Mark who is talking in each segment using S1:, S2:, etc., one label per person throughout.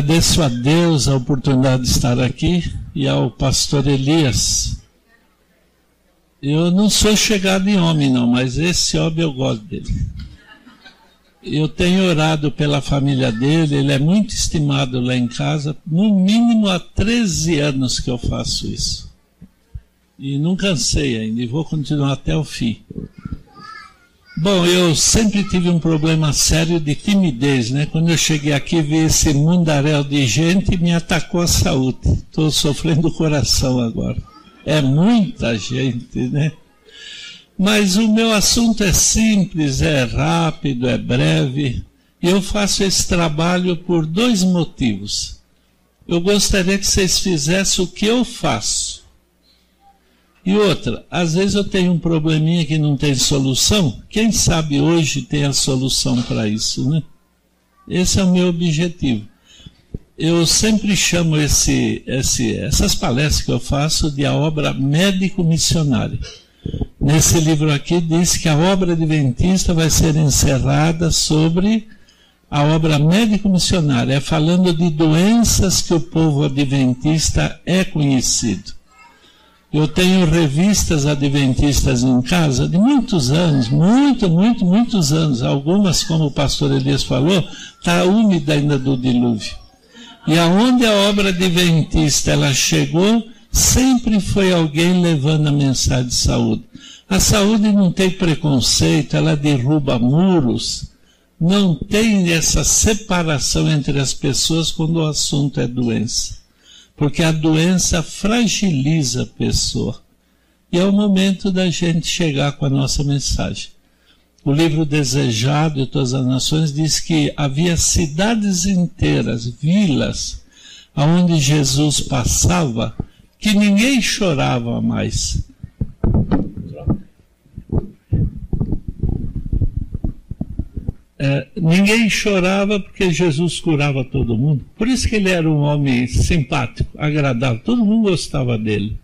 S1: agradeço a Deus a oportunidade de estar aqui e ao pastor Elias. Eu não sou chegado em homem, não, mas esse homem eu gosto dele. Eu tenho orado pela família dele, ele é muito estimado lá em casa, no mínimo há 13 anos que eu faço isso. E não cansei ainda, e vou continuar até o fim. Bom, eu sempre tive um problema sério de timidez, né? Quando eu cheguei aqui, vi esse mundaréu de gente e me atacou a saúde. Estou sofrendo o coração agora. É muita gente, né? Mas o meu assunto é simples, é rápido, é breve. Eu faço esse trabalho por dois motivos. Eu gostaria que vocês fizessem o que eu faço e outra, às vezes eu tenho um probleminha que não tem solução. Quem sabe hoje tem a solução para isso, né? Esse é o meu objetivo. Eu sempre chamo esse, esse, essas palestras que eu faço de a obra médico-missionária. Nesse livro aqui diz que a obra adventista vai ser encerrada sobre a obra médico-missionária, é falando de doenças que o povo adventista é conhecido. Eu tenho revistas adventistas em casa de muitos anos, muito, muito, muitos anos. Algumas, como o pastor Elias falou, está úmida ainda do dilúvio. E aonde a obra adventista ela chegou, sempre foi alguém levando a mensagem de saúde. A saúde não tem preconceito, ela derruba muros, não tem essa separação entre as pessoas quando o assunto é doença porque a doença fragiliza a pessoa. E é o momento da gente chegar com a nossa mensagem. O livro Desejado de Todas as Nações diz que havia cidades inteiras, vilas, aonde Jesus passava, que ninguém chorava mais. É, ninguém chorava porque Jesus curava todo mundo. Por isso que ele era um homem simpático, agradável, todo mundo gostava dele.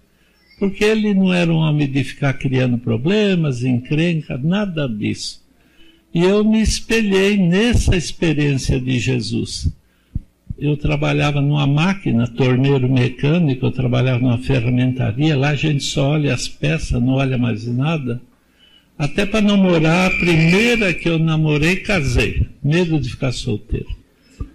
S1: Porque ele não era um homem de ficar criando problemas, encrenca, nada disso. E eu me espelhei nessa experiência de Jesus. Eu trabalhava numa máquina, torneiro mecânico, eu trabalhava numa ferramentaria, lá a gente só olha as peças, não olha mais nada. Até para namorar, a primeira que eu namorei, casei. Medo de ficar solteiro.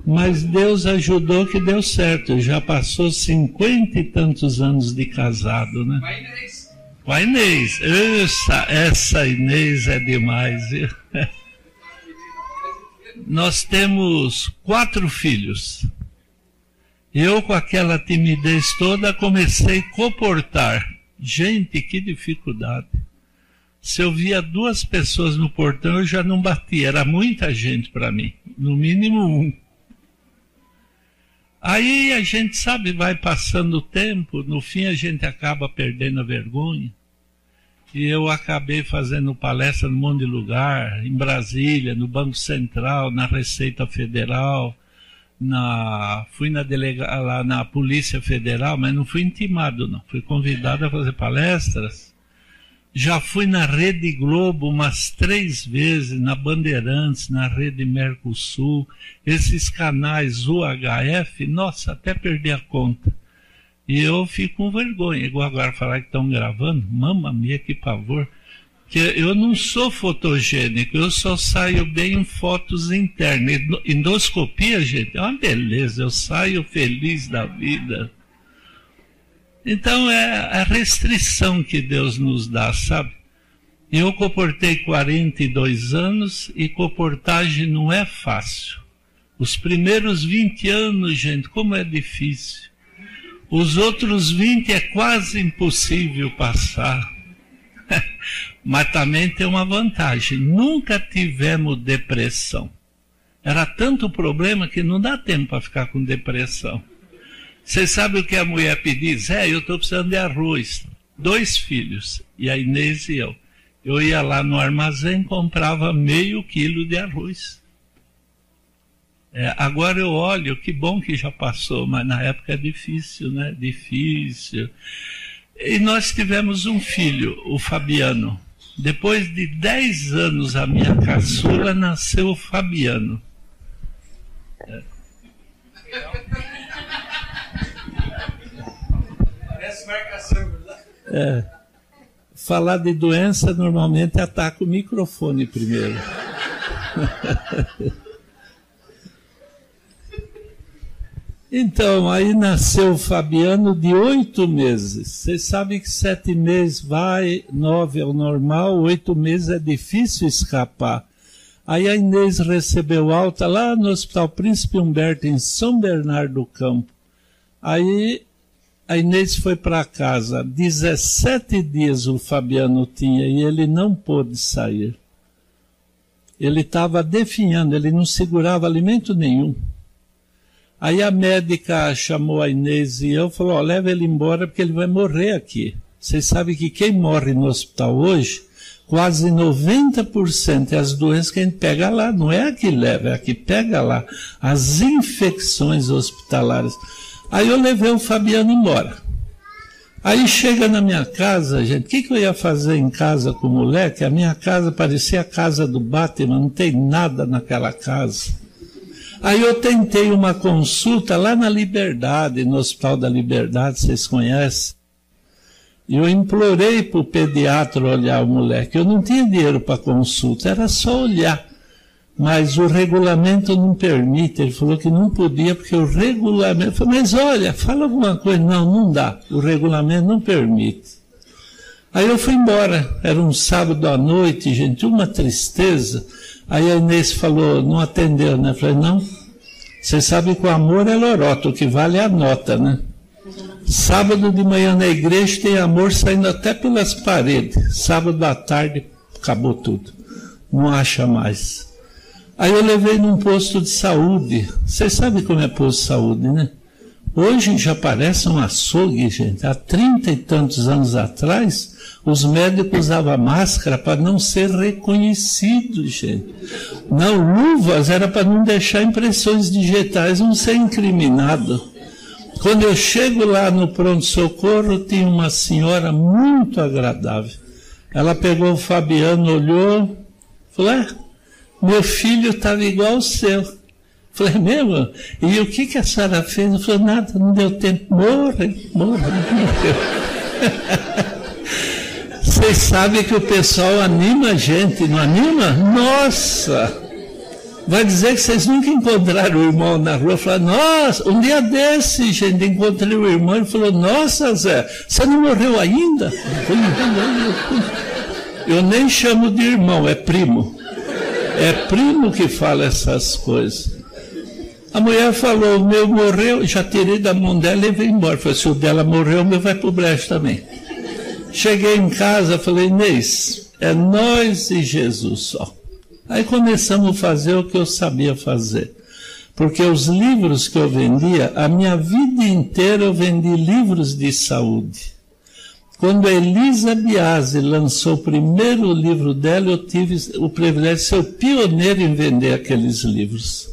S1: Mas Deus ajudou que deu certo. Já passou cinquenta e tantos anos de casado, né? a Inês. a Inês. Essa, essa Inês é demais. Viu? Nós temos quatro filhos. Eu, com aquela timidez toda, comecei a comportar. Gente, que dificuldade se eu via duas pessoas no portão, eu já não batia. Era muita gente para mim, no mínimo um. Aí a gente sabe, vai passando o tempo, no fim a gente acaba perdendo a vergonha. E eu acabei fazendo palestra num monte de lugar, em Brasília, no Banco Central, na Receita Federal, na fui na delega, lá na Polícia Federal, mas não fui intimado não, fui convidado a fazer palestras já fui na Rede Globo umas três vezes, na Bandeirantes, na Rede Mercosul, esses canais UHF, nossa, até perdi a conta. E eu fico com vergonha, igual agora falar que estão gravando, Mamma mia que pavor. Que eu não sou fotogênico, eu só saio bem em fotos internas. Endoscopia, gente, é uma beleza, eu saio feliz da vida. Então é a restrição que Deus nos dá, sabe? Eu comportei 42 anos e comportagem não é fácil. Os primeiros 20 anos, gente, como é difícil. Os outros 20 é quase impossível passar. Mas também tem uma vantagem: nunca tivemos depressão. Era tanto problema que não dá tempo para ficar com depressão. Você sabe o que a mulher pediu? Zé, eu estou precisando de arroz. Dois filhos, e a Inês e eu. Eu ia lá no armazém comprava meio quilo de arroz. É, agora eu olho, que bom que já passou, mas na época é difícil, né? Difícil. E nós tivemos um filho, o Fabiano. Depois de dez anos, a minha caçula nasceu o Fabiano. É. É. Falar de doença normalmente ataca o microfone primeiro. Então, aí nasceu o Fabiano de oito meses. Vocês sabem que sete meses vai, nove é o normal, oito meses é difícil escapar. Aí a Inês recebeu alta lá no Hospital Príncipe Humberto, em São Bernardo do Campo. Aí a Inês foi para casa. 17 dias o Fabiano tinha e ele não pôde sair. Ele estava definhando, ele não segurava alimento nenhum. Aí a médica chamou a Inês e eu falou: oh, leva ele embora porque ele vai morrer aqui. Vocês sabem que quem morre no hospital hoje, quase 90% é as doenças que a gente pega lá, não é a que leva, é a que pega lá. As infecções hospitalares. Aí eu levei o Fabiano embora. Aí chega na minha casa, gente, o que, que eu ia fazer em casa com o moleque? A minha casa parecia a casa do Batman, não tem nada naquela casa. Aí eu tentei uma consulta lá na Liberdade, no Hospital da Liberdade, vocês conhecem. E eu implorei para o pediatra olhar o moleque. Eu não tinha dinheiro para consulta, era só olhar mas o regulamento não permite. Ele falou que não podia, porque o regulamento. Falei, mas olha, fala alguma coisa. Não, não dá. O regulamento não permite. Aí eu fui embora. Era um sábado à noite, gente, uma tristeza. Aí a Inês falou, não atendeu, né? Eu falei, não. Você sabe que o amor é lorota, o que vale é a nota, né? Sábado de manhã na igreja tem amor saindo até pelas paredes. Sábado à tarde acabou tudo. Não acha mais. Aí eu levei num posto de saúde. Vocês sabem como é posto de saúde, né? Hoje já parece um açougue, gente. Há trinta e tantos anos atrás, os médicos usavam máscara para não ser reconhecidos, gente. Não, luvas era para não deixar impressões digitais, não ser incriminado. Quando eu chego lá no pronto-socorro, tinha uma senhora muito agradável. Ela pegou o Fabiano, olhou, falou: é, meu filho estava igual ao seu. Falei, mesmo? E o que, que a senhora fez? Eu falei, nada, não deu tempo. morre morre Vocês sabem que o pessoal anima a gente, não anima? Nossa! Vai dizer que vocês nunca encontraram o irmão na rua. Falaram, nossa, um dia desse, gente, encontrei o irmão e falou, nossa, Zé, você não morreu ainda? Eu nem chamo de irmão, é primo. É primo que fala essas coisas. A mulher falou: o meu morreu, já tirei da mão dela e veio embora. Falei: se o dela morreu, o meu vai para o brejo também. Cheguei em casa, falei: Inês, é nós e Jesus só. Aí começamos a fazer o que eu sabia fazer. Porque os livros que eu vendia, a minha vida inteira eu vendi livros de saúde. Quando Elisa Biasi lançou o primeiro livro dela, eu tive o privilégio de ser o pioneiro em vender aqueles livros.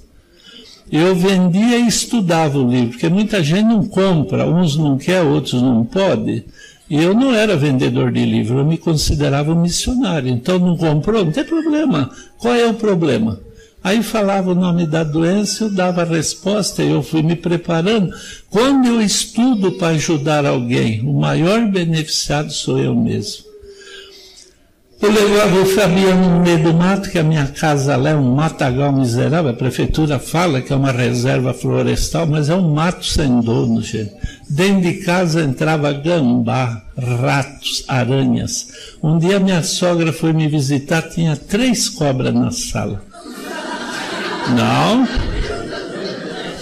S1: Eu vendia e estudava o livro, porque muita gente não compra, uns não quer, outros não pode. E eu não era vendedor de livro, eu me considerava um missionário. Então não comprou, não tem problema. Qual é o problema? Aí falava o nome da doença, eu dava a resposta, E eu fui me preparando. Quando eu estudo para ajudar alguém, o maior beneficiado sou eu mesmo. Eu levava o Fabiano no meio do mato, que a minha casa lá é um matagal miserável. A prefeitura fala que é uma reserva florestal, mas é um mato sem dono, gente. Dentro de casa entrava gambá, ratos, aranhas. Um dia minha sogra foi me visitar, tinha três cobras na sala. Não.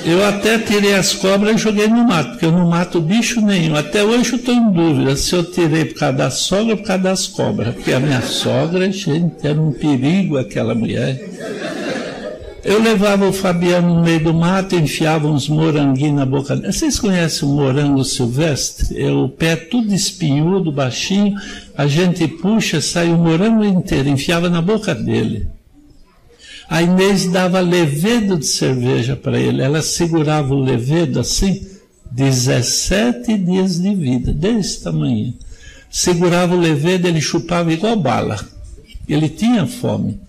S1: Eu até tirei as cobras e joguei no mato, porque eu não mato bicho nenhum. Até hoje eu estou em dúvida se eu tirei por causa da sogra ou por causa das cobras. Porque a minha sogra, gente, era um perigo aquela mulher. Eu levava o Fabiano no meio do mato, enfiava uns moranguinhos na boca dele. Vocês conhecem o morango silvestre? É o pé tudo espinhudo, baixinho. A gente puxa, sai o morango inteiro, enfiava na boca dele. A Inês dava levedo de cerveja para ele. Ela segurava o levedo assim, 17 dias de vida, desse tamanho. Segurava o levedo, ele chupava igual bala. Ele tinha fome.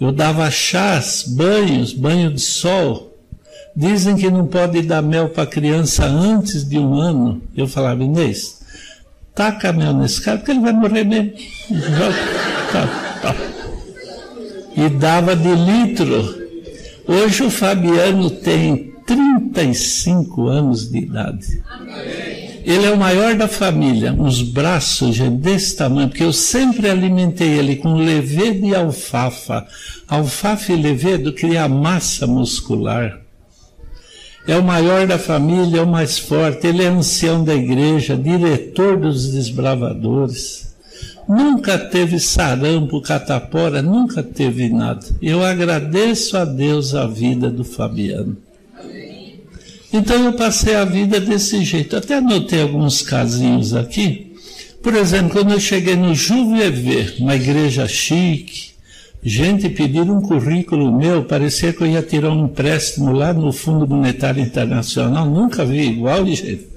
S1: Eu dava chás, banhos, banho de sol. Dizem que não pode dar mel para criança antes de um ano. Eu falava, Inês, taca mel nesse cara, porque ele vai morrer mesmo. Tá, tá, tá e dava de litro. Hoje o Fabiano tem 35 anos de idade. Ele é o maior da família, uns braços desse tamanho, porque eu sempre alimentei ele com levedo e alfafa. Alfafa e levedo é cria massa muscular. É o maior da família, é o mais forte, ele é ancião da igreja, diretor dos desbravadores nunca teve sarampo, catapora, nunca teve nada. Eu agradeço a Deus a vida do Fabiano. Então eu passei a vida desse jeito. Até anotei alguns casinhos aqui. Por exemplo, quando eu cheguei no Juvevê, é uma igreja chique, gente pediram um currículo meu, parecia que eu ia tirar um empréstimo lá no Fundo Monetário Internacional, nunca vi igual, gente.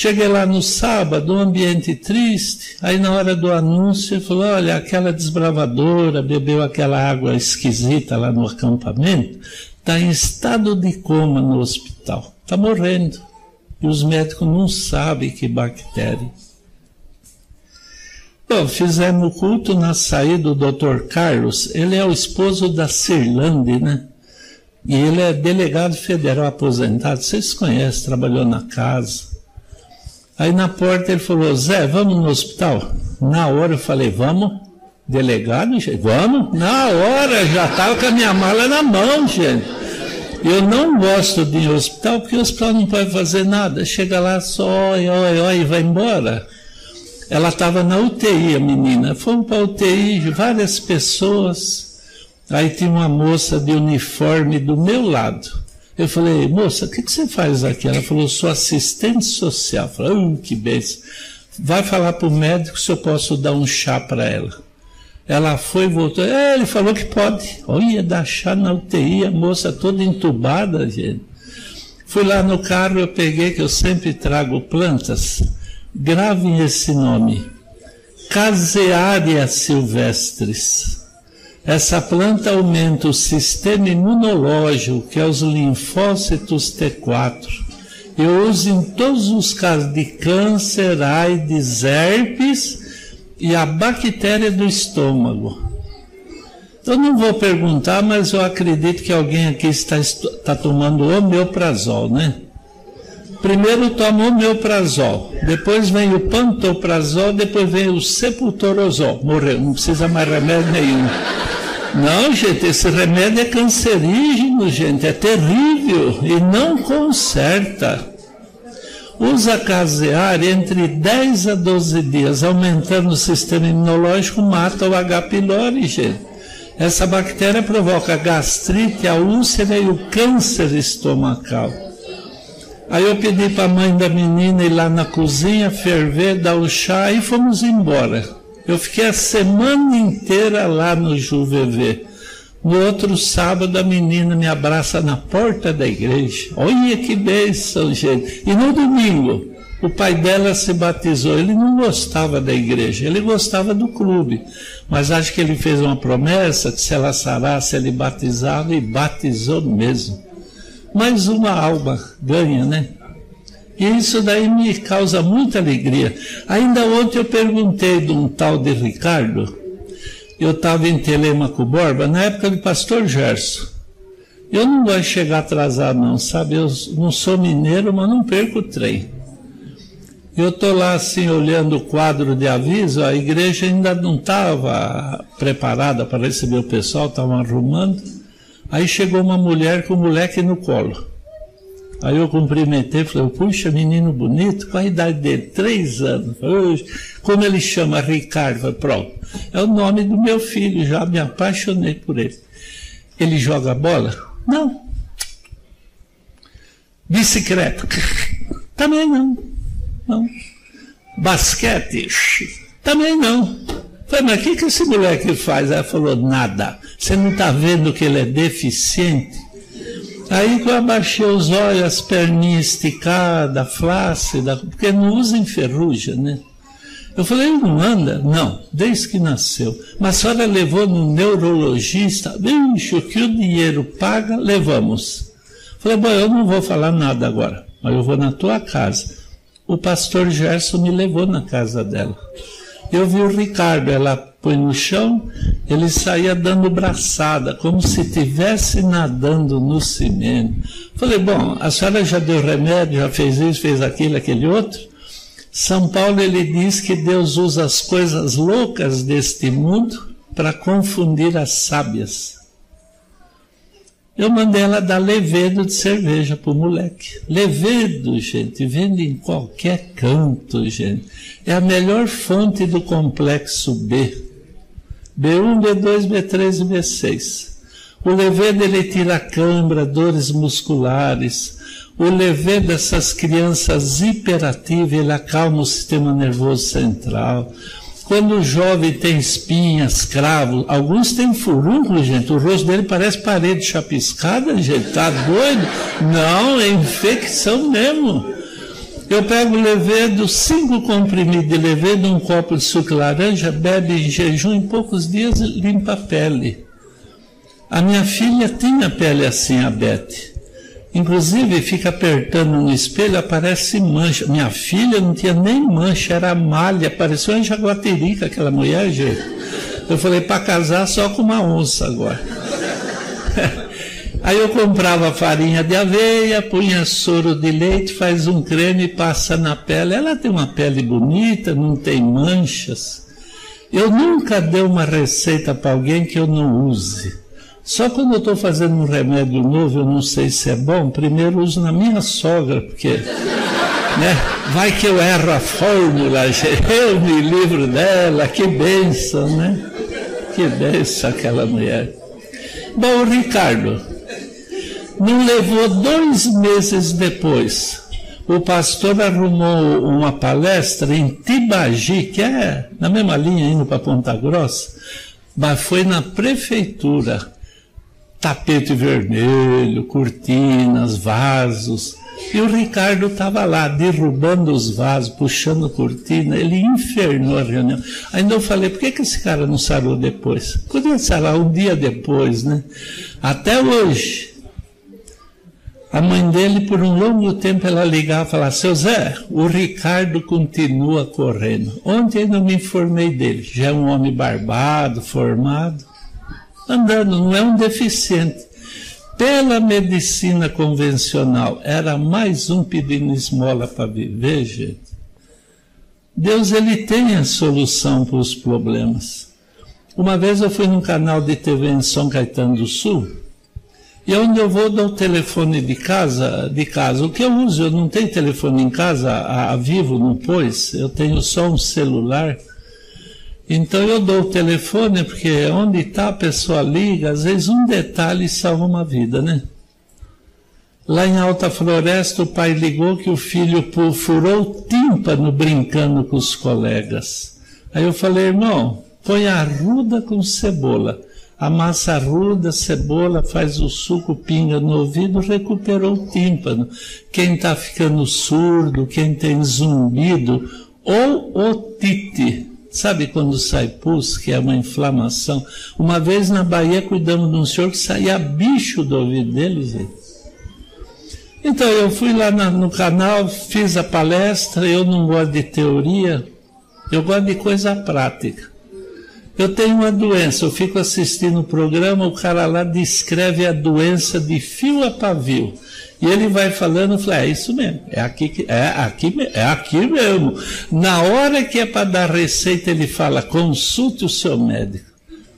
S1: Cheguei lá no sábado, um ambiente triste. Aí, na hora do anúncio, ele falou: Olha, aquela desbravadora bebeu aquela água esquisita lá no acampamento, está em estado de coma no hospital, está morrendo. E os médicos não sabem que bactéria. Bom, fizemos o culto na saída do Dr. Carlos. Ele é o esposo da Cirlande, né? E ele é delegado federal aposentado. Vocês conhecem, trabalhou na casa. Aí na porta ele falou: Zé, vamos no hospital? Na hora eu falei: Vamos. Delegado, vamos? Na hora, já estava com a minha mala na mão, gente. Eu não gosto de ir ao hospital porque o hospital não pode fazer nada. Chega lá só, oi, oi, oi, e vai embora. Ela estava na UTI, a menina. Fomos para a UTI, várias pessoas. Aí tinha uma moça de uniforme do meu lado. Eu falei, moça, o que, que você faz aqui? Ela falou, sou assistente social. Eu falei, oh, que benção. Vai falar para o médico se eu posso dar um chá para ela. Ela foi e voltou. É, ele falou que pode. Olha, dar chá na UTI, a moça toda entubada, gente. Fui lá no carro, eu peguei, que eu sempre trago plantas. Gravem esse nome. Caseária silvestres. Essa planta aumenta o sistema imunológico, que é os linfócitos T4. Eu uso em todos os casos de câncer, AIDS, herpes e a bactéria do estômago. Eu não vou perguntar, mas eu acredito que alguém aqui está, está tá tomando omeprazol, né? primeiro toma o meoprazol, depois vem o pantoprazol, depois vem o sepultorozol. Morreu, não precisa mais remédio nenhum. Não, gente, esse remédio é cancerígeno, gente, é terrível e não conserta. Usa casear entre 10 a 12 dias, aumentando o sistema imunológico, mata o H. pylori, gente. Essa bactéria provoca gastrite, a úlcera e o câncer estomacal. Aí eu pedi para a mãe da menina ir lá na cozinha, ferver, dar o chá e fomos embora. Eu fiquei a semana inteira lá no Juvevê. No outro sábado, a menina me abraça na porta da igreja. Olha que bênção, gente. E no domingo, o pai dela se batizou. Ele não gostava da igreja, ele gostava do clube. Mas acho que ele fez uma promessa que se ela sarasse, ele batizava e batizou mesmo mais uma alma ganha, né? E isso daí me causa muita alegria. Ainda ontem eu perguntei de um tal de Ricardo, eu estava em Telemaco Borba, na época do pastor Gerson. Eu não gosto de chegar atrasado, não, sabe? Eu não sou mineiro, mas não perco o trem. Eu estou lá assim olhando o quadro de aviso, a igreja ainda não estava preparada para receber o pessoal, estavam arrumando. Aí chegou uma mulher com o um moleque no colo. Aí eu cumprimentei, falei, puxa, menino bonito, qual a idade dele? Três anos. como ele chama? Ricardo. Falei, pronto. É o nome do meu filho, já me apaixonei por ele. Ele joga bola? Não. Bicicleta? Também não. Não. Basquete? Também não. Falei, mas o que, que esse moleque faz? Ela falou, nada. Você não está vendo que ele é deficiente? Aí que eu abaixei os olhos, as perninhas esticadas, flácida, porque não usa enferruja, né? Eu falei, ele não anda? Não, desde que nasceu. Mas a senhora levou no neurologista, bicho, que o dinheiro paga, levamos. Eu falei, bom, eu não vou falar nada agora, mas eu vou na tua casa. O pastor Gerson me levou na casa dela. Eu vi o Ricardo, ela põe no chão, ele saía dando braçada, como se estivesse nadando no cimento. Falei, bom, a senhora já deu remédio, já fez isso, fez aquilo, aquele outro. São Paulo ele diz que Deus usa as coisas loucas deste mundo para confundir as sábias. Eu mandei ela dar levedo de cerveja pro moleque. Levedo, gente, vende em qualquer canto, gente. É a melhor fonte do complexo B. B1, B2, B3 e B6. O levedo ele tira a cãibra, dores musculares. O levedo dessas crianças hiperativas, ele acalma o sistema nervoso central. Quando o jovem tem espinhas, cravos, alguns têm furúnculos, gente. O rosto dele parece parede chapiscada, gente. Tá doido? Não, é infecção mesmo. Eu pego levedo, cinco comprimidos de levedo, um copo de suco de laranja, bebe em jejum, em poucos dias limpa a pele. A minha filha tem a pele assim, a Beth. Inclusive, fica apertando no espelho, aparece mancha. Minha filha não tinha nem mancha, era malha, parecia uma jaguaterica aquela mulher, gente. Eu falei, para casar só com uma onça agora. Aí eu comprava farinha de aveia, punha soro de leite, faz um creme e passa na pele. Ela tem uma pele bonita, não tem manchas. Eu nunca dei uma receita para alguém que eu não use. Só quando eu estou fazendo um remédio novo, eu não sei se é bom, primeiro uso na minha sogra, porque né, vai que eu erro a fórmula, eu me livro dela, que benção, né? Que benção aquela mulher. Bom, Ricardo, não levou dois meses depois, o pastor arrumou uma palestra em Tibagi, que é na mesma linha indo para Ponta Grossa, mas foi na prefeitura tapete vermelho, cortinas, vasos. E o Ricardo estava lá, derrubando os vasos, puxando cortina, ele infernou a reunião. Ainda eu falei, por que, que esse cara não saiu depois? Podia lá um dia depois, né? Até hoje. A mãe dele, por um longo tempo, ela ligava e falava, seu Zé, o Ricardo continua correndo. Ontem eu não me informei dele, já é um homem barbado, formado. Tá andando, não é um deficiente. Pela medicina convencional, era mais um pedindo esmola para viver, gente. Deus ele tem a solução para os problemas. Uma vez eu fui num canal de TV em São Caetano do Sul, e onde eu vou dou o telefone de casa, de casa. O que eu uso? Eu não tenho telefone em casa, a, a Vivo não pois eu tenho só um celular então eu dou o telefone, porque é onde está a pessoa liga, às vezes um detalhe salva uma vida, né? Lá em Alta Floresta, o pai ligou que o filho furou o tímpano brincando com os colegas. Aí eu falei, irmão, põe arruda com cebola. Amassa arruda, cebola, faz o suco, pinga no ouvido, recuperou o tímpano. Quem está ficando surdo, quem tem zumbido, ou o tite Sabe quando sai pus, que é uma inflamação? Uma vez na Bahia cuidamos de um senhor que saía bicho do ouvido dele, gente. Então eu fui lá na, no canal, fiz a palestra, eu não gosto de teoria, eu gosto de coisa prática. Eu tenho uma doença, eu fico assistindo o programa, o cara lá descreve a doença de fio a pavio. E ele vai falando, eu falei, é isso mesmo, é aqui, é aqui, é aqui mesmo. Na hora que é para dar receita, ele fala, consulte o seu médico.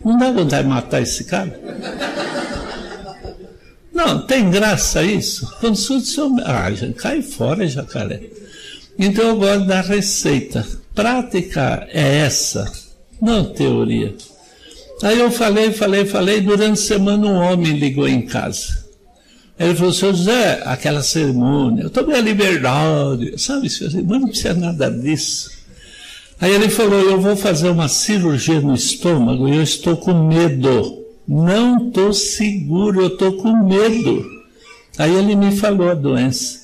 S1: Não dá vontade de matar esse cara? Não, tem graça isso? Consulte o seu médico. Ah, cai fora, jacaré. Então eu gosto da receita. Prática é essa, não teoria. Aí eu falei, falei, falei, durante a semana um homem ligou em casa. Ele falou, seu José, aquela cerimônia, eu tomei a liberdade, sabe, mas não precisa nada disso. Aí ele falou, eu vou fazer uma cirurgia no estômago e eu estou com medo. Não estou seguro, eu estou com medo. Aí ele me falou a doença.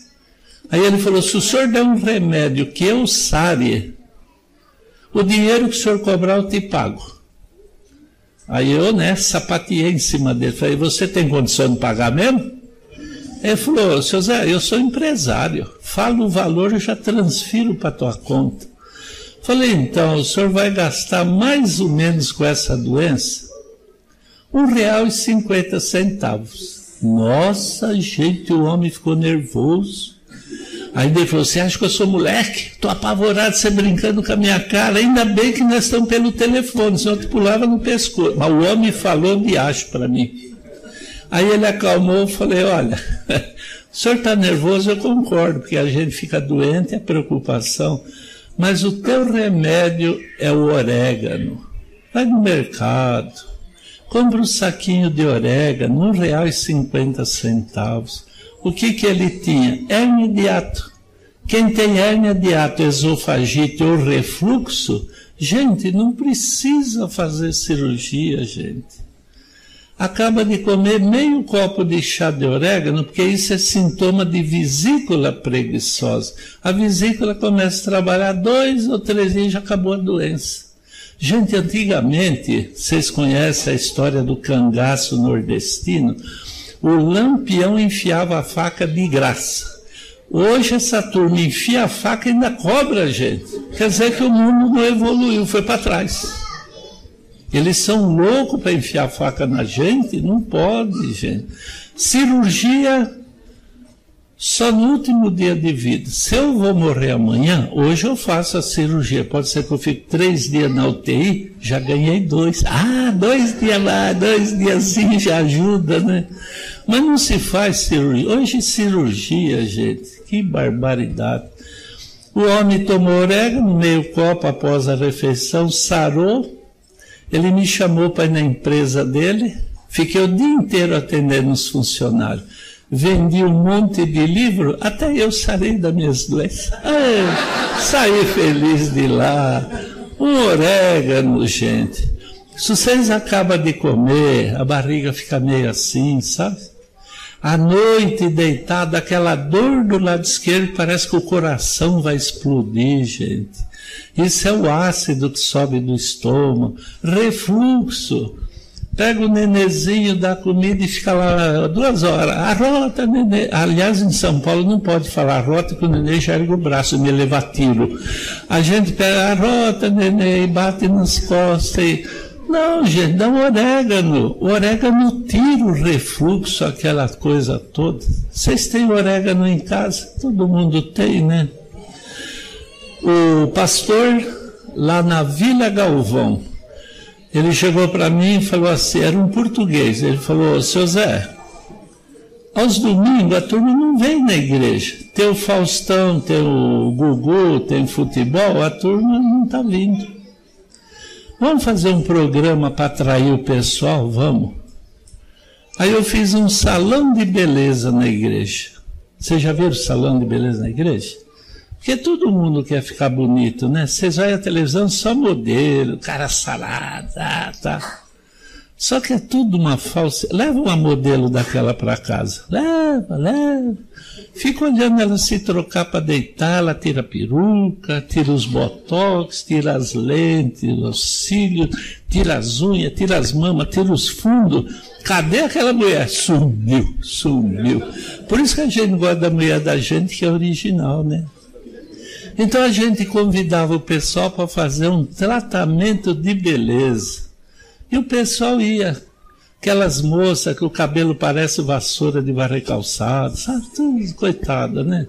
S1: Aí ele falou, se o senhor der um remédio que eu sabe, o dinheiro que o senhor cobrar eu te pago. Aí eu, né, sapateei em cima dele. Falei, você tem condição de pagar mesmo? Ele falou, seu Zé, eu sou empresário, falo o valor, eu já transfiro para tua conta. Falei, então, o senhor vai gastar mais ou menos com essa doença? Um real e cinquenta centavos. Nossa, gente, o homem ficou nervoso. Aí ele falou, você acha que eu sou moleque? Estou apavorado, você brincando com a minha cara. Ainda bem que nós estamos pelo telefone, senão eu te pulava no pescoço. Mas o homem falou de acho para mim. Aí ele acalmou, e falei, olha, o senhor está nervoso, eu concordo, porque a gente fica doente, é preocupação, mas o teu remédio é o orégano. Vai no mercado, compra um saquinho de orégano, R$ 1,50. O que, que ele tinha? Hérnia de ato. Quem tem hérnia de ato, esofagite ou refluxo, gente, não precisa fazer cirurgia, gente acaba de comer meio copo de chá de orégano, porque isso é sintoma de vesícula preguiçosa. A vesícula começa a trabalhar dois ou três dias e já acabou a doença. Gente, antigamente, vocês conhecem a história do cangaço nordestino? O lampião enfiava a faca de graça. Hoje essa turma enfia a faca e ainda cobra a gente. Quer dizer que o mundo não evoluiu, foi para trás. Eles são loucos para enfiar a faca na gente? Não pode, gente. Cirurgia só no último dia de vida. Se eu vou morrer amanhã, hoje eu faço a cirurgia. Pode ser que eu fique três dias na UTI, já ganhei dois. Ah, dois dias lá, dois dias sim, já ajuda, né? Mas não se faz cirurgia. Hoje cirurgia, gente, que barbaridade. O homem tomou orégano, meio copo após a refeição, sarou, ele me chamou para ir na empresa dele, fiquei o dia inteiro atendendo os funcionários. Vendi um monte de livro, até eu sarei da minha doenças. saí feliz de lá. Um orégano, gente. Se vocês acabam de comer, a barriga fica meio assim, sabe? à noite deitada, aquela dor do lado esquerdo, parece que o coração vai explodir, gente. Isso é o ácido que sobe do estômago, refluxo. Pega o nenezinho, dá comida e fica lá duas horas. Arrota, nenê. Aliás, em São Paulo não pode falar arrota, porque o nenê já ergue o braço e me leva tiro. A gente pega arrota, nenê, e bate nas costas. E não, gente, dá um orégano. O orégano tira o refluxo, aquela coisa toda. Vocês têm orégano em casa? Todo mundo tem, né? O pastor, lá na Vila Galvão, ele chegou para mim e falou assim: era um português. Ele falou: Seu Zé, aos domingos a turma não vem na igreja. Tem o Faustão, tem o Gugu, tem futebol, a turma não está vindo. Vamos fazer um programa para atrair o pessoal? Vamos. Aí eu fiz um salão de beleza na igreja. Vocês já viram o salão de beleza na igreja? Porque todo mundo quer ficar bonito, né? Vocês olham a televisão só modelo, cara sarado, tá? Só que é tudo uma falsa. Leva uma modelo daquela para casa. Leva, leva. Fica olhando ela se trocar para deitar, ela tira a peruca, tira os botox, tira as lentes, os cílios, tira as unhas, tira as mamas, tira os fundos. Cadê aquela mulher? Sumiu, sumiu. Por isso que a gente gosta da mulher da gente, que é original, né? Então a gente convidava o pessoal para fazer um tratamento de beleza. E o pessoal ia. Aquelas moças que o cabelo parece vassoura de barra calçado, sabe? Tudo coitada, né?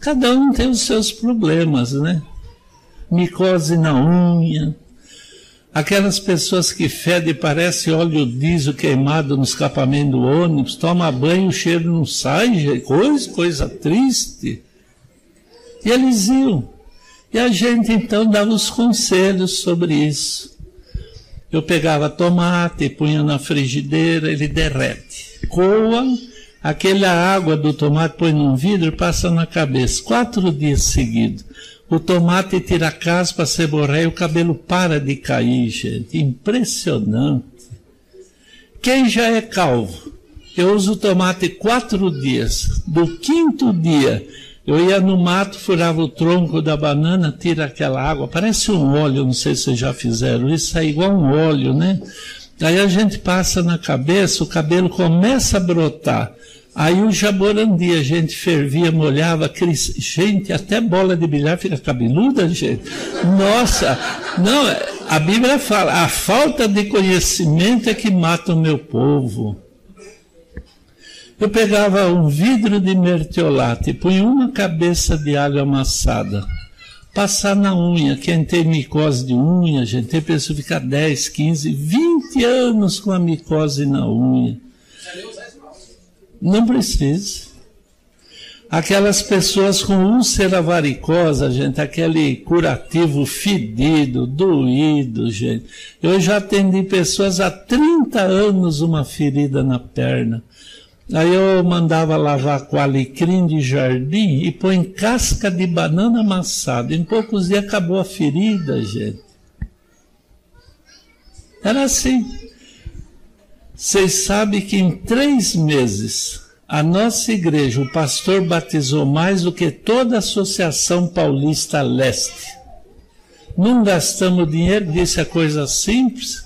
S1: Cada um tem os seus problemas, né? Micose na unha, aquelas pessoas que fedem, parece óleo diesel queimado no escapamento do ônibus, toma banho, o cheiro não sai, coisa, coisa triste. E eles iam. E a gente então dava os conselhos sobre isso. Eu pegava tomate, punha na frigideira, ele derrete. Coa, aquela água do tomate põe num vidro e passa na cabeça. Quatro dias seguidos. O tomate tira a caspa, seborreia, o cabelo para de cair, gente. Impressionante. Quem já é calvo, eu uso tomate quatro dias. Do quinto dia eu ia no mato, furava o tronco da banana, tira aquela água, parece um óleo, não sei se vocês já fizeram isso, sai é igual um óleo, né? Aí a gente passa na cabeça, o cabelo começa a brotar. Aí o jaborandi, a gente fervia, molhava, gente, até bola de bilhar fica cabeluda, gente. Nossa, não, a Bíblia fala, a falta de conhecimento é que mata o meu povo. Eu pegava um vidro de mertiolate, punha uma cabeça de alho amassada, passar na unha, quem tem micose de unha, gente, tem pessoa que fica 10, 15, 20 anos com a micose na unha. Não precisa. Aquelas pessoas com úlcera varicosa, gente, aquele curativo fedido, doído, gente. Eu já atendi pessoas há 30 anos uma ferida na perna. Aí eu mandava lavar com alecrim de jardim e põe casca de banana amassada. Em poucos dias acabou a ferida, gente. Era assim. Vocês sabem que em três meses a nossa igreja, o pastor batizou mais do que toda a Associação Paulista Leste. Não gastamos dinheiro, disse a coisa simples.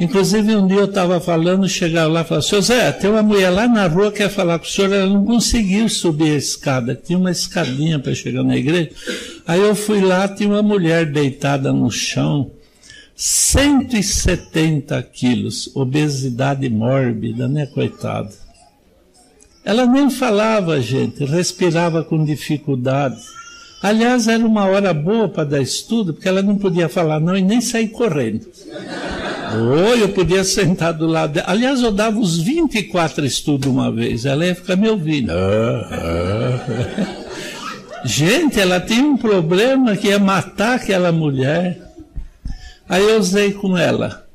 S1: Inclusive, um dia eu estava falando, chegava lá e falava, seu Zé, tem uma mulher lá na rua que quer falar com o senhor, ela não conseguiu subir a escada, tinha uma escadinha para chegar na igreja. Aí eu fui lá, tinha uma mulher deitada no chão, 170 quilos, obesidade mórbida, né, coitada? Ela nem falava, gente, respirava com dificuldade. Aliás, era uma hora boa para dar estudo, porque ela não podia falar não e nem sair correndo. Oi, eu podia sentar do lado dela. Aliás, eu dava os 24 estudos uma vez. Ela ia ficar me ouvindo. Gente, ela tem um problema que é matar aquela mulher. Aí eu usei com ela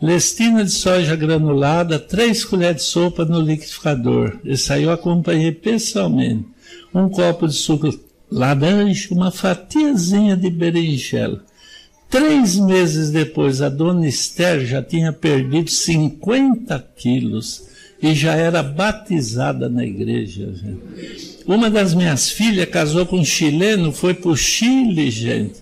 S1: lestina de soja granulada, três colheres de sopa no liquidificador. Isso aí eu acompanhei pessoalmente. Um copo de suco laranja, uma fatiazinha de berinjela. Três meses depois, a dona Esther já tinha perdido 50 quilos e já era batizada na igreja. Gente. Uma das minhas filhas casou com um chileno, foi para o Chile, gente.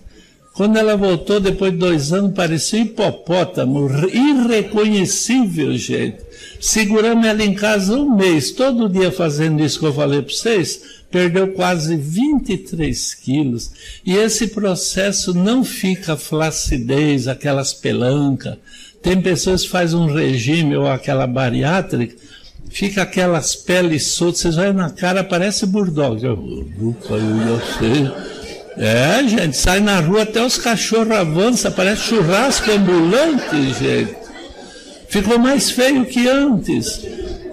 S1: Quando ela voltou, depois de dois anos, parecia hipopótamo, irreconhecível, gente. Seguramos ela em casa um mês, todo dia fazendo isso que eu falei para vocês, perdeu quase 23 quilos, e esse processo não fica flacidez, aquelas pelancas. Tem pessoas que fazem um regime ou aquela bariátrica, fica aquelas peles soltas, vocês olham na cara, parece burdog. É, gente, sai na rua até os cachorros avançam, parece churrasco ambulante, gente. Ficou mais feio que antes.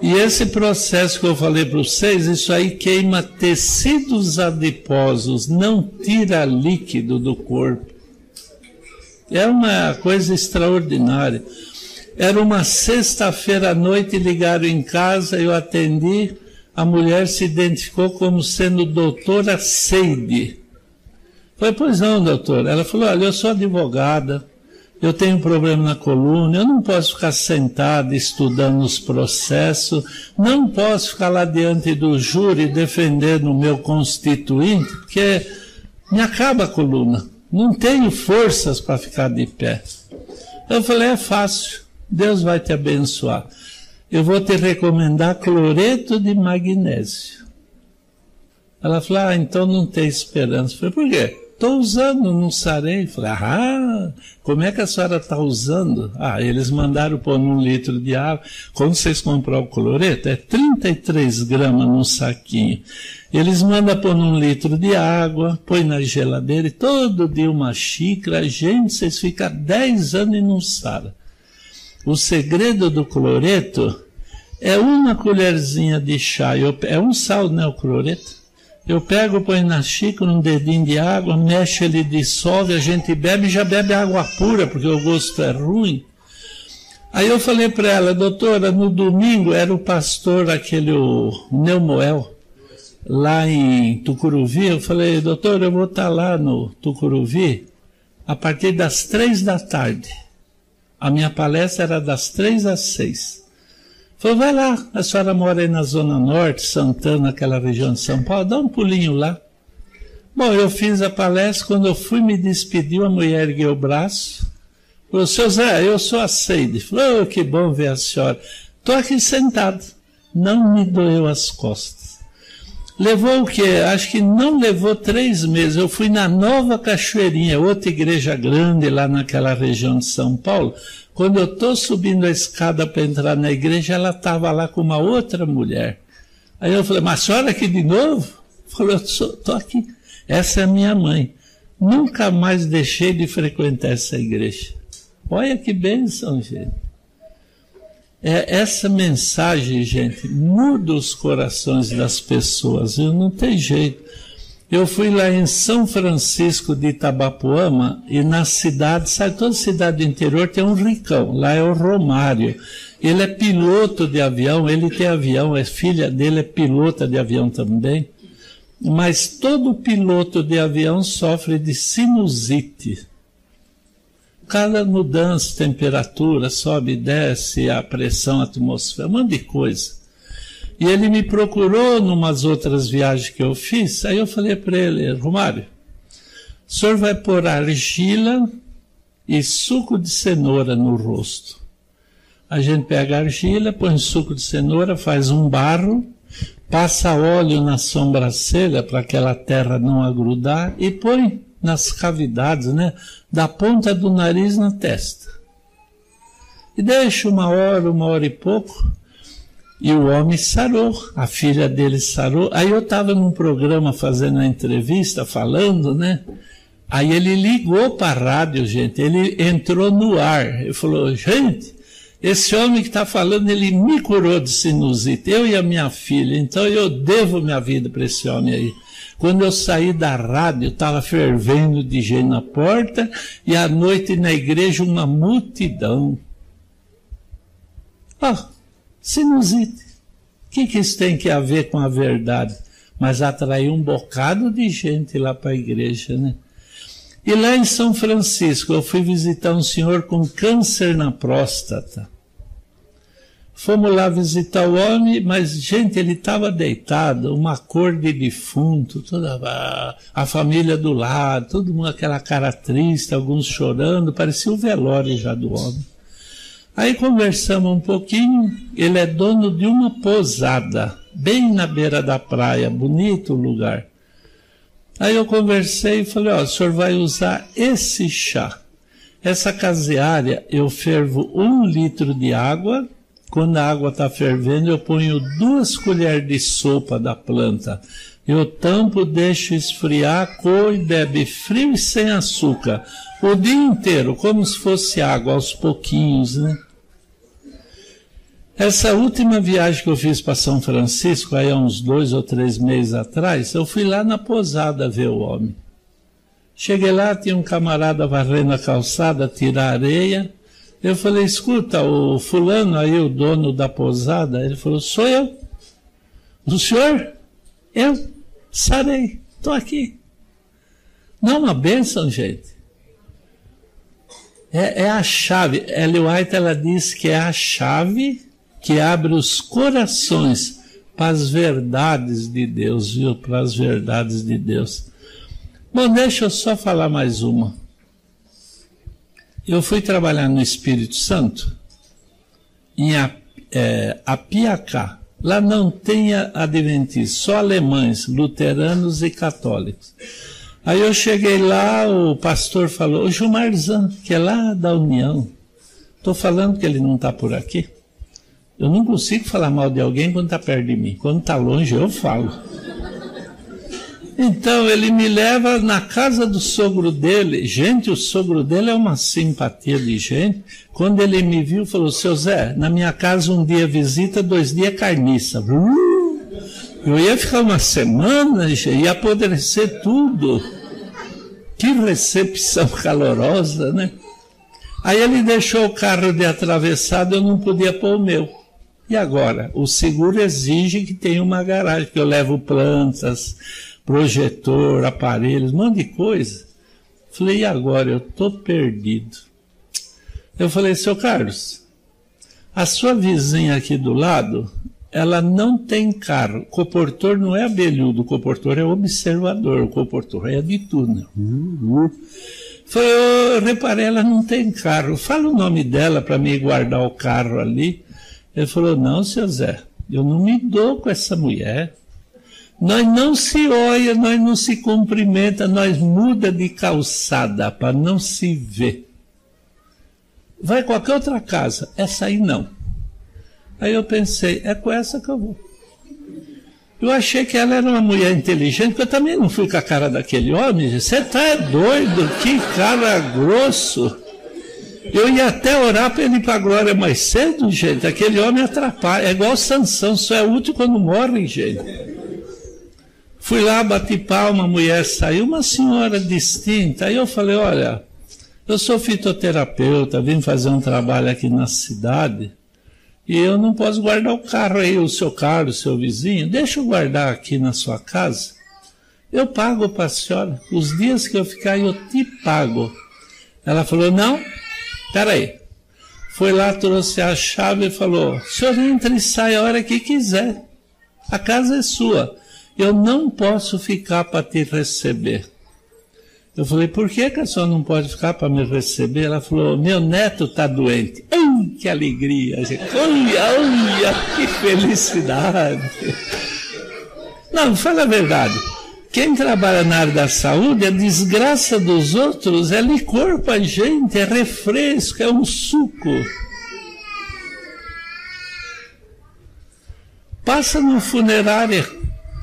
S1: E esse processo que eu falei para vocês, isso aí queima tecidos adiposos, não tira líquido do corpo. É uma coisa extraordinária. Era uma sexta-feira à noite, ligaram em casa, eu atendi. A mulher se identificou como sendo doutora Seide. Falei, pois não, doutor. Ela falou: olha, eu sou advogada, eu tenho um problema na coluna, eu não posso ficar sentado estudando os processos, não posso ficar lá diante do júri defendendo o meu constituinte, porque me acaba a coluna, não tenho forças para ficar de pé. Eu falei, é fácil, Deus vai te abençoar. Eu vou te recomendar cloreto de magnésio. Ela falou, ah, então não tem esperança. Eu falei, por quê? estou usando, não sarei. Falei, ah, como é que a senhora está usando? Ah, eles mandaram pôr num litro de água. Quando vocês compram o cloreto, é 33 gramas num saquinho. Eles mandam pôr num litro de água, põe na geladeira e todo dia uma xícara. Gente, vocês ficam 10 anos e não sara. O segredo do cloreto é uma colherzinha de chá. É um sal, né, o cloreto? Eu pego, põe na xícara um dedinho de água, mexe ele, dissolve, a gente bebe e já bebe água pura, porque o gosto é ruim. Aí eu falei para ela, doutora, no domingo era o pastor, aquele o Neumoel, lá em Tucuruvi. Eu falei, doutora, eu vou estar tá lá no Tucuruvi a partir das três da tarde. A minha palestra era das três às seis. Falou, vai lá, a senhora mora aí na Zona Norte, Santana, aquela região de São Paulo, dá um pulinho lá. Bom, eu fiz a palestra, quando eu fui me despedir, a mulher ergueu o braço. Falou, seu Zé, eu sou a Seide. Falou, oh, que bom ver a senhora. Estou aqui sentado. Não me doeu as costas. Levou o quê? Acho que não levou três meses. Eu fui na Nova Cachoeirinha, outra igreja grande lá naquela região de São Paulo. Quando eu estou subindo a escada para entrar na igreja, ela estava lá com uma outra mulher. Aí eu falei, mas a senhora aqui de novo? Falou, estou aqui. Essa é a minha mãe. Nunca mais deixei de frequentar essa igreja. Olha que bênção, gente. É, essa mensagem, gente, muda os corações das pessoas. Eu Não tem jeito. Eu fui lá em São Francisco de Itabapoama e na cidade, sabe, toda cidade do interior tem um ricão, lá é o Romário. Ele é piloto de avião, ele tem avião, A filha dele é pilota de avião também. Mas todo piloto de avião sofre de sinusite. Cada mudança de temperatura, sobe e desce, a pressão atmosférica, um monte de coisa. E ele me procurou numas outras viagens que eu fiz. Aí eu falei para ele, Romário, o senhor vai pôr argila e suco de cenoura no rosto. A gente pega a argila, põe suco de cenoura, faz um barro, passa óleo na sobrancelha para aquela terra não agrudar e põe nas cavidades, né? Da ponta do nariz na testa. E deixa uma hora, uma hora e pouco e o homem sarou, a filha dele sarou. Aí eu estava num programa fazendo uma entrevista, falando, né? Aí ele ligou para a rádio, gente, ele entrou no ar e falou: gente, esse homem que está falando, ele me curou de sinusite, eu e a minha filha, então eu devo minha vida para esse homem aí. Quando eu saí da rádio, estava fervendo de gente na porta, e à noite na igreja uma multidão. Ah, sinusite. O que, que isso tem que a ver com a verdade? Mas atraiu um bocado de gente lá para a igreja, né? E lá em São Francisco, eu fui visitar um senhor com câncer na próstata. Fomos lá visitar o homem, mas, gente, ele estava deitado, uma cor de defunto, toda a, a, família do lado, todo mundo aquela cara triste, alguns chorando, parecia o velório já do homem. Aí conversamos um pouquinho, ele é dono de uma posada, bem na beira da praia, bonito lugar. Aí eu conversei e falei, ó, o senhor vai usar esse chá. Essa caseária, eu fervo um litro de água, quando a água está fervendo, eu ponho duas colheres de sopa da planta. Eu tampo, deixo esfriar, coe, e bebe frio e sem açúcar. O dia inteiro, como se fosse água, aos pouquinhos, né? Essa última viagem que eu fiz para São Francisco, aí há uns dois ou três meses atrás, eu fui lá na posada ver o homem. Cheguei lá, tinha um camarada varrendo a calçada, tirar areia. Eu falei, escuta, o fulano aí, o dono da posada, ele falou, sou eu. O senhor? Eu sarei, estou aqui. Não é uma bênção, gente. É, é a chave. Ellen White, ela diz que é a chave que abre os corações para as verdades de Deus, viu? Para as verdades de Deus. Bom, deixa eu só falar mais uma. Eu fui trabalhar no Espírito Santo, em é, Apiacá. Lá não tem adventistas, só alemães, luteranos e católicos. Aí eu cheguei lá, o pastor falou, o Gilmar Zan, que é lá da União. Estou falando que ele não está por aqui. Eu não consigo falar mal de alguém quando está perto de mim. Quando está longe, eu falo. Então ele me leva na casa do sogro dele. Gente, o sogro dele é uma simpatia de gente. Quando ele me viu, falou: Seu Zé, na minha casa um dia visita, dois dias carniça. Eu ia ficar uma semana, ia apodrecer tudo. Que recepção calorosa, né? Aí ele deixou o carro de atravessado, eu não podia pôr o meu. E agora, o seguro exige que tenha uma garagem, que eu levo plantas, projetor, aparelhos, um monte de coisa. Falei, e agora? Eu estou perdido. Eu falei, seu Carlos, a sua vizinha aqui do lado, ela não tem carro. O coportor não é abelhudo, o coportor é observador, o coportor é de túnel. Uhum. Foi, eu reparei, ela não tem carro. Fala o nome dela para me guardar o carro ali. Ele falou: Não, seu Zé, eu não me dou com essa mulher. Nós não se olha, nós não se cumprimenta, nós muda de calçada para não se ver. Vai qualquer outra casa, essa aí não. Aí eu pensei, é com essa que eu vou. Eu achei que ela era uma mulher inteligente, porque eu também não fui com a cara daquele homem. Você tá doido? Que cara grosso! Eu ia até orar para ele ir para a glória mais cedo, gente. Aquele homem atrapalha. É igual Sansão, só é útil quando morre, gente. Fui lá, bati palma, a mulher saiu, uma senhora distinta. Aí eu falei, olha, eu sou fitoterapeuta, vim fazer um trabalho aqui na cidade e eu não posso guardar o carro aí, o seu carro, o seu vizinho. Deixa eu guardar aqui na sua casa. Eu pago para a senhora. Os dias que eu ficar, eu te pago. Ela falou, não, Peraí. Foi lá, trouxe a chave e falou: o senhor entra e sai a hora que quiser. A casa é sua. Eu não posso ficar para te receber. Eu falei, por que, que a senhora não pode ficar para me receber? Ela falou, meu neto está doente. Ai, que alegria! Olha, olha, que felicidade! Não, fala a verdade. Quem trabalha na área da saúde, a desgraça dos outros é licor para a gente, é refresco, é um suco. Passa no funerária,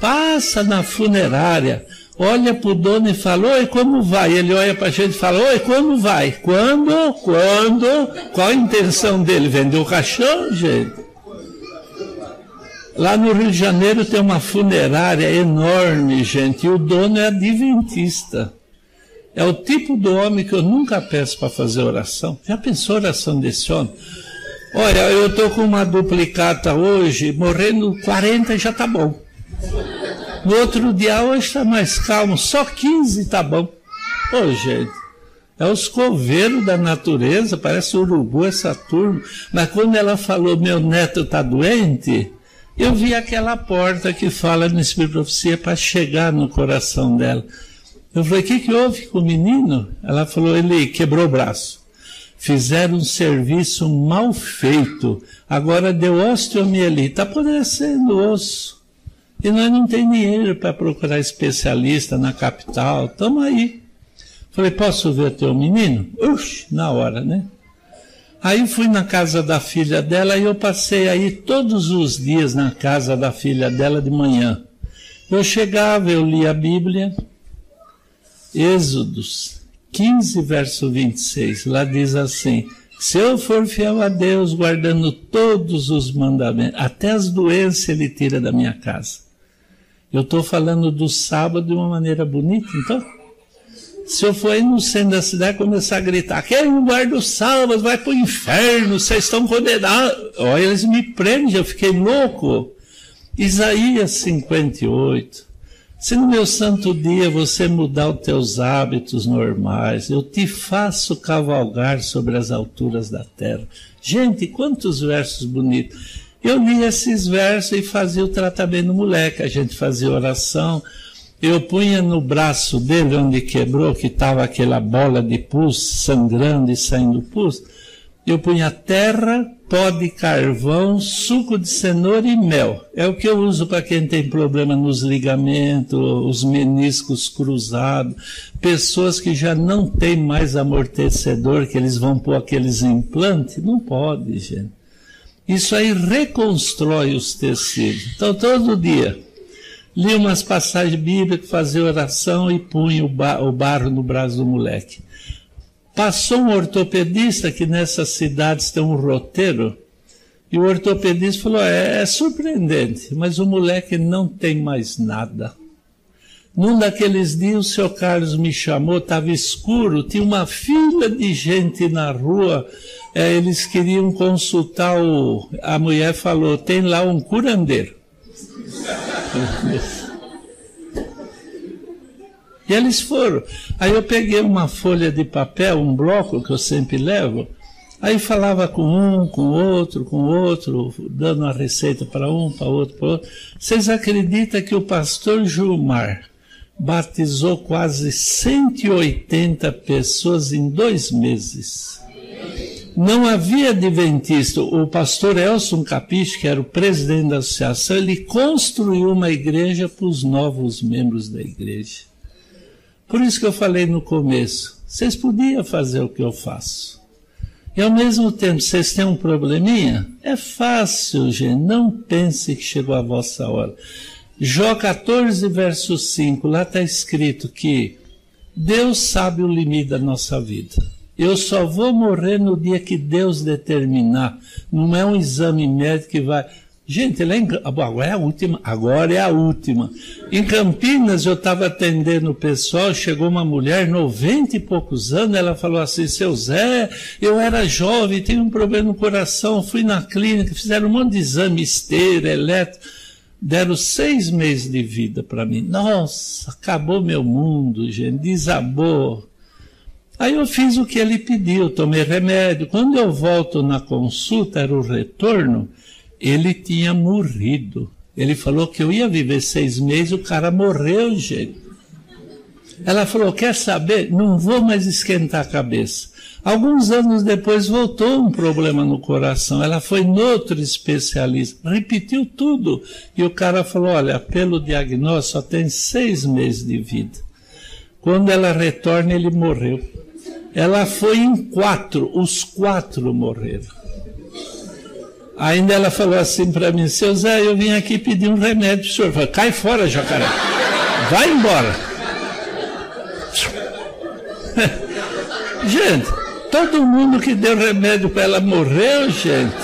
S1: passa na funerária, olha para o dono e fala, oi, como vai? Ele olha para a gente e fala, oi, como vai? Quando? Quando? Qual a intenção dele? Vender o caixão, gente? Lá no Rio de Janeiro tem uma funerária enorme, gente, e o dono é adventista. É o tipo do homem que eu nunca peço para fazer oração. Já pensou oração desse homem? Olha, eu estou com uma duplicata hoje, morrendo 40 já tá bom. No outro dia, hoje está mais calmo, só 15 tá bom. Ô, gente, é os coveiros da natureza, parece urubu essa turma. Mas quando ela falou, meu neto está doente, eu vi aquela porta que fala no Espírito Profecia para chegar no coração dela. Eu falei, o que, que houve com o menino? Ela falou, ele quebrou o braço. Fizeram um serviço mal feito. Agora deu osteomielite. Está apodrecendo o osso. E nós não tem dinheiro para procurar especialista na capital. Tamo aí. Falei, posso ver teu menino? Uxe, na hora, né? Aí fui na casa da filha dela e eu passei aí todos os dias na casa da filha dela de manhã. Eu chegava, eu lia a Bíblia, Êxodos 15, verso 26, lá diz assim: Se eu for fiel a Deus, guardando todos os mandamentos, até as doenças ele tira da minha casa. Eu estou falando do sábado de uma maneira bonita, então? Se eu for aí no centro da cidade começar a gritar, aquele guarda do salvas vai pro inferno, vocês estão condenados. Olha, eles me prendem, eu fiquei louco. Isaías 58. Se no meu santo dia você mudar os teus hábitos normais, eu te faço cavalgar sobre as alturas da terra. Gente, quantos versos bonitos. Eu li esses versos e fazia o tratamento do moleque. A gente fazia oração, eu punha no braço dele, onde quebrou, que estava aquela bola de pus sangrando e saindo pus, eu punha terra, pó de carvão, suco de cenoura e mel. É o que eu uso para quem tem problema nos ligamentos, os meniscos cruzados, pessoas que já não têm mais amortecedor, que eles vão pôr aqueles implantes. Não pode, gente. Isso aí reconstrói os tecidos. Então, todo dia lia umas passagens bíblicas, fazia oração e punha o, bar, o barro no braço do moleque. Passou um ortopedista, que nessas cidades tem um roteiro, e o ortopedista falou: é, é, surpreendente, mas o moleque não tem mais nada. Num daqueles dias, o seu Carlos me chamou, estava escuro, tinha uma fila de gente na rua, é, eles queriam consultar o. A mulher falou: tem lá um curandeiro. E eles foram. Aí eu peguei uma folha de papel, um bloco que eu sempre levo, aí falava com um, com outro, com outro, dando a receita para um, para outro, para outro. Vocês acreditam que o pastor Gilmar batizou quase 180 pessoas em dois meses? não havia adventista. O pastor Elson Capiche, que era o presidente da associação, ele construiu uma igreja para os novos membros da igreja. Por isso que eu falei no começo, vocês podiam fazer o que eu faço. E ao mesmo tempo, vocês têm um probleminha? É fácil, gente. Não pense que chegou a vossa hora. Jó 14, verso 5, lá está escrito que Deus sabe o limite da nossa vida. Eu só vou morrer no dia que Deus determinar. Não é um exame médico que vai. Gente, lá em... Ah, agora é a última. Agora é a última. Em Campinas, eu estava atendendo o pessoal. Chegou uma mulher, 90 e poucos anos. Ela falou assim: Seu Zé, eu era jovem, tenho um problema no coração. Fui na clínica, fizeram um monte de exame, esteira, elétrico deram seis meses de vida para mim. Nossa, acabou meu mundo, gente, desabou. Aí eu fiz o que ele pediu, tomei remédio. Quando eu volto na consulta, era o retorno, ele tinha morrido. Ele falou que eu ia viver seis meses, o cara morreu, gente. Ela falou: Quer saber? Não vou mais esquentar a cabeça. Alguns anos depois voltou um problema no coração. Ela foi no outro especialista, repetiu tudo. E o cara falou: Olha, pelo diagnóstico, só tem seis meses de vida. Quando ela retorna, ele morreu. Ela foi em quatro, os quatro morreram. Ainda ela falou assim para mim, seu Zé, eu vim aqui pedir um remédio. O senhor Falei, cai fora, jacaré. Vai embora. gente, todo mundo que deu remédio para ela morreu, gente.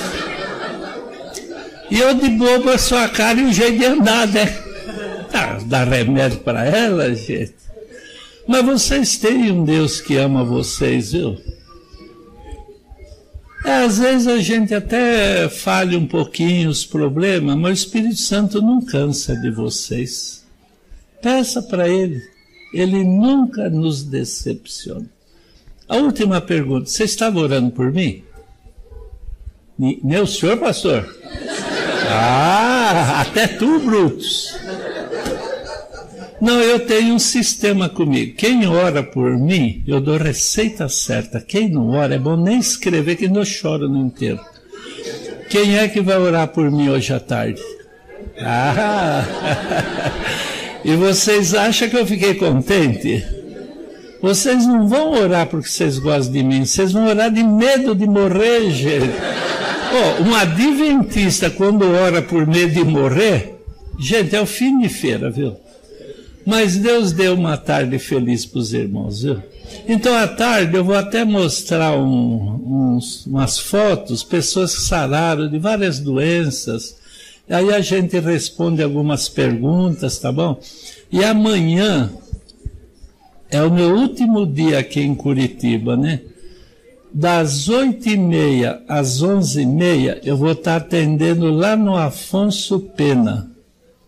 S1: E eu de bobo a sua cara e o jeito de andar, né? Ah, dar remédio para ela, gente. Mas vocês têm um Deus que ama vocês, viu? É, às vezes a gente até falha um pouquinho os problemas, mas o Espírito Santo não cansa de vocês. Peça para Ele. Ele nunca nos decepciona. A última pergunta: você estava orando por mim? Meu senhor, pastor? Ah, até tu, Brutus. Não, eu tenho um sistema comigo. Quem ora por mim, eu dou receita certa. Quem não ora, é bom nem escrever, que não choro no inteiro. Quem é que vai orar por mim hoje à tarde? Ah! E vocês acham que eu fiquei contente? Vocês não vão orar porque vocês gostam de mim, vocês vão orar de medo de morrer, gente. Oh, um adventista, quando ora por medo de morrer, gente, é o fim de feira, viu? Mas Deus deu uma tarde feliz para os irmãos, viu? Então, à tarde, eu vou até mostrar um, uns, umas fotos, pessoas que sararam de várias doenças. Aí a gente responde algumas perguntas, tá bom? E amanhã é o meu último dia aqui em Curitiba, né? Das oito e meia às onze e meia, eu vou estar atendendo lá no Afonso Pena.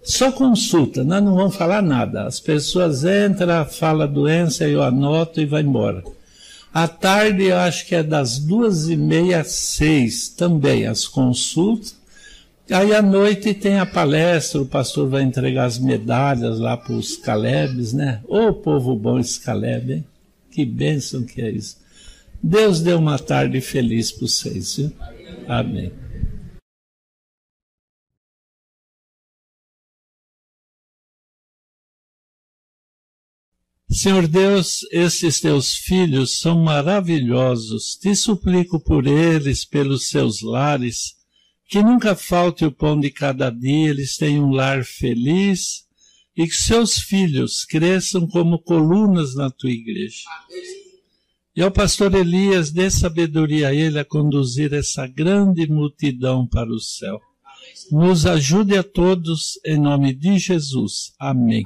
S1: Só consulta, nós não vamos falar nada. As pessoas entram, falam doença, eu anoto e vai embora. À tarde, eu acho que é das duas e meia às seis, também as consultas. Aí à noite tem a palestra, o pastor vai entregar as medalhas lá para os Calebes, né? Ô povo bom esse Caleb, hein? Que bênção que é isso. Deus deu uma tarde feliz para vocês, viu? Amém. Senhor Deus, esses teus filhos são maravilhosos. Te suplico por eles, pelos seus lares, que nunca falte o pão de cada dia, eles tenham um lar feliz e que seus filhos cresçam como colunas na tua igreja. E ao pastor Elias, dê sabedoria a ele a conduzir essa grande multidão para o céu. Nos ajude a todos, em nome de Jesus. Amém.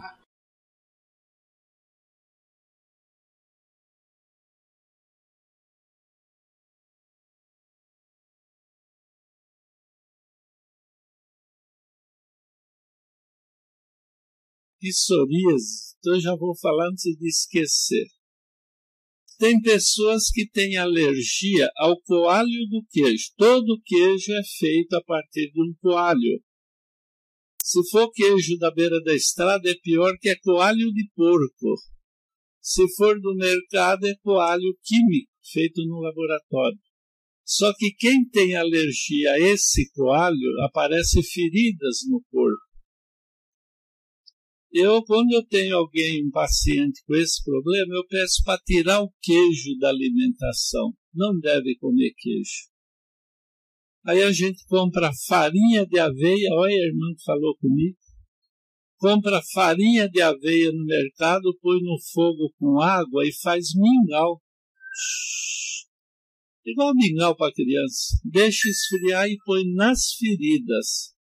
S2: de psoríase, então já vou falar antes de esquecer. Tem pessoas que têm alergia ao coalho do queijo. Todo queijo é feito a partir de um coalho. Se for queijo da beira da estrada, é pior que é coalho de porco. Se for do mercado, é coalho químico, feito no laboratório. Só que quem tem alergia a esse coalho, aparece feridas no corpo. Eu, quando eu tenho alguém, um paciente com esse problema, eu peço para tirar o queijo da alimentação. Não deve comer queijo. Aí a gente compra farinha de aveia, olha a irmã que falou comigo. Compra farinha de aveia no mercado, põe no fogo com água e faz mingau. Igual mingau para criança. Deixa esfriar e põe nas feridas.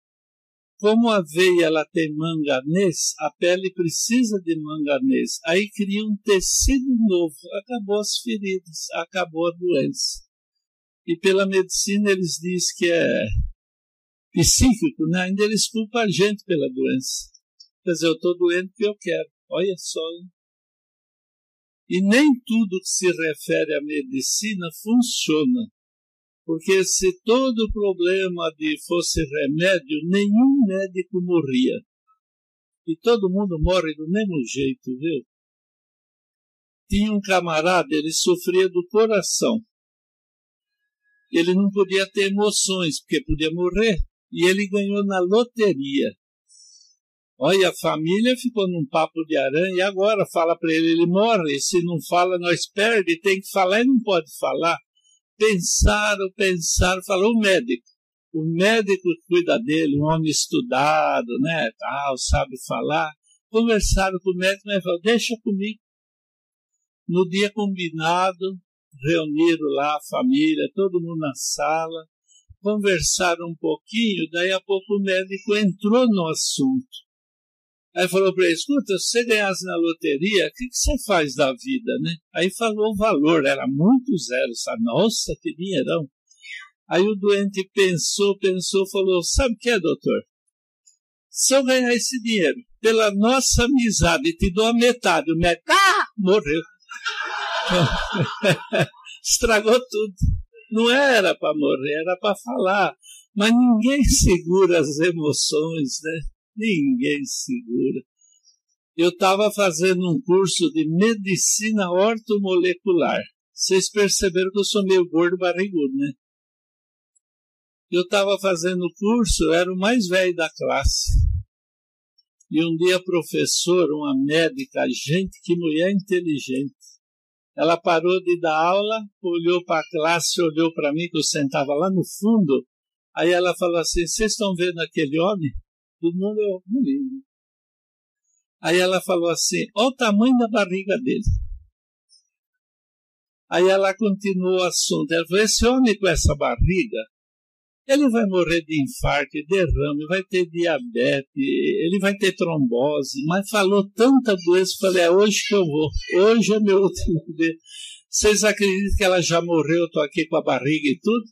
S2: Como a veia ela tem manganês, a pele precisa de manganês. Aí cria um tecido novo. Acabou as feridas, acabou a doença. E pela medicina eles dizem que é psíquico, né? ainda eles culpam a gente pela doença. Quer dizer, eu estou doente porque eu quero. Olha só. Hein? E nem tudo que se refere à medicina funciona. Porque se todo problema de fosse remédio, nenhum médico morria. E todo mundo morre do mesmo jeito, viu? Tinha um camarada, ele sofria do coração. Ele não podia ter emoções, porque podia morrer. E ele ganhou na loteria. Olha, a família ficou num papo de aranha e agora fala para ele, ele morre. Se não fala, nós perde. Tem que falar e não pode falar pensaram, pensaram, falou o médico. O médico cuida dele, um homem estudado, né, tal, sabe falar. Conversaram com o médico, mas falou, deixa comigo. No dia combinado, reuniram lá a família, todo mundo na sala, conversaram um pouquinho, daí a pouco o médico entrou no assunto. Aí falou para ele, escuta, se você ganhasse na loteria, o que, que, você faz da vida, né? Aí falou o valor, era muito zero, essa Nossa, que dinheirão. Aí o doente pensou, pensou, falou, sabe o que é, doutor? Se eu ganhar esse dinheiro, pela nossa amizade, te dou a metade. O metade ah, morreu. Estragou tudo. Não era para morrer, era para falar. Mas ninguém segura as emoções, né? ninguém segura. Eu estava fazendo um curso de medicina ortomolecular. Vocês perceberam que eu sou meio gordo barrigudo, né? Eu estava fazendo o curso, eu era o mais velho da classe. E um dia a professora, uma médica, gente, que mulher inteligente, ela parou de dar aula, olhou para a classe, olhou para mim, que eu sentava lá no fundo. Aí ela falou assim: Vocês estão vendo aquele homem? Todo mundo é um livro. Aí ela falou assim: olha o tamanho da barriga dele. Aí ela continuou o assunto. Ela falou: esse homem com essa barriga, ele vai morrer de infarto, derrame, vai ter diabetes, ele vai ter trombose. Mas falou tanta doença, falei: é hoje que eu vou, hoje é meu último dia. Vocês acreditam que ela já morreu? Estou aqui com a barriga e tudo?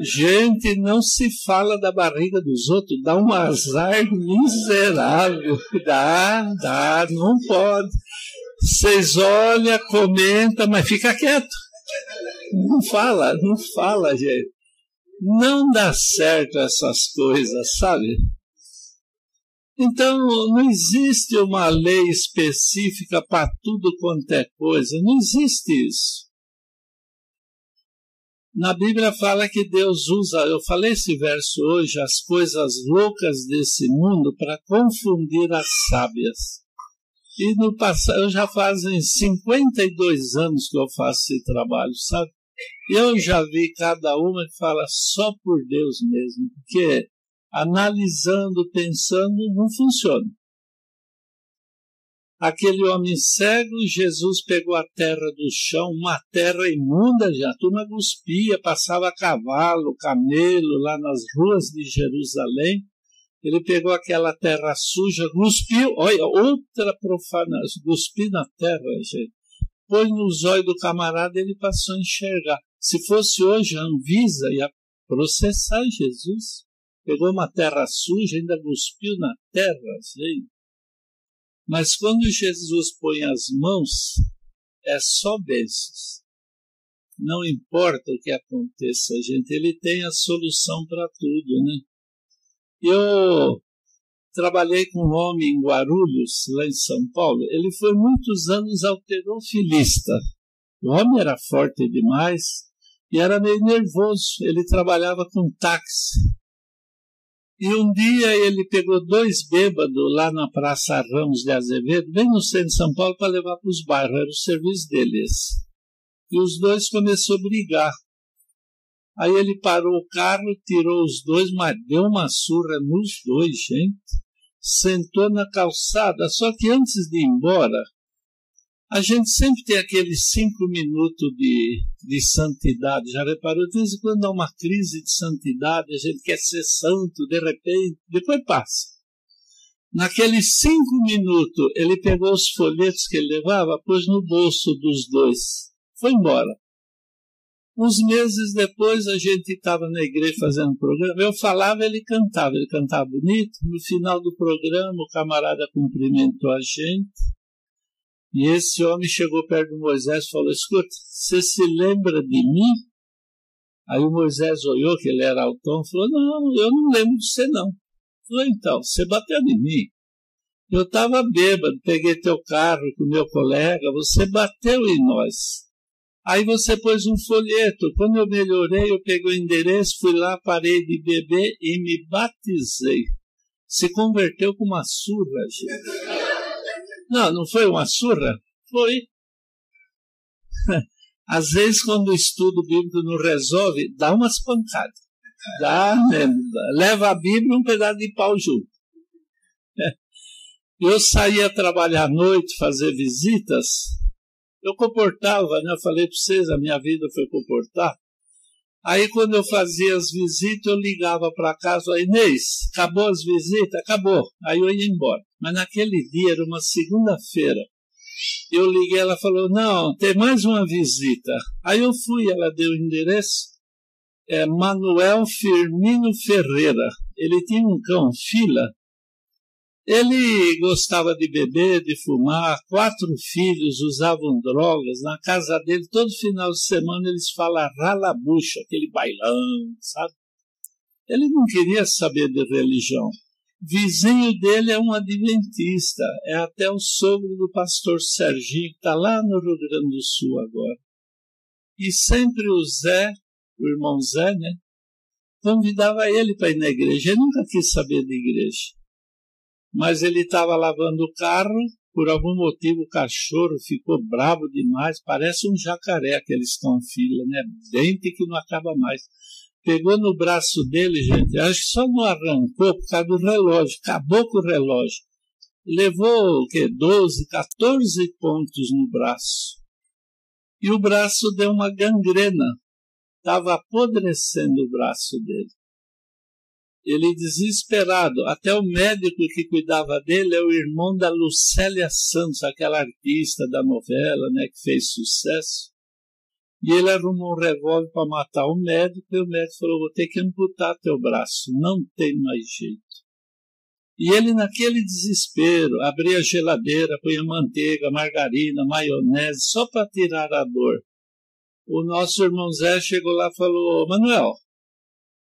S2: Gente, não se fala da barriga dos outros, dá um azar miserável. Dá, dá, não pode. Vocês olham, comenta, mas fica quieto. Não fala, não fala, gente. Não dá certo essas coisas, sabe? Então, não existe uma lei específica para tudo quanto é coisa, não existe isso. Na Bíblia fala que Deus usa, eu falei esse verso hoje, as coisas loucas desse mundo para confundir as sábias. E no passado, já fazem 52 anos que eu faço esse trabalho, sabe? Eu já vi cada uma que fala só por Deus mesmo, porque analisando, pensando, não funciona. Aquele homem cego, Jesus pegou a terra do chão, uma terra imunda já. A turma cuspia, passava a cavalo, camelo lá nas ruas de Jerusalém. Ele pegou aquela terra suja, cuspiu, olha, outra profana cuspi na terra, gente. Põe nos olhos do camarada, ele passou a enxergar. Se fosse hoje, a Anvisa ia processar Jesus. Pegou uma terra suja, ainda cuspiu na terra, gente. Mas quando Jesus põe as mãos, é só bênçãos. Não importa o que aconteça, gente, ele tem a solução para tudo, né? Eu trabalhei com um homem em Guarulhos, lá em São Paulo. Ele foi muitos anos alterofilista. O homem era forte demais e era meio nervoso. Ele trabalhava com táxi. E um dia ele pegou dois bêbados lá na Praça Ramos de Azevedo, bem no centro de São Paulo, para levar para os bairros, era o serviço deles. E os dois começaram a brigar. Aí ele parou o carro, tirou os dois, mas deu uma surra nos dois, gente. Sentou na calçada, só que antes de ir embora, a gente sempre tem aqueles cinco minutos de, de santidade. Já reparou? De vez em quando há uma crise de santidade, a gente quer ser santo, de repente, depois passa. Naqueles cinco minutos, ele pegou os folhetos que ele levava, pôs no bolso dos dois. Foi embora. Uns meses depois, a gente estava na igreja fazendo um programa. Eu falava, ele cantava. Ele cantava bonito. No final do programa, o camarada cumprimentou a gente. E esse homem chegou perto de Moisés e falou: Escuta, você se lembra de mim? Aí o Moisés olhou, que ele era altão, e falou: Não, eu não lembro de você, não. Falou: Então, você bateu em mim. Eu estava bêbado, peguei teu carro com meu colega, você bateu em nós. Aí você pôs um folheto. Quando eu melhorei, eu peguei o endereço, fui lá, parei de beber e me batizei. Se converteu com uma surra, gente. Não, não foi uma surra? Foi. Às vezes, quando o estudo bíblico não resolve, dá umas pancadas. Dá mesmo. Leva a Bíblia e um pedaço de pau junto. Eu saía trabalhar à noite, fazer visitas. Eu comportava, né? Eu falei para vocês, a minha vida foi comportar. Aí, quando eu fazia as visitas, eu ligava para casa, Inês, acabou as visitas? Acabou. Aí eu ia embora. Mas naquele dia, era uma segunda-feira, eu liguei, ela falou, não, tem mais uma visita. Aí eu fui, ela deu o endereço, é Manuel Firmino Ferreira. Ele tinha um cão, Fila. Ele gostava de beber, de fumar, quatro filhos, usavam drogas. Na casa dele, todo final de semana, eles falavam ralabucha, aquele bailão, sabe? Ele não queria saber de religião. Vizinho dele é um adventista, é até o sogro do pastor Serginho, que está lá no Rio Grande do Sul agora. E sempre o Zé, o irmão Zé, né, convidava ele para ir na igreja. Ele nunca quis saber de igreja. Mas ele estava lavando o carro, por algum motivo o cachorro ficou bravo demais, parece um jacaré aqueles estão fila, né? Dente que não acaba mais pegou no braço dele, gente, acho que só não arrancou por causa do relógio, acabou com o relógio. Levou o quê? 12, 14 pontos no braço. E o braço deu uma gangrena. Estava apodrecendo o braço dele. Ele desesperado, até o médico que cuidava dele é o irmão da Lucélia Santos, aquela artista da novela, né, que fez sucesso e ele arrumou um revólver para matar o médico, e o médico falou: Vou ter que amputar teu braço, não tem mais jeito. E ele, naquele desespero, abria a geladeira, punha manteiga, margarina, maionese, só para tirar a dor. O nosso irmão Zé chegou lá e falou: Manuel,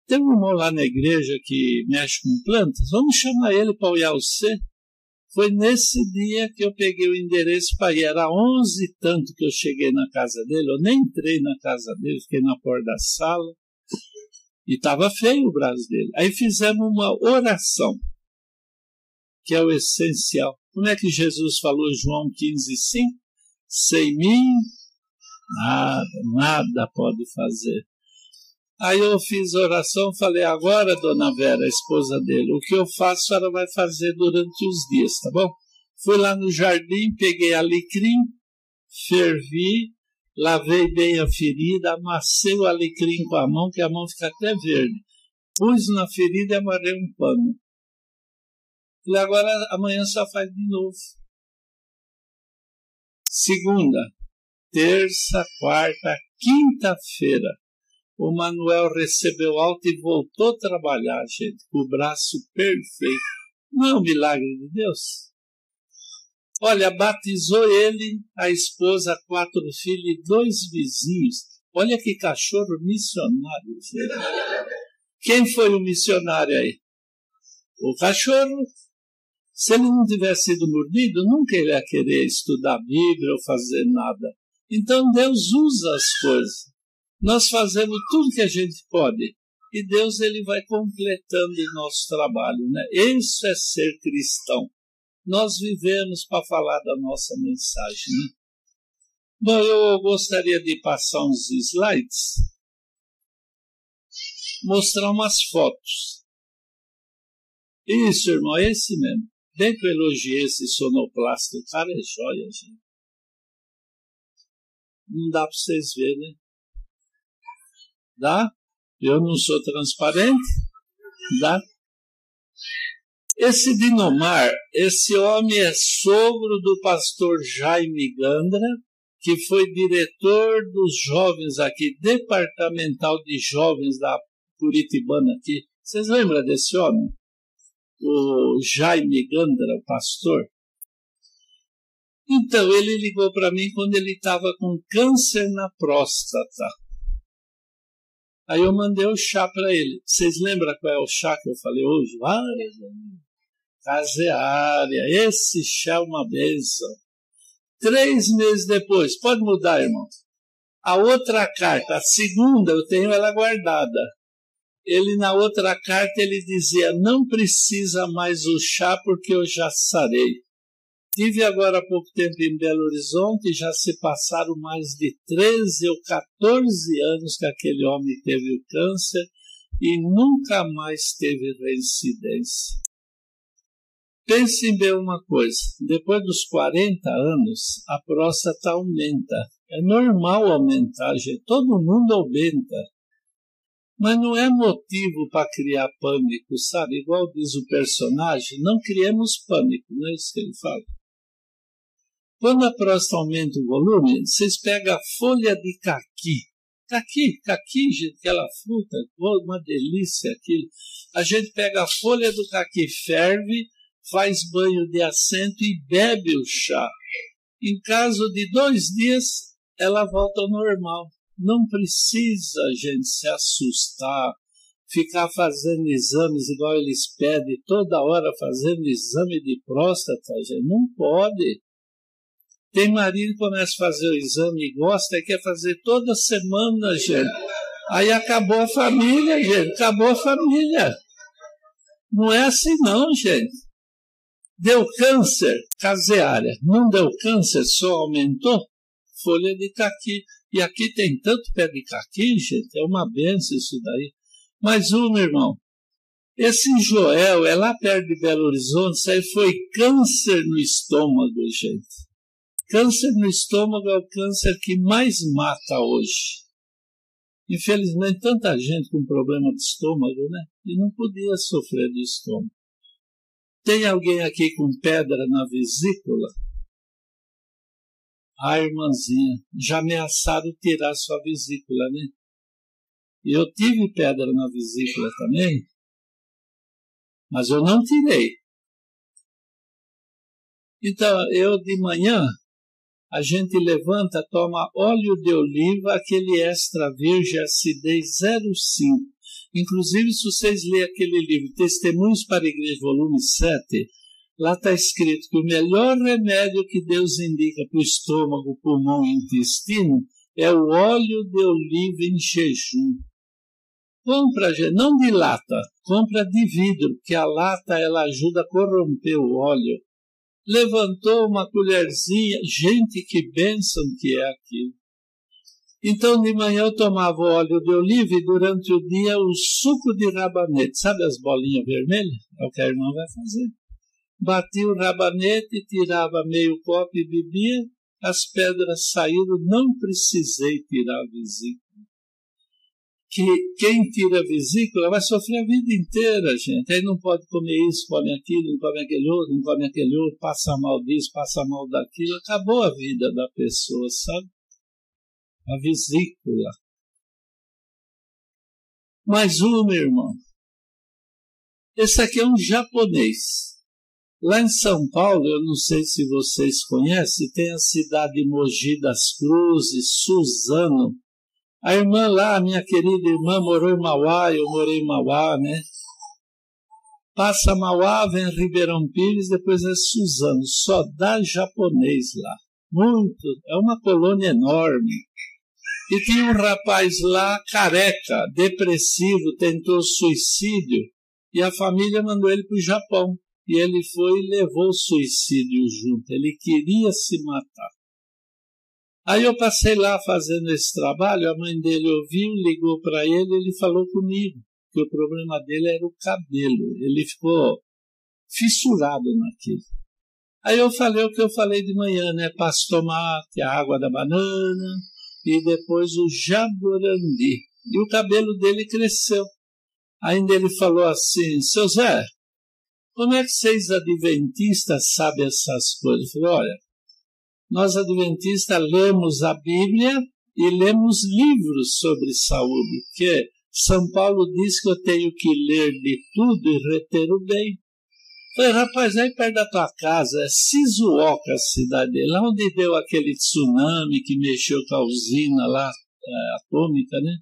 S2: tem um irmão lá na igreja que mexe com plantas, vamos chamar ele para olhar você. Foi nesse dia que eu peguei o endereço para ir. Era onze e tanto que eu cheguei na casa dele. Eu nem entrei na casa dele, fiquei na porta da sala. E estava feio o braço dele. Aí fizemos uma oração, que é o essencial. Como é que Jesus falou João 15, 5? Sem mim, nada, nada pode fazer. Aí eu fiz oração, falei, agora, dona Vera, a esposa dele, o que eu faço, ela vai fazer durante os dias, tá bom? Fui lá no jardim, peguei alecrim, fervi, lavei bem a ferida, amassei o alecrim com a mão, que a mão fica até verde. Pus na ferida e amarrei um pano. E agora amanhã só faz de novo. Segunda, terça, quarta, quinta-feira o Manuel recebeu alta e voltou a trabalhar, gente, com o braço perfeito. Não é um milagre de Deus? Olha, batizou ele, a esposa, quatro filhos e dois vizinhos. Olha que cachorro missionário, gente. Quem foi o missionário aí? O cachorro. Se ele não tivesse sido mordido, nunca ele ia querer estudar a Bíblia ou fazer nada. Então Deus usa as coisas. Nós fazemos tudo que a gente pode e Deus ele vai completando o nosso trabalho, né? Isso é ser cristão. Nós vivemos para falar da nossa mensagem. Né? Bom, eu gostaria de passar uns slides, mostrar umas fotos. Isso, irmão, é esse mesmo. Bem que eu elogiei esse sonoplasta, o cara é joia, gente. Não dá para vocês verem, né? dá Eu não sou transparente. dá Esse Dinomar, esse homem é sogro do pastor Jaime Gandra, que foi diretor dos jovens aqui, departamental de jovens da Curitibana aqui. Vocês lembram desse homem? O Jaime Gandra, o pastor. Então, ele ligou para mim quando ele estava com câncer na próstata. Aí eu mandei o chá para ele. Vocês lembram qual é o chá que eu falei hoje? Várias né? Caseária. É Esse chá é uma benção. Três meses depois, pode mudar, irmão. A outra carta, a segunda, eu tenho ela guardada. Ele, na outra carta, ele dizia: Não precisa mais o chá porque eu já sarei. Tive agora há pouco tempo em Belo Horizonte, já se passaram mais de 13 ou 14 anos que aquele homem teve o câncer e nunca mais teve reincidência. Pensem bem uma coisa: depois dos 40 anos, a próstata aumenta. É normal aumentar, gente. todo mundo aumenta. Mas não é motivo para criar pânico, sabe? Igual diz o personagem, não criemos pânico, não é isso que ele fala. Quando a próstata aumenta o volume, vocês pegam a folha de caqui. Caqui, caqui, gente, aquela fruta, uma delícia aquilo. A gente pega a folha do caqui, ferve, faz banho de assento e bebe o chá. Em caso de dois dias, ela volta ao normal. Não precisa a gente se assustar, ficar fazendo exames igual eles pedem, toda hora fazendo exame de próstata, gente. Não pode. Tem marido que começa a fazer o exame e gosta e quer fazer toda semana, gente. Aí acabou a família, gente. Acabou a família. Não é assim, não, gente. Deu câncer, caseária. Não deu câncer, só aumentou folha de caqui. E aqui tem tanto pé de caqui, gente. É uma benção isso daí. Mais uma, irmão. Esse Joel é lá perto de Belo Horizonte. Isso aí foi câncer no estômago, gente. Câncer no estômago é o câncer que mais mata hoje. Infelizmente, tanta gente com problema de estômago, né? E não podia sofrer de estômago. Tem alguém aqui com pedra na vesícula? Ah, irmãzinha, já ameaçaram tirar sua vesícula, né? Eu tive pedra na vesícula também, mas eu não tirei. Então, eu de manhã a gente levanta, toma óleo de oliva, aquele extra virgem acidez 05. Inclusive, se vocês lerem aquele livro Testemunhos para a Igreja, volume 7, lá está escrito que o melhor remédio que Deus indica para o estômago, pulmão e intestino é o óleo de oliva em jejum. Compra, não de lata, compra de vidro, que a lata ela ajuda a corromper o óleo levantou uma colherzinha. Gente, que bênção que é aquilo! Então, de manhã eu tomava óleo de oliva e durante o dia o suco de rabanete. Sabe as bolinhas vermelhas? É o que a irmã vai fazer. Batia o rabanete, tirava meio copo e bebia. As pedras saíram, não precisei tirar a vesícula que quem tira a vesícula vai sofrer a vida inteira, gente. Aí não pode comer isso, come aquilo, não come aquele outro, não come aquele outro, passa mal disso, passa mal daquilo. Acabou a vida da pessoa, sabe? A vesícula. Mais uma, irmão. Esse aqui é um japonês. Lá em São Paulo, eu não sei se vocês conhecem, tem a cidade Mogi das Cruzes, Suzano a irmã lá, a minha querida irmã, morou em Mauá, eu morei em Mauá, né? Passa Mauá, vem Ribeirão Pires, depois é Suzano, só dá japonês lá. Muito, é uma colônia enorme. E tem um rapaz lá, careca, depressivo, tentou suicídio, e a família mandou ele para o Japão. E ele foi e levou o suicídio junto. Ele queria se matar. Aí eu passei lá fazendo esse trabalho, a mãe dele ouviu, ligou para ele, ele falou comigo que o problema dele era o cabelo. Ele ficou fissurado naquilo. Aí eu falei o que eu falei de manhã, né? Passo tomate, a água da banana e depois o jaborandi. E o cabelo dele cresceu. Ainda ele falou assim, seu Zé, como é que vocês adventistas sabem essas coisas? Eu falei, olha, nós adventistas lemos a Bíblia e lemos livros sobre saúde, porque São Paulo diz que eu tenho que ler de tudo e reter o bem. Falei, rapaz, aí perto da tua casa é Shizuoka, a cidade dele, lá onde deu aquele tsunami que mexeu com a usina lá, é, atômica, né?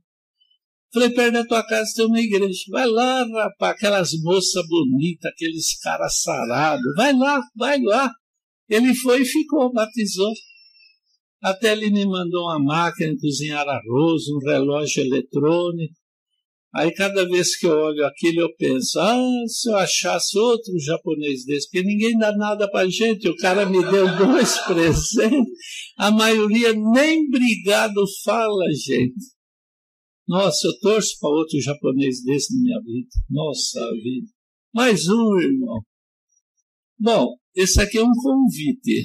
S2: Falei, perto da tua casa tem uma igreja. Vai lá, rapaz, aquelas moças bonitas, aqueles caras sarados. Vai lá, vai lá. Ele foi e ficou, batizou. Até ele me mandou uma máquina de cozinhar arroz, um relógio eletrônico. Aí cada vez que eu olho aquilo, eu penso, ah, se eu achasse outro japonês desse, porque ninguém dá nada pra gente, o cara me deu dois presentes, a maioria nem brigado fala, gente. Nossa, eu torço para outro japonês desse na minha vida. Nossa vida. Mais um, irmão. Bom, esse aqui é um convite.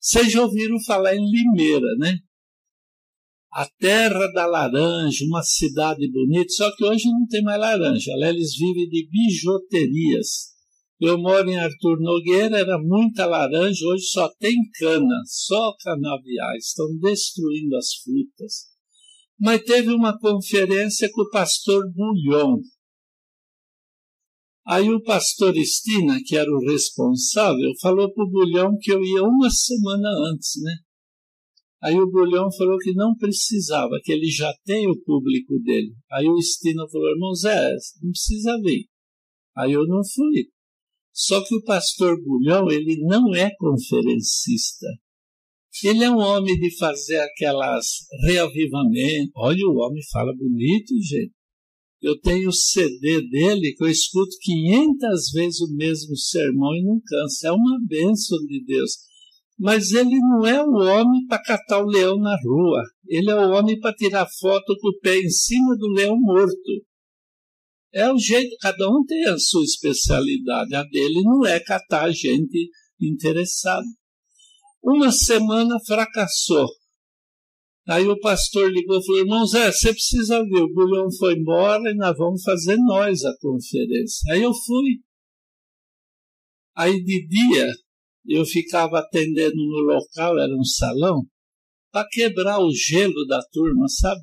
S2: Vocês já ouviram falar em Limeira, né? A terra da laranja, uma cidade bonita, só que hoje não tem mais laranja. Lá eles vivem de bijuterias. Eu moro em Arthur Nogueira, era muita laranja, hoje só tem cana, só canaviais, estão destruindo as frutas. Mas teve uma conferência com o pastor Bulhon, Aí o pastor Estina, que era o responsável, falou para o Bulhão que eu ia uma semana antes, né? Aí o Bulhão falou que não precisava, que ele já tem o público dele. Aí o Estina falou, irmão Zé, não precisa vir. Aí eu não fui. Só que o pastor Bulhão, ele não é conferencista. Ele é um homem de fazer aquelas reavivamentos. Olha, o homem fala bonito, gente. Eu tenho o CD dele que eu escuto 500 vezes o mesmo sermão e não cansa. É uma bênção de Deus. Mas ele não é o homem para catar o leão na rua. Ele é o homem para tirar foto com o pé em cima do leão morto. É o jeito, cada um tem a sua especialidade. A dele não é catar gente interessada. Uma semana fracassou. Aí o pastor ligou e falou: irmão Zé, você precisa ver, o Bulhão foi embora e nós vamos fazer nós a conferência. Aí eu fui. Aí de dia eu ficava atendendo no local, era um salão, para quebrar o gelo da turma, sabe?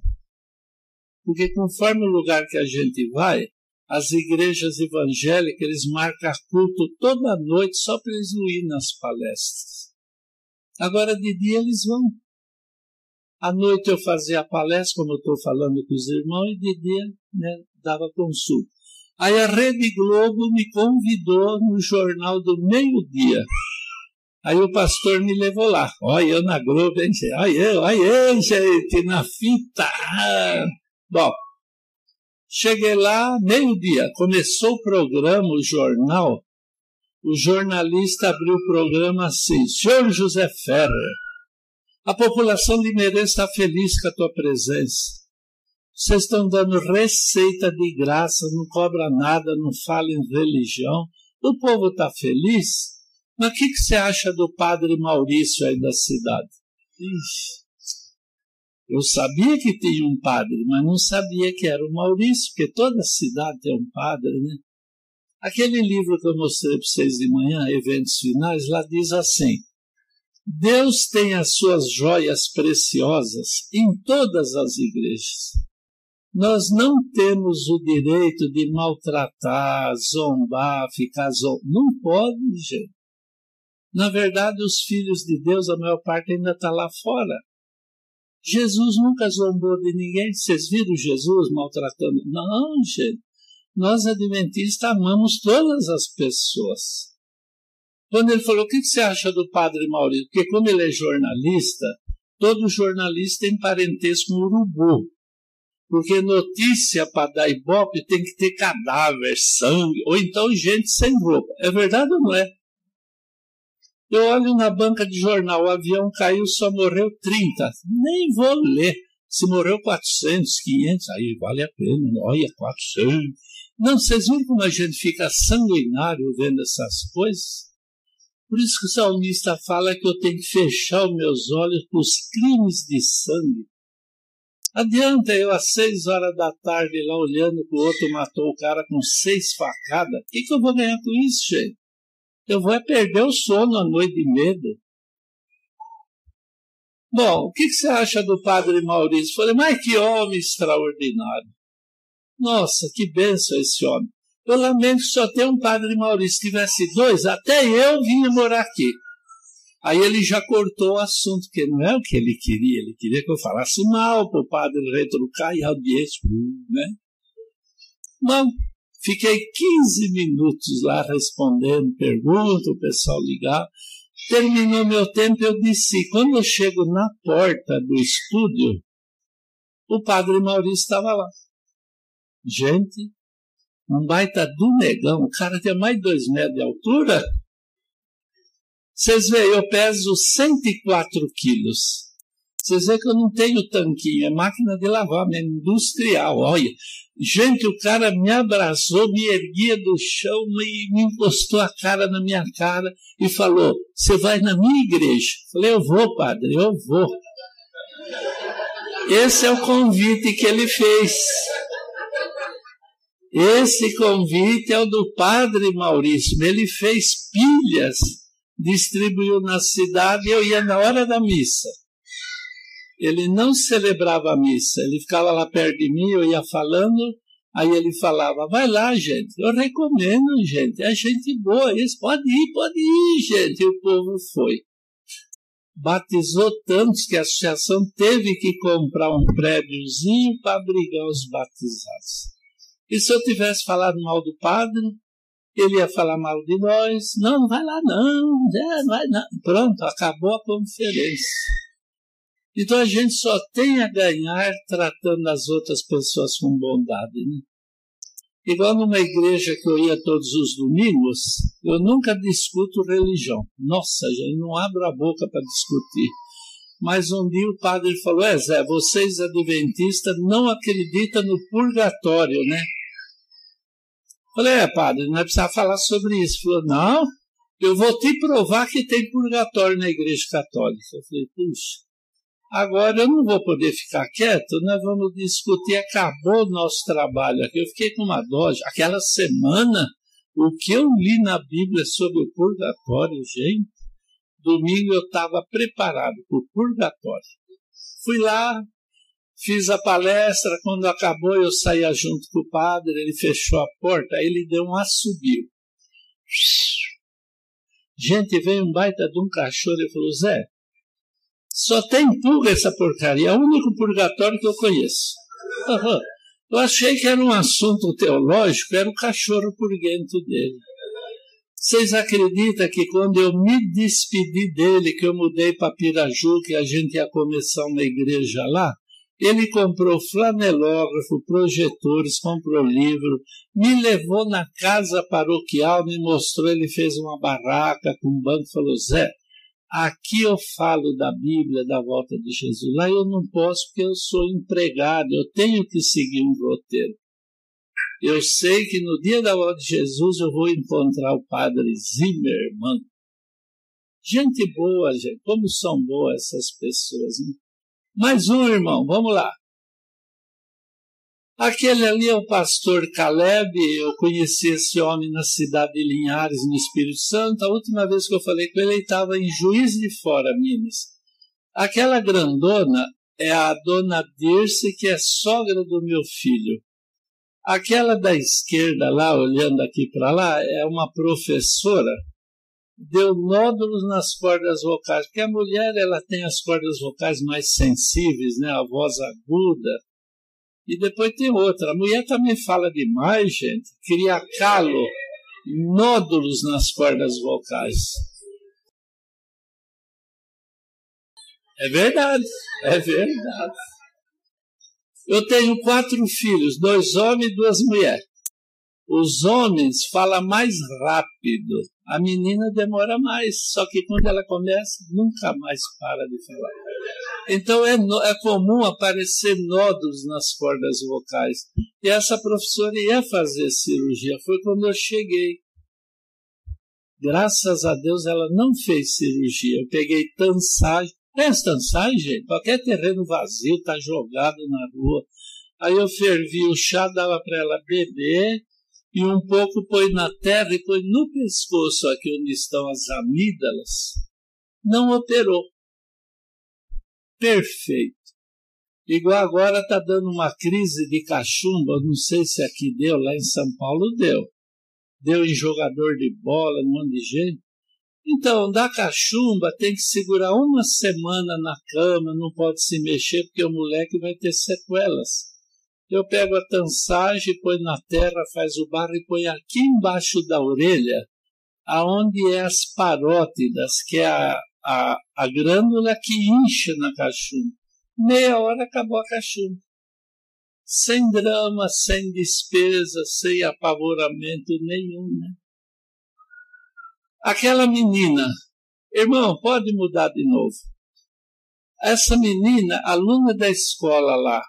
S2: Porque conforme o lugar que a gente vai, as igrejas evangélicas, eles marcam culto toda noite só para eles não irem nas palestras. Agora de dia eles vão. À noite eu fazia a palestra, como eu estou falando com os irmãos, e de dia né, dava consulta. Aí a Rede Globo me convidou no jornal do meio-dia. Aí o pastor me levou lá. Olha eu na Globo, hein, gente? Olha eu, olha eu, gente, na fita. Bom, cheguei lá, meio-dia. Começou o programa, o jornal. O jornalista abriu o programa assim. Senhor José Ferrer a população limeirense está feliz com a tua presença. Vocês estão dando receita de graça, não cobra nada, não fala em religião. O povo está feliz. Mas o que, que você acha do padre Maurício aí da cidade? Ixi. Eu sabia que tinha um padre, mas não sabia que era o Maurício, porque toda cidade tem um padre, né? Aquele livro que eu mostrei para vocês de manhã, Eventos Finais, lá diz assim: Deus tem as suas joias preciosas em todas as igrejas. Nós não temos o direito de maltratar, zombar, ficar zombando. Não pode, gente. Na verdade, os filhos de Deus, a maior parte ainda está lá fora. Jesus nunca zombou de ninguém. Vocês viram Jesus maltratando? Não, gente. Nós adventistas amamos todas as pessoas. Quando ele falou, o que você acha do padre Maurício? Porque como ele é jornalista, todo jornalista tem é parentesco com urubu. Porque notícia para dar ibope tem que ter cadáver, sangue, ou então gente sem roupa. É verdade ou não é? Eu olho na banca de jornal, o avião caiu, só morreu 30. Nem vou ler. Se morreu 400, 500, aí vale a pena. Olha, 400. Não, vocês viram como a gente fica sanguinário vendo essas coisas? Por isso que o salmista fala que eu tenho que fechar os meus olhos para os crimes de sangue. Adianta eu às seis horas da tarde lá olhando que o outro matou o cara com seis facadas. O que, que eu vou ganhar com isso, gente? Eu vou é perder o sono à noite de medo. Bom, o que, que você acha do padre Maurício? falei, mas que homem extraordinário. Nossa, que benção esse homem. Eu lamento só ter um padre Maurício. Se tivesse dois, até eu vinha morar aqui. Aí ele já cortou o assunto, que não é o que ele queria. Ele queria que eu falasse mal para o padre retrucar e audiência, né? Bom, fiquei 15 minutos lá respondendo perguntas, o pessoal ligava. Terminou meu tempo, eu disse, quando eu chego na porta do estúdio, o padre Maurício estava lá. Gente, um baita do negão, o cara tinha mais de dois metros de altura. Vocês veem, eu peso 104 quilos. Vocês veem que eu não tenho tanquinho, é máquina de lavar é industrial, olha. Gente, o cara me abraçou, me erguia do chão e me encostou a cara na minha cara e falou: Você vai na minha igreja? Falei: Eu vou, padre, eu vou. Esse é o convite que ele fez. Esse convite é o do padre Maurício. Ele fez pilhas, distribuiu na cidade, eu ia na hora da missa. Ele não celebrava a missa, ele ficava lá perto de mim, eu ia falando, aí ele falava: vai lá, gente, eu recomendo, gente, é gente boa, Eles pode ir, pode ir, gente. E o povo foi. Batizou tantos que a associação teve que comprar um prédiozinho para abrigar os batizados. E se eu tivesse falado mal do padre, ele ia falar mal de nós. Não, não vai lá não, é, vai não. Pronto, acabou a conferência. Então a gente só tem a ganhar tratando as outras pessoas com bondade. Né? Igual numa igreja que eu ia todos os domingos, eu nunca discuto religião. Nossa, gente, não abro a boca para discutir. Mas um dia o padre falou: É, Zé, vocês adventistas não acreditam no purgatório, né? Falei, é, padre, não é precisar falar sobre isso. Falou, não, eu vou te provar que tem purgatório na Igreja Católica. Eu falei, puxa, agora eu não vou poder ficar quieto, nós vamos discutir. Acabou o nosso trabalho aqui. Eu fiquei com uma dose. Aquela semana, o que eu li na Bíblia sobre o purgatório, gente, domingo eu estava preparado para o purgatório. Fui lá, Fiz a palestra, quando acabou eu saía junto com o padre, ele fechou a porta, aí ele deu um assobio. Gente, veio um baita de um cachorro e falou, Zé, só tem pulga essa porcaria, é o único purgatório que eu conheço. Eu achei que era um assunto teológico, era o cachorro purguento dele. Vocês acreditam que quando eu me despedi dele, que eu mudei para Piraju, que a gente ia começar uma igreja lá, ele comprou flanelógrafo, projetores, comprou livro, me levou na casa paroquial, me mostrou, ele fez uma barraca com um banco, falou, Zé, Aqui eu falo da Bíblia, da volta de Jesus. Lá eu não posso porque eu sou empregado, eu tenho que seguir um roteiro. Eu sei que no dia da volta de Jesus eu vou encontrar o padre Zimmermann. Gente boa, gente, como são boas essas pessoas. Né? Mais um, irmão, vamos lá. Aquele ali é o pastor Caleb, eu conheci esse homem na cidade de Linhares, no Espírito Santo. A última vez que eu falei com ele, ele estava em Juiz de Fora, Minas. Aquela grandona é a dona Dirce, que é sogra do meu filho. Aquela da esquerda lá, olhando aqui para lá, é uma professora deu nódulos nas cordas vocais, porque a mulher ela tem as cordas vocais mais sensíveis, né? a voz aguda. E depois tem outra. A mulher também fala demais, gente. Cria calo, nódulos nas cordas vocais. É verdade, é verdade. Eu tenho quatro filhos, dois homens e duas mulheres. Os homens falam mais rápido, a menina demora mais, só que quando ela começa, nunca mais para de falar. Então é, é comum aparecer nódulos nas cordas vocais. E essa professora ia fazer cirurgia, foi quando eu cheguei. Graças a Deus ela não fez cirurgia. Eu peguei tansagem. É tansagem, gente? Qualquer terreno vazio, tá jogado na rua. Aí eu fervi o chá, dava para ela beber e um pouco põe na terra e põe no pescoço, aqui onde estão as amígdalas, não operou. Perfeito. Igual agora está dando uma crise de cachumba, não sei se aqui deu, lá em São Paulo deu. Deu em jogador de bola, um monte de gente. Então, da cachumba tem que segurar uma semana na cama, não pode se mexer, porque o moleque vai ter sequelas. Eu pego a tansagem, põe na terra, faz o barro e põe aqui embaixo da orelha, aonde é as parótidas, que é a, a, a grânula que incha na cachumba. Meia hora acabou a cachumba. Sem drama, sem despesa, sem apavoramento nenhum, né? Aquela menina, irmão, pode mudar de novo. Essa menina, aluna da escola lá,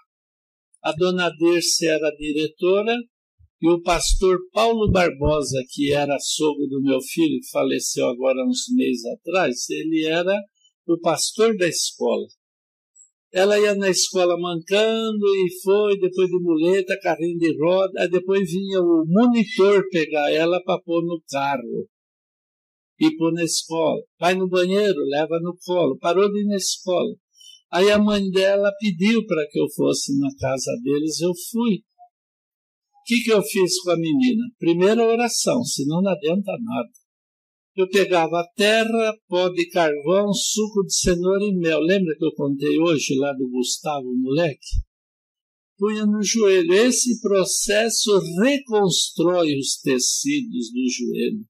S2: a dona Dirce era diretora e o pastor Paulo Barbosa, que era sogro do meu filho, que faleceu agora uns meses atrás, ele era o pastor da escola. Ela ia na escola mancando e foi, depois de muleta, carrinho de roda, depois vinha o monitor pegar ela para pôr no carro e pôr na escola. Vai no banheiro, leva no colo. Parou de ir na escola. Aí a mãe dela pediu para que eu fosse na casa deles, eu fui. O que, que eu fiz com a menina? Primeira oração, senão não adianta nada. Eu pegava terra, pó de carvão, suco de cenoura e mel. Lembra que eu contei hoje lá do Gustavo, moleque? punha no joelho. Esse processo reconstrói os tecidos do joelho,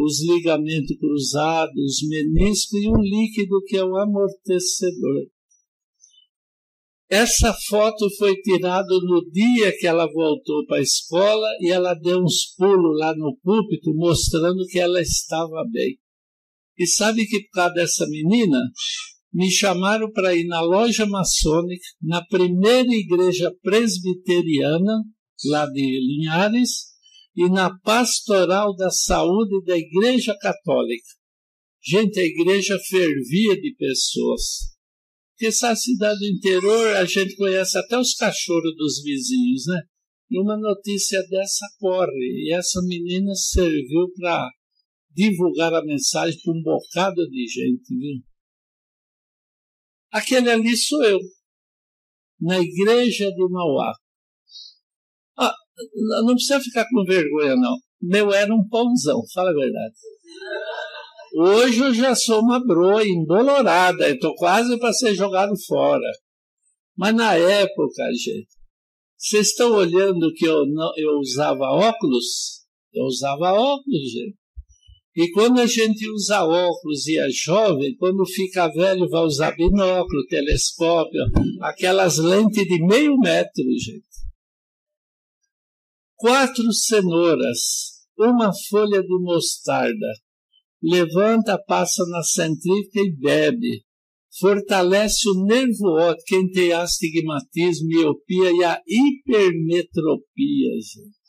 S2: os ligamentos cruzados, os meniscos e um líquido que é o amortecedor. Essa foto foi tirada no dia que ela voltou para a escola e ela deu uns pulos lá no púlpito mostrando que ela estava bem. E sabe que por causa dessa menina, me chamaram para ir na loja maçônica, na primeira igreja presbiteriana, lá de Linhares, e na pastoral da saúde da Igreja Católica. Gente, a igreja fervia de pessoas. Porque essa cidade do interior, a gente conhece até os cachorros dos vizinhos, né? E uma notícia dessa corre. E essa menina serviu para divulgar a mensagem para um bocado de gente, viu? Aquele ali sou eu, na igreja de Mauá. Ah, não precisa ficar com vergonha, não. Meu era um pãozão, fala a verdade. Hoje eu já sou uma broa embolorada, estou quase para ser jogado fora. Mas na época, gente, vocês estão olhando que eu, não, eu usava óculos? Eu usava óculos, gente. E quando a gente usa óculos e é jovem, quando fica velho, vai usar binóculo, telescópio, aquelas lentes de meio metro, gente. Quatro cenouras, uma folha de mostarda, levanta, passa na centrífuga e bebe. Fortalece o nervo óptico, quem tem astigmatismo, miopia e a hipermetropia, gente.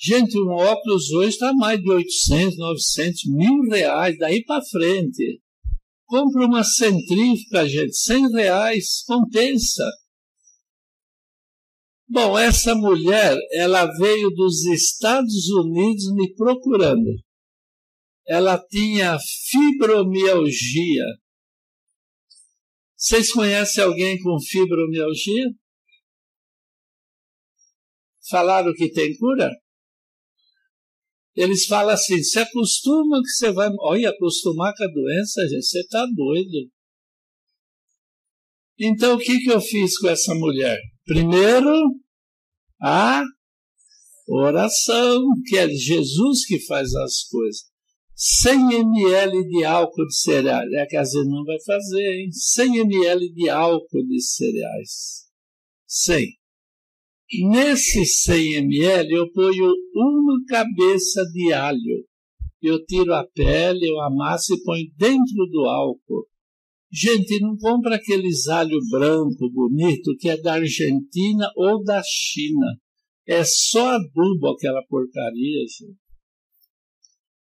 S2: Gente, um óculos hoje está mais de 800, 900, mil reais, daí para frente. Compra uma centrífuga, gente, 100 reais, compensa. Bom, essa mulher, ela veio dos Estados Unidos me procurando ela tinha fibromialgia. Vocês conhecem alguém com fibromialgia? Falaram que tem cura? Eles falam assim: se acostuma que você vai. Olha, acostumar com a doença, gente, você está doido. Então, o que, que eu fiz com essa mulher? Primeiro, a oração, que é Jesus que faz as coisas. 100 ml de álcool de cereais. É que a Zenon vai fazer, hein? 100 ml de álcool de cereais. 100. Nesse 100 ml eu ponho uma cabeça de alho. Eu tiro a pele, eu amasso e ponho dentro do álcool. Gente, não compra aqueles alho branco bonito que é da Argentina ou da China. É só adubo aquela porcaria, gente.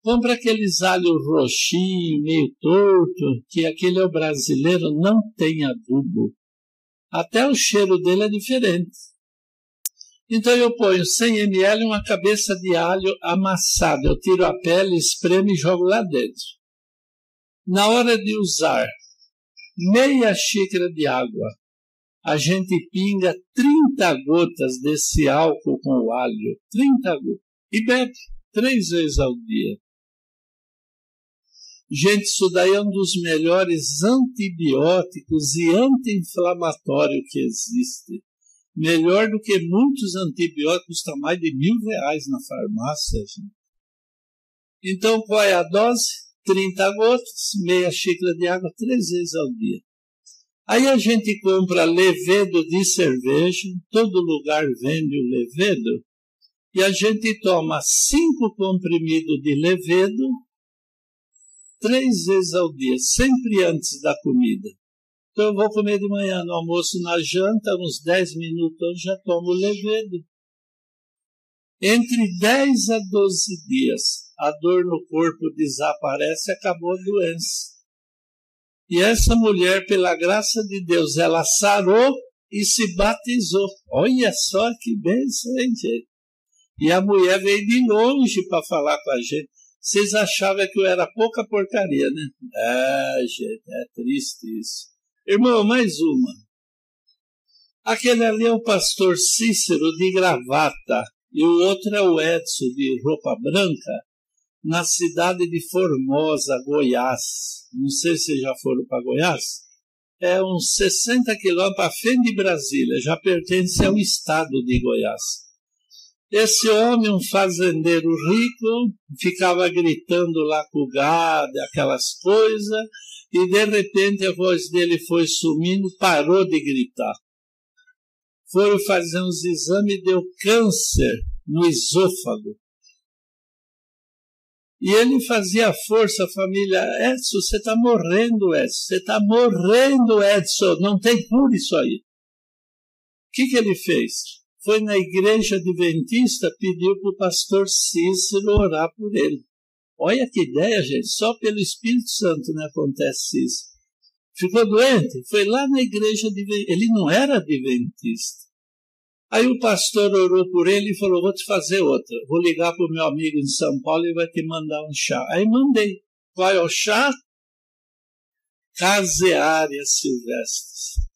S2: Compra aqueles alho roxinho, meio torto, que aquele é o brasileiro, não tem adubo. Até o cheiro dele é diferente. Então eu ponho 100 ml uma cabeça de alho amassada. Eu tiro a pele, espremo e jogo lá dentro. Na hora de usar, meia xícara de água. A gente pinga 30 gotas desse álcool com o alho. 30 gotas. E bebe três vezes ao dia. Gente, isso daí é um dos melhores antibióticos e anti-inflamatório que existe. Melhor do que muitos antibióticos, está mais de mil reais na farmácia. Gente. Então, qual é a dose? 30 gotas, meia xícara de água, três vezes ao dia. Aí a gente compra levedo de cerveja, todo lugar vende o levedo, e a gente toma cinco comprimidos de levedo três vezes ao dia, sempre antes da comida. Então eu vou comer de manhã, no almoço, na janta, uns dez minutos eu já tomo levedo. Entre dez a doze dias, a dor no corpo desaparece, acabou a doença. E essa mulher, pela graça de Deus, ela sarou e se batizou. Olha só que bênção, hein, gente? E a mulher veio de longe para falar com a gente. Vocês achavam que eu era pouca porcaria, né? Ah, gente, é triste isso. Irmão, mais uma. Aquele ali é o pastor Cícero de gravata e o outro é o Edson de roupa branca na cidade de Formosa, Goiás. Não sei se já foram para Goiás. É uns 60 quilômetros para frente de Brasília, já pertence ao estado de Goiás. Esse homem, um fazendeiro rico, ficava gritando lá com o gado, aquelas coisas, e de repente a voz dele foi sumindo, parou de gritar. Foram fazer uns exames e deu câncer no esôfago. E ele fazia força, a família, Edson, você está morrendo, Edson, você está morrendo, Edson, não tem cura isso aí. O que, que ele fez? foi na igreja adventista, pediu para o pastor Cícero orar por ele. Olha que ideia, gente, só pelo Espírito Santo né, acontece isso. Ficou doente, foi lá na igreja adventista. Ele não era adventista. Aí o pastor orou por ele e falou: Vou te fazer outra. Vou ligar para o meu amigo em São Paulo e vai te mandar um chá. Aí mandei. Vai ao chá? Caseária Silvestres.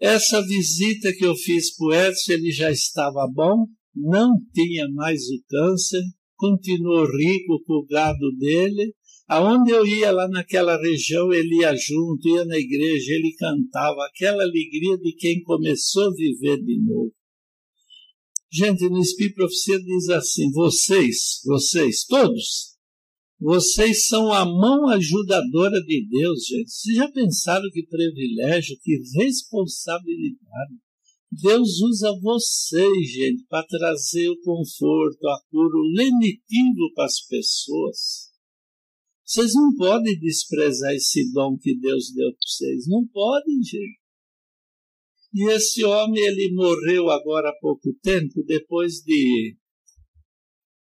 S2: Essa visita que eu fiz para o Edson, ele já estava bom, não tinha mais o câncer, continuou rico com o gado dele. Aonde eu ia lá naquela região, ele ia junto, ia na igreja, ele cantava, aquela alegria de quem começou a viver de novo. Gente, no Espírito Profecia diz assim: vocês, vocês, todos, vocês são a mão ajudadora de Deus, gente. Vocês já pensaram que privilégio, que responsabilidade. Deus usa vocês, gente, para trazer o conforto, a cura, o lenitivo para as pessoas. Vocês não podem desprezar esse dom que Deus deu para vocês. Não podem, gente. E esse homem, ele morreu agora há pouco tempo, depois de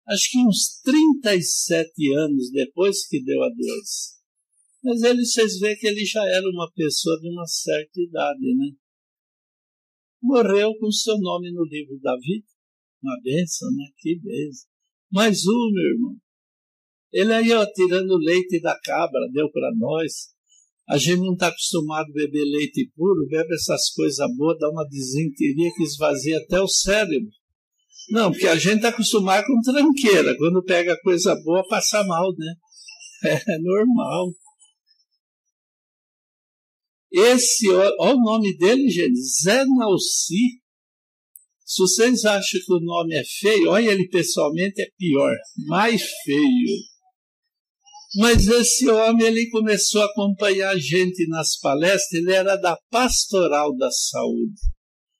S2: acho que uns 37 anos depois que deu a Deus. Mas ele, vocês veem que ele já era uma pessoa de uma certa idade, né? Morreu com seu nome no livro da vida. Uma benção, né? Que benção. Mais um, meu irmão. Ele aí, ó, tirando leite da cabra, deu para nós. A gente não está acostumado a beber leite puro, bebe essas coisas boas, dá uma desenteria que esvazia até o cérebro. Não, porque a gente está acostumado com tranqueira. Quando pega coisa boa, passa mal, né? É normal. Esse, olha o nome dele, gente, Zé Nauci. Se vocês acham que o nome é feio, olha ele pessoalmente, é pior, mais feio. Mas esse homem, ele começou a acompanhar a gente nas palestras, ele era da Pastoral da Saúde.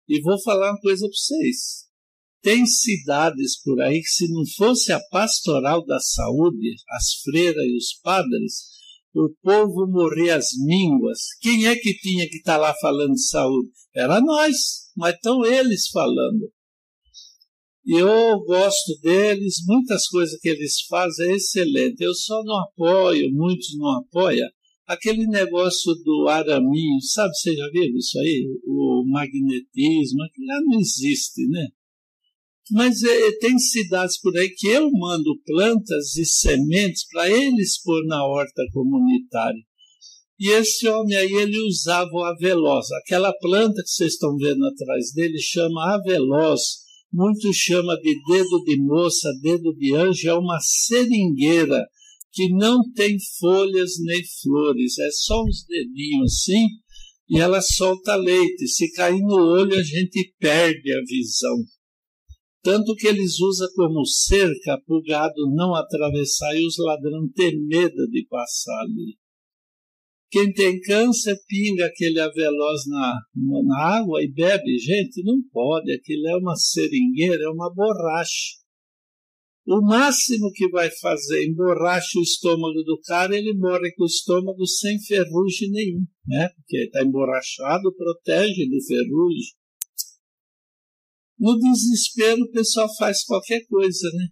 S2: E vou falar uma coisa para vocês tem cidades por aí que, se não fosse a pastoral da saúde, as freiras e os padres, o povo morria às mínguas. Quem é que tinha que estar tá lá falando de saúde? Era nós, mas estão eles falando. eu gosto deles, muitas coisas que eles fazem é excelente. Eu só não apoio, muitos não apoiam, aquele negócio do araminho, sabe, você já viu isso aí? O magnetismo, aquilo lá não existe, né? Mas é, é, tem cidades por aí que eu mando plantas e sementes para eles pôr na horta comunitária. E esse homem aí, ele usava o aveloz. Aquela planta que vocês estão vendo atrás dele chama aveloz. Muitos chama de dedo de moça, dedo de anjo. É uma seringueira que não tem folhas nem flores. É só uns dedinhos assim e ela solta leite. Se cair no olho, a gente perde a visão tanto que eles usam como cerca para o gado não atravessar e os ladrões ter medo de passar ali. Quem tem câncer pinga aquele aveloz na, na água e bebe. Gente, não pode, aquilo é uma seringueira, é uma borracha. O máximo que vai fazer emborracha o estômago do cara, ele morre com o estômago sem ferrugem nenhum, né? Porque está emborrachado, protege do ferrugem. No desespero, o pessoal faz qualquer coisa, né?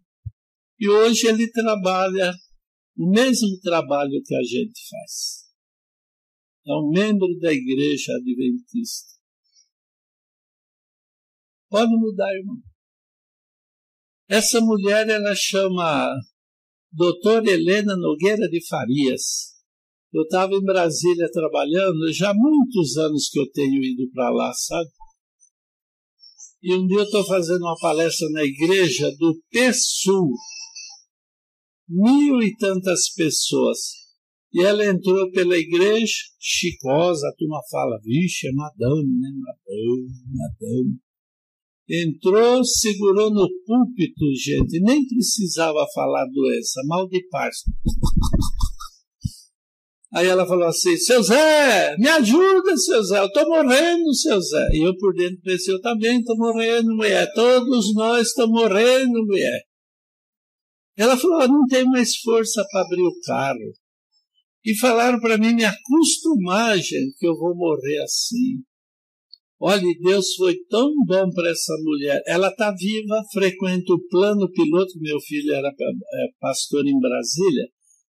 S2: E hoje ele trabalha o mesmo trabalho que a gente faz. É um membro da igreja adventista. Pode mudar, irmão. Essa mulher, ela chama Doutora Helena Nogueira de Farias. Eu estava em Brasília trabalhando, já há muitos anos que eu tenho ido para lá, sabe? E um dia eu estou fazendo uma palestra na igreja do PSUL, mil e tantas pessoas. E ela entrou pela igreja, chicosa, a turma fala, vixe, é madame, né? Madame, madame. Entrou, segurou no púlpito, gente, nem precisava falar doença, mal de parto. Aí ela falou assim: Seu Zé, me ajuda, seu Zé, eu estou morrendo, seu Zé. E eu por dentro pensei: Eu também estou morrendo, mulher. Todos nós estamos morrendo, mulher. Ela falou: ah, Não tem mais força para abrir o carro. E falaram para mim me acostumar, gente, que eu vou morrer assim. Olha, Deus foi tão bom para essa mulher. Ela está viva, frequenta o plano piloto. Meu filho era é, pastor em Brasília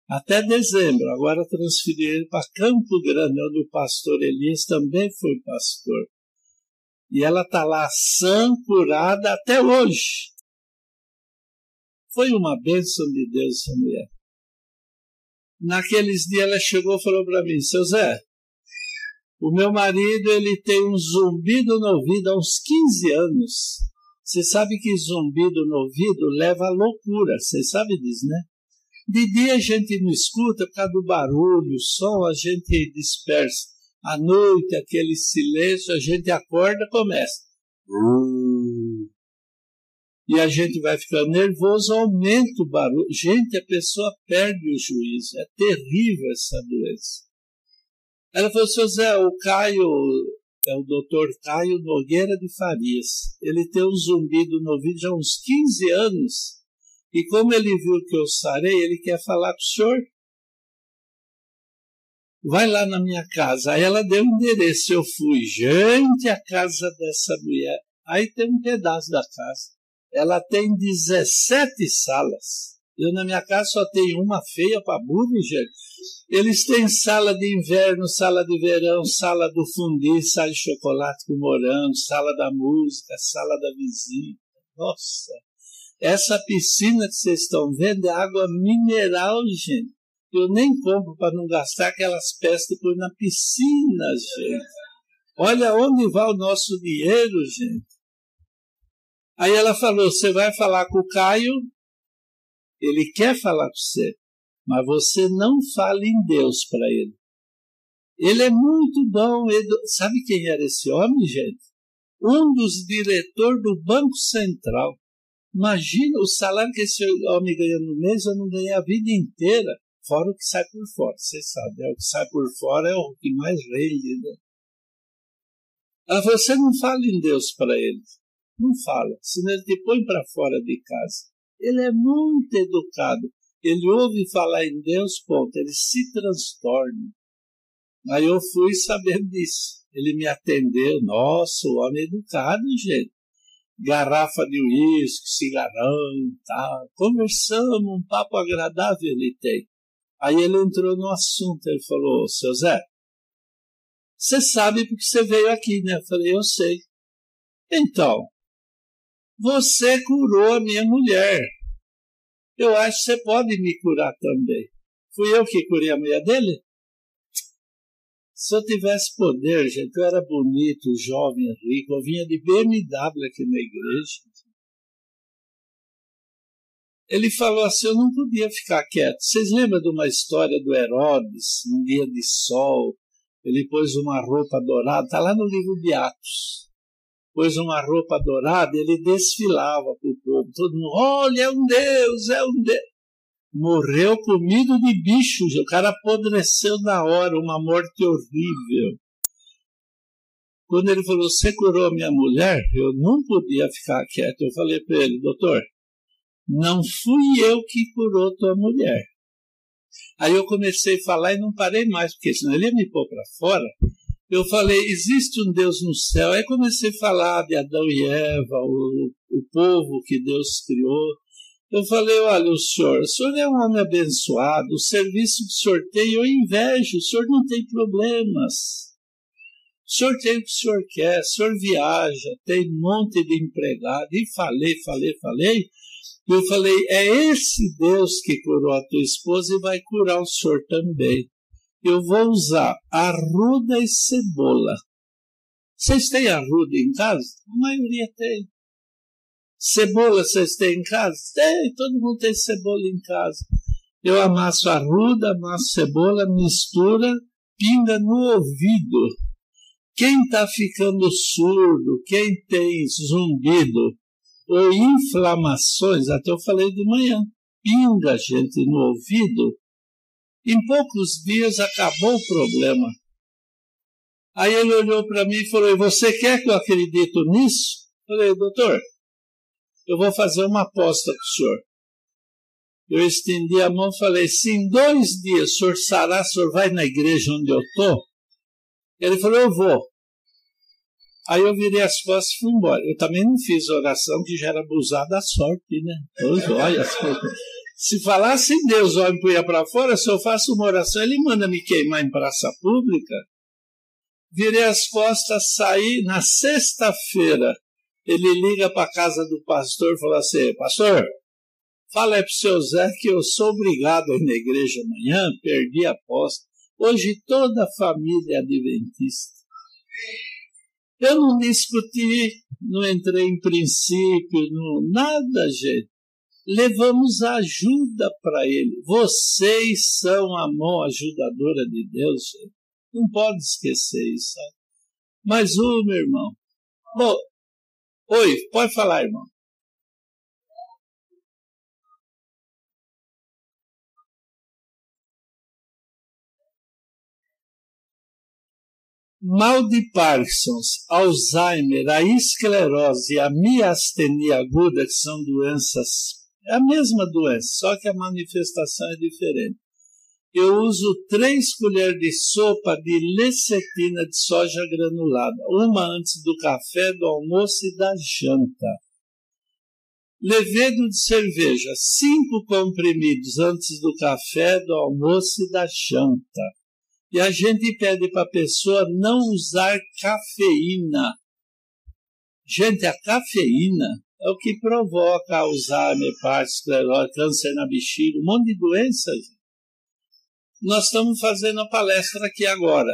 S2: até dezembro. Agora transferi ele para Campo Grande, onde o pastor Elias também foi pastor. E ela está lá sã, curada até hoje. Foi uma bênção de Deus essa mulher. Naqueles dias ela chegou e falou para mim, seu Zé, o meu marido ele tem um zumbido no ouvido há uns 15 anos. Você sabe que zumbido no ouvido leva à loucura, você sabe disso, né? De dia a gente não escuta por causa do barulho, o som, a gente dispersa. À noite, aquele silêncio, a gente acorda começa. E a gente vai ficando nervoso, aumenta o barulho. Gente, a pessoa perde o juízo. É terrível essa doença. Ela falou, seu Zé, o Caio, é o doutor Caio Nogueira de Farias. Ele tem um zumbido no ouvido já há uns 15 anos. E como ele viu que eu sarei, ele quer falar com o senhor. Vai lá na minha casa. Aí ela deu o um endereço. Eu fui, gente, a casa dessa mulher. Aí tem um pedaço da casa. Ela tem 17 salas. Eu na minha casa só tenho uma feia para burro, gente. Eles têm sala de inverno, sala de verão, sala do fundir, sala de chocolate com morango, sala da música, sala da visita. Nossa, essa piscina que vocês estão vendo é água mineral, gente. Eu nem compro para não gastar aquelas peças por na piscina, gente. Olha onde vai o nosso dinheiro, gente. Aí ela falou: Você vai falar com o Caio? Ele quer falar com você, mas você não fala em Deus para ele. Ele é muito bom. Ele... Sabe quem era esse homem, gente? Um dos diretores do Banco Central. Imagina o salário que esse homem ganha no mês, eu não ganhei a vida inteira, fora o que sai por fora, você sabe. É o que sai por fora é o que mais rende, né? Ah, você não fala em Deus para ele. Não fala, senão ele te põe para fora de casa. Ele é muito educado. Ele ouve falar em Deus, ponto. Ele se transtorna. Aí eu fui sabendo disso. Ele me atendeu. Nossa, o homem é educado, gente garrafa de uísque, cigarrão, tal. Conversamos, um papo agradável ele tem. Aí ele entrou no assunto, ele falou, seu Zé, você sabe porque você veio aqui, né? Eu falei, eu sei. Então, você curou a minha mulher. Eu acho que você pode me curar também. Fui eu que curei a mulher dele? Se eu tivesse poder, gente, eu era bonito, jovem, rico, eu vinha de BMW aqui na igreja. Ele falou assim: eu não podia ficar quieto. Vocês lembram de uma história do Herodes, Num dia de sol? Ele pôs uma roupa dourada, está lá no livro de Atos. Pôs uma roupa dourada, ele desfilava para o povo, todo mundo: olha, é um Deus, é um Deus. Morreu comido de bichos, o cara apodreceu na hora, uma morte horrível. Quando ele falou, você curou minha mulher, eu não podia ficar quieto. Eu falei para ele, doutor, não fui eu que curou tua mulher. Aí eu comecei a falar e não parei mais, porque senão ele ia me pôr para fora. Eu falei, existe um Deus no céu. Aí comecei a falar de Adão e Eva, o, o povo que Deus criou. Eu falei, olha, o senhor, o senhor é um homem abençoado, o serviço senhor sorteio eu invejo, o senhor não tem problemas. O senhor tem o que o senhor quer, o senhor viaja, tem um monte de empregado. E falei, falei, falei. Eu falei, é esse Deus que curou a tua esposa e vai curar o senhor também. Eu vou usar arruda e cebola. Vocês têm arruda em casa? A maioria tem. Cebola vocês têm em casa? Tem, todo mundo tem cebola em casa. Eu amasso arruda, amasso cebola, mistura, pinga no ouvido. Quem está ficando surdo, quem tem zumbido ou inflamações, até eu falei de manhã, pinga, gente, no ouvido, em poucos dias acabou o problema. Aí ele olhou para mim e falou: E você quer que eu acredite nisso? Eu falei, doutor, eu vou fazer uma aposta com o senhor. Eu estendi a mão e falei: se em dois dias o senhor sarar, o senhor vai na igreja onde eu estou? Ele falou: eu vou. Aí eu virei as costas e fui embora. Eu também não fiz oração, que já era abusar da sorte, né? Os olhos, Se falasse em Deus, olha, punha para fora, se eu faço uma oração, ele manda me queimar em praça pública. Virei as costas, saí na sexta-feira ele liga para a casa do pastor e fala assim: Pastor, fala para o seu Zé que eu sou obrigado a ir na igreja amanhã, perdi a aposta. Hoje toda a família é adventista. Eu não discuti, não entrei em princípios, não, nada, gente. Levamos ajuda para ele. Vocês são a mão ajudadora de Deus, gente. Não pode esquecer isso. Sabe? Mais uma, irmão. Bom, Oi, pode falar, irmão. mal de Parkinson, Alzheimer, a esclerose, a miastenia aguda, que são doenças, é a mesma doença, só que a manifestação é diferente eu uso três colheres de sopa de lecetina de soja granulada, uma antes do café, do almoço e da janta. Levedo de cerveja, cinco comprimidos antes do café, do almoço e da janta. E a gente pede para a pessoa não usar cafeína. Gente, a cafeína é o que provoca Alzheimer, parte esclerose, câncer na bexiga, um monte de doenças nós estamos fazendo a palestra aqui agora.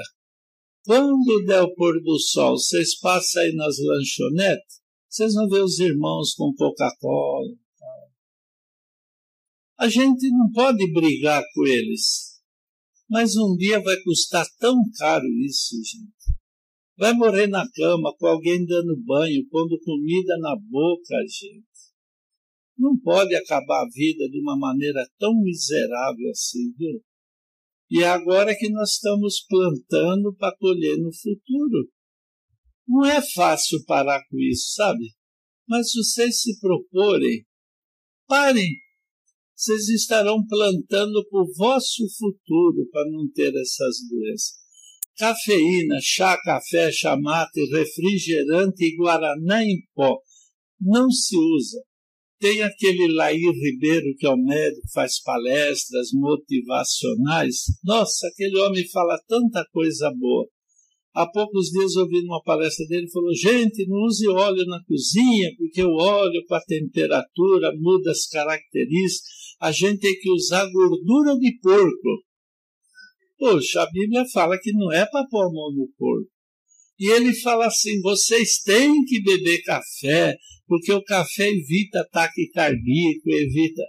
S2: Quando der o pôr do sol, vocês passam aí nas lanchonetes, vocês vão ver os irmãos com Coca-Cola. A gente não pode brigar com eles. Mas um dia vai custar tão caro isso, gente. Vai morrer na cama com alguém dando banho, pondo comida na boca, gente. Não pode acabar a vida de uma maneira tão miserável assim, viu? E é agora que nós estamos plantando para colher no futuro. Não é fácil parar com isso, sabe? Mas se vocês se proporem, parem. Vocês estarão plantando para o vosso futuro para não ter essas doenças. Cafeína, chá, café, chamate, refrigerante e guaraná em pó não se usa. Tem aquele Lair Ribeiro, que é o médico, faz palestras motivacionais. Nossa, aquele homem fala tanta coisa boa. Há poucos dias ouvi numa palestra dele, falou, gente, não use óleo na cozinha, porque o óleo para a temperatura muda as características. A gente tem que usar gordura de porco. Poxa, a Bíblia fala que não é para pôr a mão no porco. E ele fala assim: vocês têm que beber café, porque o café evita ataque cardíaco, evita.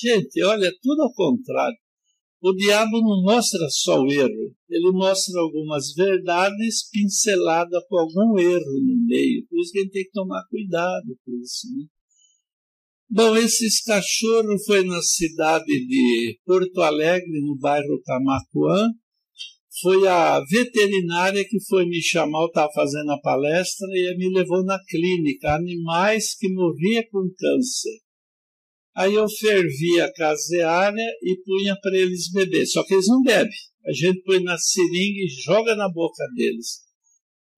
S2: Gente, olha, tudo ao contrário. O diabo não mostra só o erro, ele mostra algumas verdades pinceladas com algum erro no meio. Por isso que a gente tem que tomar cuidado com isso. Né? Bom, esses cachorros foi na cidade de Porto Alegre, no bairro Camacuã, foi a veterinária que foi me chamar, eu estava fazendo a palestra, e me levou na clínica, animais que morriam com câncer. Aí eu fervia a caseária e punha para eles beber, só que eles não bebem. A gente põe na seringa e joga na boca deles.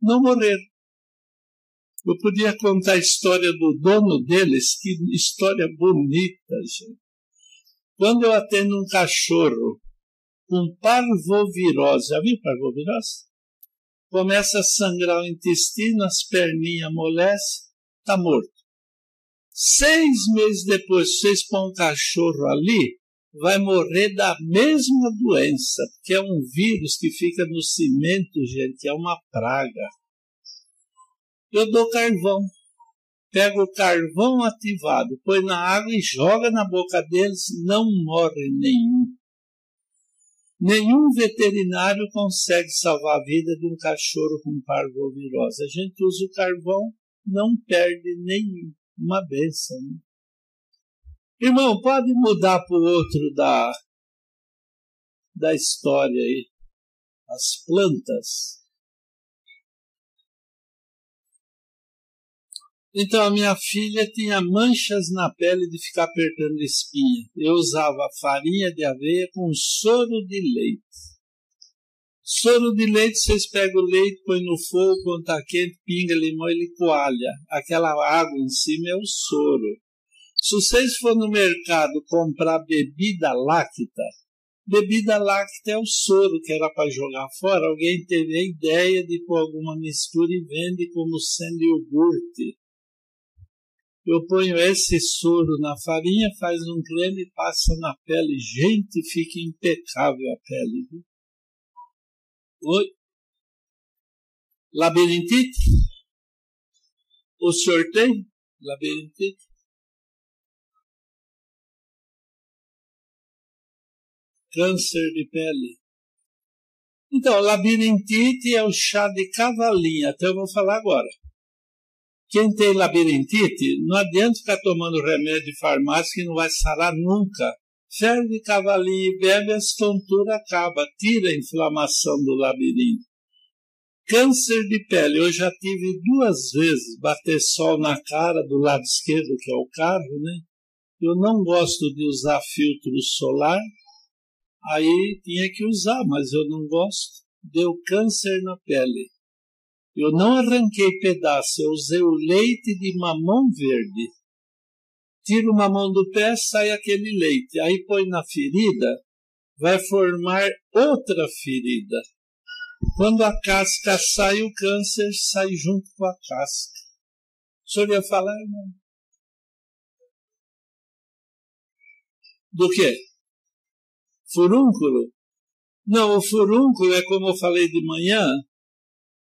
S2: Não morreram. Eu podia contar a história do dono deles, que história bonita, gente. Quando eu atendo um cachorro com parvovirose. Já viu parvovirose? Começa a sangrar o intestino, as perninhas amolecem, está morto. Seis meses depois, se vocês põem um cachorro ali, vai morrer da mesma doença, porque é um vírus que fica no cimento, gente, é uma praga. Eu dou carvão. Pego o carvão ativado, põe na água e joga na boca deles, não morre nenhum. Nenhum veterinário consegue salvar a vida de um cachorro com parvovirose. A gente usa o carvão, não perde nenhuma benção. Né? Irmão, pode mudar para o outro da, da história aí. As plantas. Então, a minha filha tinha manchas na pele de ficar apertando espinha. Eu usava farinha de aveia com soro de leite. Soro de leite, vocês pegam o leite, põe no fogo, quando está quente, pinga limão e ele coalha. Aquela água em cima é o soro. Se vocês for no mercado comprar bebida láctea, bebida láctea é o soro que era para jogar fora. Alguém teve a ideia de pôr alguma mistura e vende como sendo iogurte. Eu ponho esse soro na farinha, faz um creme e passa na pele. Gente, fica impecável a pele. Viu? Oi? Labirintite? O senhor tem labirintite? Câncer de pele. Então, labirintite é o chá de cavalinha, até então eu vou falar agora. Quem tem labirintite, não adianta ficar tomando remédio de farmácia que não vai sarar nunca. Ferve cavalinho e bebe, as tonturas acaba, tira a inflamação do labirinto. Câncer de pele, eu já tive duas vezes bater sol na cara do lado esquerdo, que é o carro, né? Eu não gosto de usar filtro solar, aí tinha que usar, mas eu não gosto. Deu câncer na pele. Eu não arranquei pedaço, eu usei o leite de mamão verde. Tiro mamão do pé, sai aquele leite. Aí põe na ferida, vai formar outra ferida. Quando a casca sai, o câncer sai junto com a casca. O senhor ia falar, irmão? Do quê? Furúnculo? Não, o furúnculo é como eu falei de manhã,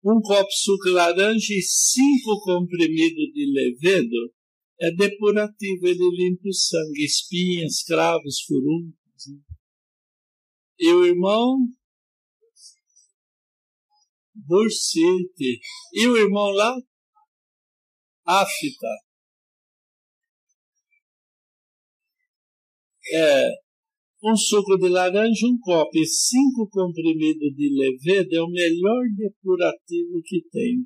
S2: um copo de suco laranja e cinco comprimidos de levedo é depurativo, ele limpa o sangue, espinhas, cravos, furuncos. Né? E o irmão bursite. E o irmão lá? Áfita. É, um suco de laranja, um copo e cinco comprimidos de levedo é o melhor depurativo que tem.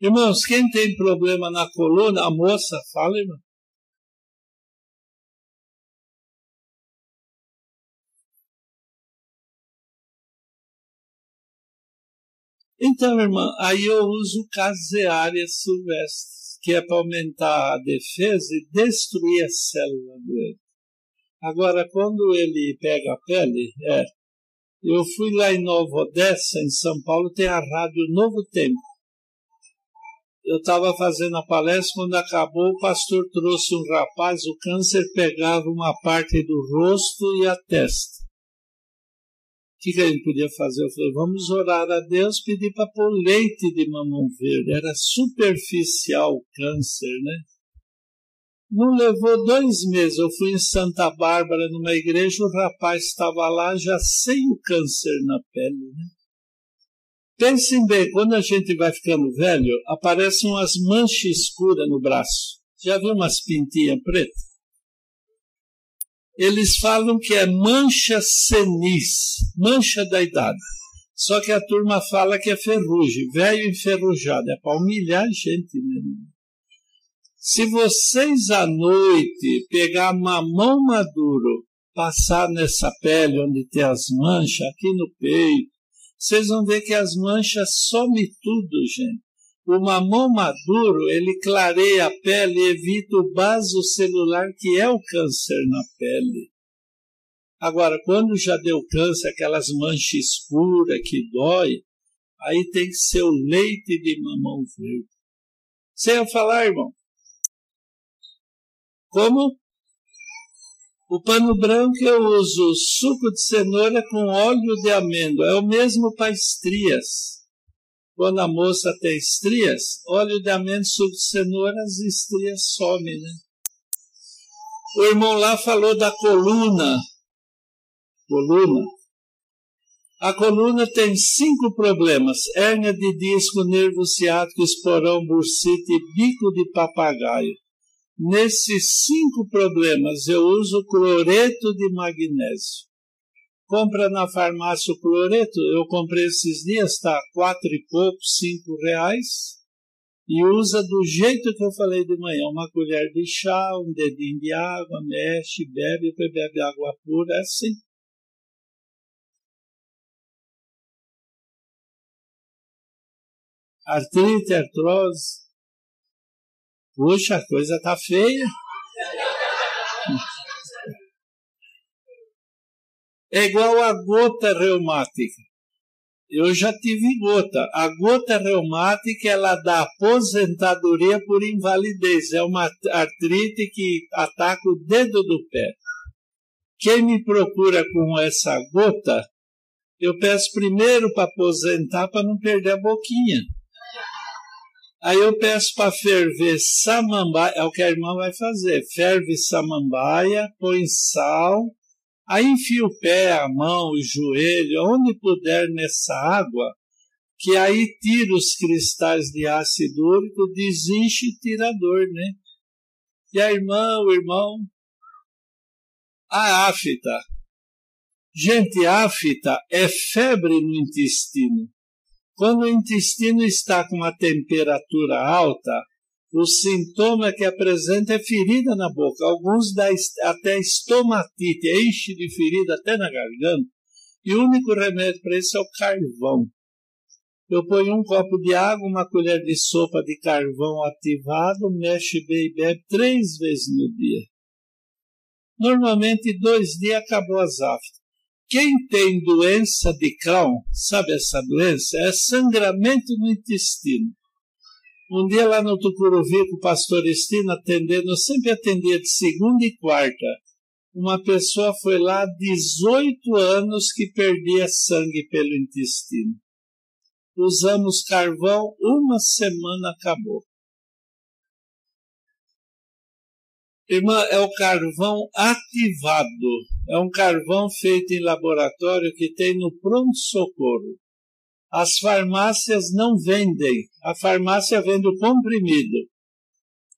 S2: Irmãos, quem tem problema na coluna, a moça, fala, irmão. Então, irmã, aí eu uso caseária silvestre, que é para aumentar a defesa e destruir a célula doente. Agora, quando ele pega a pele, é. Eu fui lá em Nova Odessa, em São Paulo, tem a rádio Novo Tempo. Eu estava fazendo a palestra, quando acabou, o pastor trouxe um rapaz, o câncer pegava uma parte do rosto e a testa. O que, que a gente podia fazer? Eu falei, vamos orar a Deus, pedir para pôr leite de mamão verde. Era superficial o câncer, né? Não levou dois meses. Eu fui em Santa Bárbara, numa igreja, o rapaz estava lá já sem o câncer na pele. Né? Pensem bem, quando a gente vai ficando velho, aparecem umas manchas escuras no braço. Já viu umas pintinhas pretas? Eles falam que é mancha senis, mancha da idade. Só que a turma fala que é ferrugem, velho enferrujado. É para humilhar a gente mesmo. Se vocês à noite pegar mamão maduro, passar nessa pele onde tem as manchas, aqui no peito, vocês vão ver que as manchas somem tudo, gente. O mamão maduro, ele clareia a pele e evita o vaso celular que é o câncer na pele. Agora, quando já deu câncer, aquelas manchas escuras que dói, aí tem que ser o leite de mamão verde. Você ia falar, irmão? Como? O pano branco eu uso suco de cenoura com óleo de amêndoa. É o mesmo para estrias. Quando a moça tem estrias, óleo de amêndoa, suco de cenoura, as estrias somem, né? O irmão lá falou da coluna. Coluna. A coluna tem cinco problemas: hérnia de disco, nervo ciático, esporão, bursite e bico de papagaio. Nesses cinco problemas, eu uso cloreto de magnésio. Compra na farmácia o cloreto, eu comprei esses dias, está quatro e pouco, cinco reais. E usa do jeito que eu falei de manhã, uma colher de chá, um dedinho de água, mexe, bebe, bebe água pura, é assim. Artrite, artrose, Puxa, a coisa tá feia. É igual a gota reumática. Eu já tive gota. A gota reumática ela dá aposentadoria por invalidez. É uma artrite que ataca o dedo do pé. Quem me procura com essa gota, eu peço primeiro para aposentar para não perder a boquinha. Aí eu peço para ferver samambaia, é o que a irmã vai fazer. Ferve samambaia, põe sal, aí enfia o pé, a mão, o joelho, onde puder nessa água, que aí tira os cristais de ácido úrico, desinche e tira a dor, né? E a irmã, o irmão, a afta. Gente, áfita afta é febre no intestino. Quando o intestino está com uma temperatura alta, o sintoma que apresenta é ferida na boca. Alguns dá até estomatite, enche de ferida até na garganta. E o único remédio para isso é o carvão. Eu ponho um copo de água, uma colher de sopa de carvão ativado, mexe bem e bebe três vezes no dia. Normalmente, dois dias acabou as aftas. Quem tem doença de Crohn, sabe essa doença? É sangramento no intestino. Um dia lá no Tucuruvi, com o pastor Estina atendendo, eu sempre atendia de segunda e quarta. Uma pessoa foi lá 18 anos que perdia sangue pelo intestino. Usamos carvão, uma semana acabou. Irmã, é o carvão ativado. É um carvão feito em laboratório que tem no pronto-socorro. As farmácias não vendem. A farmácia vende o comprimido.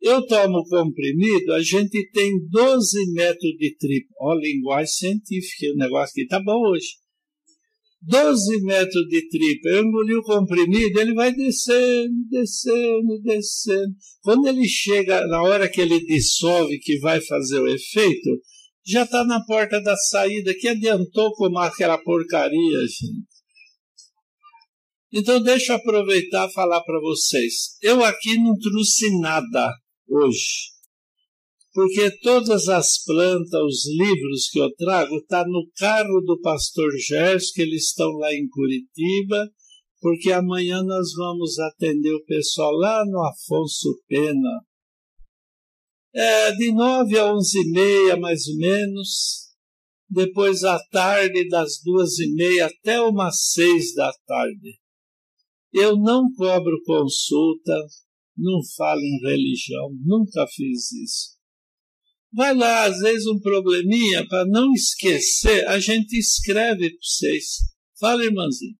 S2: Eu tomo comprimido, a gente tem 12 metros de triplo. Ó, linguagem científica, o negócio aqui tá bom hoje. 12 metros de tripa, eu engoli o comprimido, ele vai descendo, descendo, descendo. Quando ele chega, na hora que ele dissolve, que vai fazer o efeito, já está na porta da saída, que adiantou com aquela porcaria, gente. Então, deixa eu aproveitar e falar para vocês. Eu aqui não trouxe nada hoje porque todas as plantas, os livros que eu trago, tá no carro do pastor Gers que eles estão lá em Curitiba, porque amanhã nós vamos atender o pessoal lá no Afonso Pena. É, de nove a onze e meia, mais ou menos. Depois à tarde, das duas e meia até umas seis da tarde. Eu não cobro consulta, não falo em religião, nunca fiz isso Vai lá, às vezes, um probleminha, para não esquecer, a gente escreve para vocês. Fala, irmãzinha.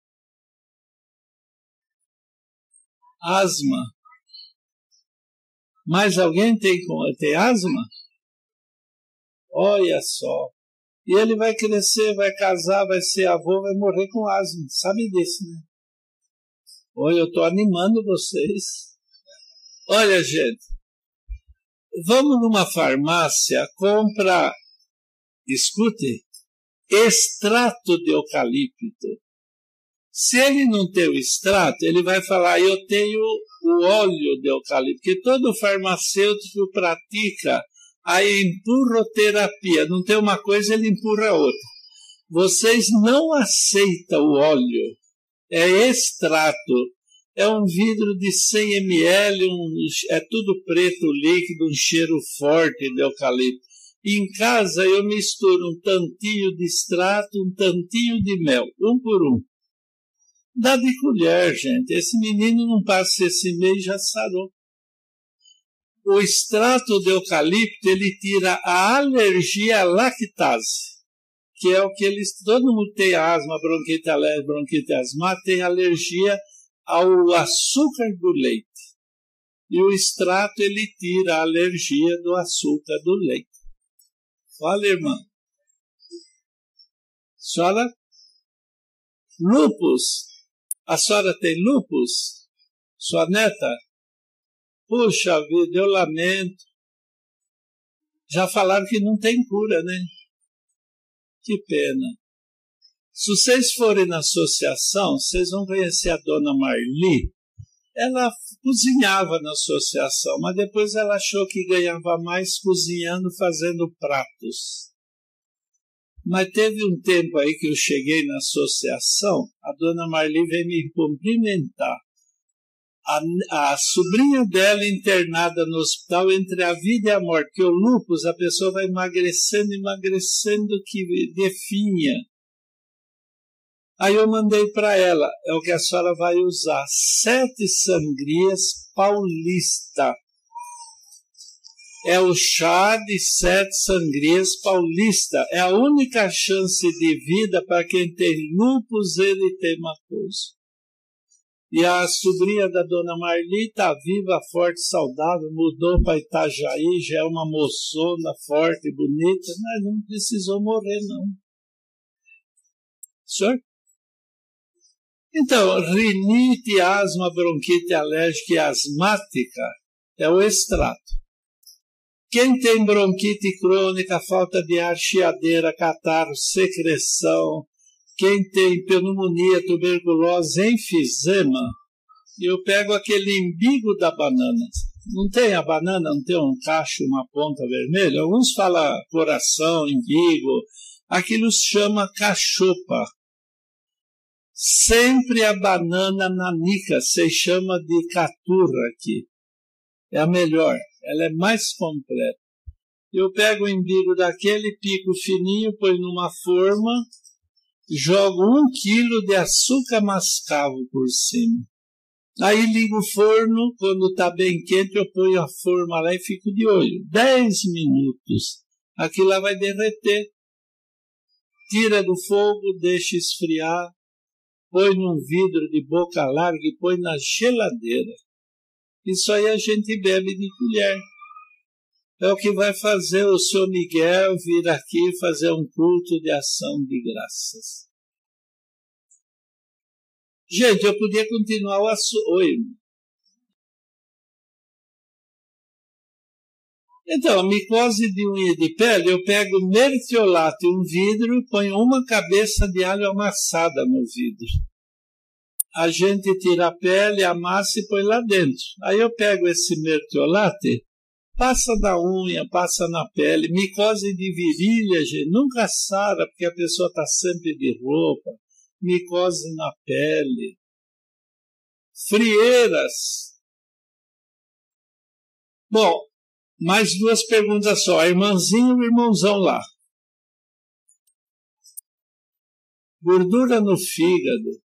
S2: Asma. Mais alguém tem, tem asma? Olha só. E ele vai crescer, vai casar, vai ser avô, vai morrer com asma. Sabe disso, né? Olha, eu estou animando vocês. Olha, gente vamos numa farmácia comprar, escute, extrato de eucalipto. Se ele não tem o extrato, ele vai falar, eu tenho o óleo de eucalipto, porque todo farmacêutico pratica a empurroterapia. Não tem uma coisa, ele empurra a outra. Vocês não aceitam o óleo, é extrato é um vidro de 100 ml, um, é tudo preto, líquido, um cheiro forte de eucalipto. E em casa eu misturo um tantinho de extrato, um tantinho de mel, um por um. Dá de colher, gente. Esse menino não passa esse mês já sarou. O extrato de eucalipto, ele tira a alergia à lactase, que é o que eles... Todo mundo tem asma, bronquite alérgica, bronquite asmática, tem alergia ao açúcar do leite. E o extrato ele tira a alergia do açúcar do leite. Fala, irmã. Senhora? Lupus. A senhora tem lupus? Sua neta? Puxa vida, eu lamento. Já falaram que não tem cura, né? Que pena. Se vocês forem na associação, vocês vão conhecer a dona Marli. Ela cozinhava na associação, mas depois ela achou que ganhava mais cozinhando, fazendo pratos. Mas teve um tempo aí que eu cheguei na associação, a dona Marli veio me cumprimentar. A, a, sobrinha dela internada no hospital entre a vida e a morte, que o Lupus, a pessoa vai emagrecendo, emagrecendo que definha. Aí eu mandei para ela, é o que a senhora vai usar, sete sangrias paulista. É o chá de sete sangrias paulista. É a única chance de vida para quem tem lupus eritematoso. E a sobrinha da dona Marli está viva, forte, saudável, mudou para Itajaí, já é uma moçona forte, bonita, mas não precisou morrer, não. O senhor então, rinite, asma, bronquite alérgica e asmática é o extrato. Quem tem bronquite crônica, falta de ar, chiadeira, catarro, secreção, quem tem pneumonia, tuberculose, enfisema, eu pego aquele embigo da banana. Não tem a banana, não tem um cacho, uma ponta vermelha? Alguns falam coração, embigo. Aquilo se chama cachopa. Sempre a banana nanica, se chama de caturra aqui. É a melhor, ela é mais completa. Eu pego o imbigo daquele, pico fininho, põe numa forma, jogo um quilo de açúcar mascavo por cima. Aí ligo o forno, quando está bem quente, eu ponho a forma lá e fico de olho. Dez minutos. Aquilo lá vai derreter. Tira do fogo, deixa esfriar, põe num vidro de boca larga e põe na geladeira. Isso aí a gente bebe de colher. É o que vai fazer o senhor Miguel vir aqui fazer um culto de ação de graças. Gente, eu podia continuar o assunto. Oi, irmão. Então, micose de unha de pele, eu pego mertiolato em um vidro e ponho uma cabeça de alho amassada no vidro. A gente tira a pele, amassa e põe lá dentro. Aí eu pego esse mertiolate, passa na unha, passa na pele. Micose de virilha, gente, nunca sara, porque a pessoa está sempre de roupa. Micose na pele. Frieiras. Bom, mais duas perguntas só. Irmãzinho e irmãozão lá. Gordura no fígado.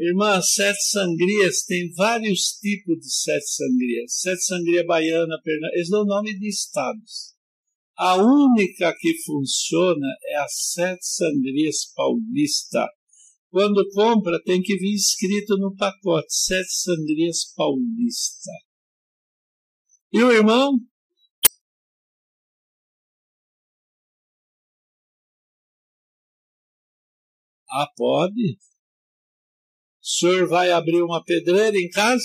S2: Irmã, sete sangrias tem vários tipos de sete sangrias. Sete sangria baiana, pernambucana, eles dão nome de estados. A única que funciona é a sete sangrias paulista quando compra, tem que vir escrito no pacote: Sete Sangrias Paulista. E o irmão? Ah, pode? O senhor vai abrir uma pedreira em casa?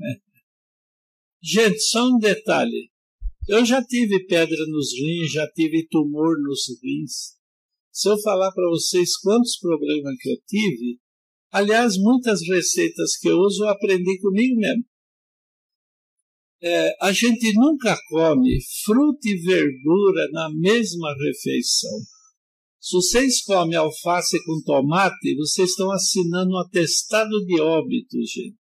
S2: É. Gente, só um detalhe. Eu já tive pedra nos rins, já tive tumor nos rins. Se eu falar para vocês quantos problemas que eu tive, aliás, muitas receitas que eu uso eu aprendi comigo mesmo. É, a gente nunca come fruta e verdura na mesma refeição. Se vocês comem alface com tomate, vocês estão assinando um atestado de óbito, gente.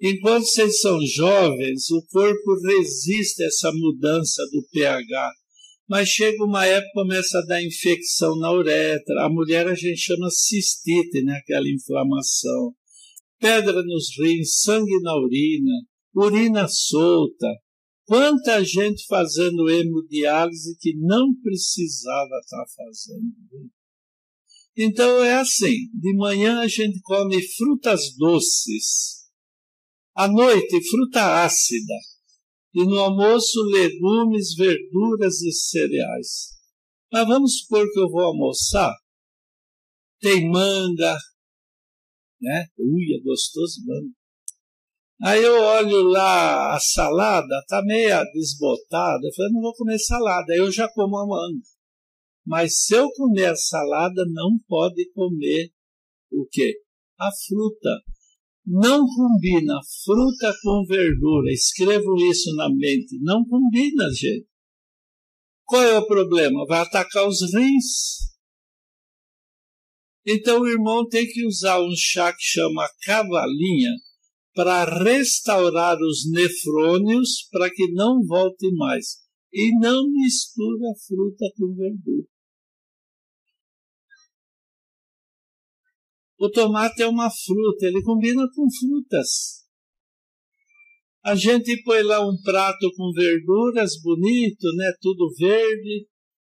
S2: Enquanto vocês são jovens, o corpo resiste a essa mudança do pH. Mas chega uma época começa a dar infecção na uretra. A mulher a gente chama cistite, né? aquela inflamação. Pedra nos rins, sangue na urina, urina solta. Quanta gente fazendo hemodiálise que não precisava estar tá fazendo. Então é assim: de manhã a gente come frutas doces, à noite fruta ácida, e no almoço legumes, verduras e cereais. Mas vamos supor que eu vou almoçar. Tem manga, né? Ui, é gostoso manga. Aí eu olho lá a salada, tá meia desbotada. Eu falei, não vou comer salada. Aí eu já como a manga. Mas se eu comer a salada, não pode comer o quê? A fruta. Não combina fruta com verdura. Escrevo isso na mente. Não combina, gente. Qual é o problema? Vai atacar os rins. Então o irmão tem que usar um chá que chama cavalinha para restaurar os nefrônios para que não volte mais. E não mistura fruta com verdura. O tomate é uma fruta, ele combina com frutas. A gente põe lá um prato com verduras bonito, né? Tudo verde,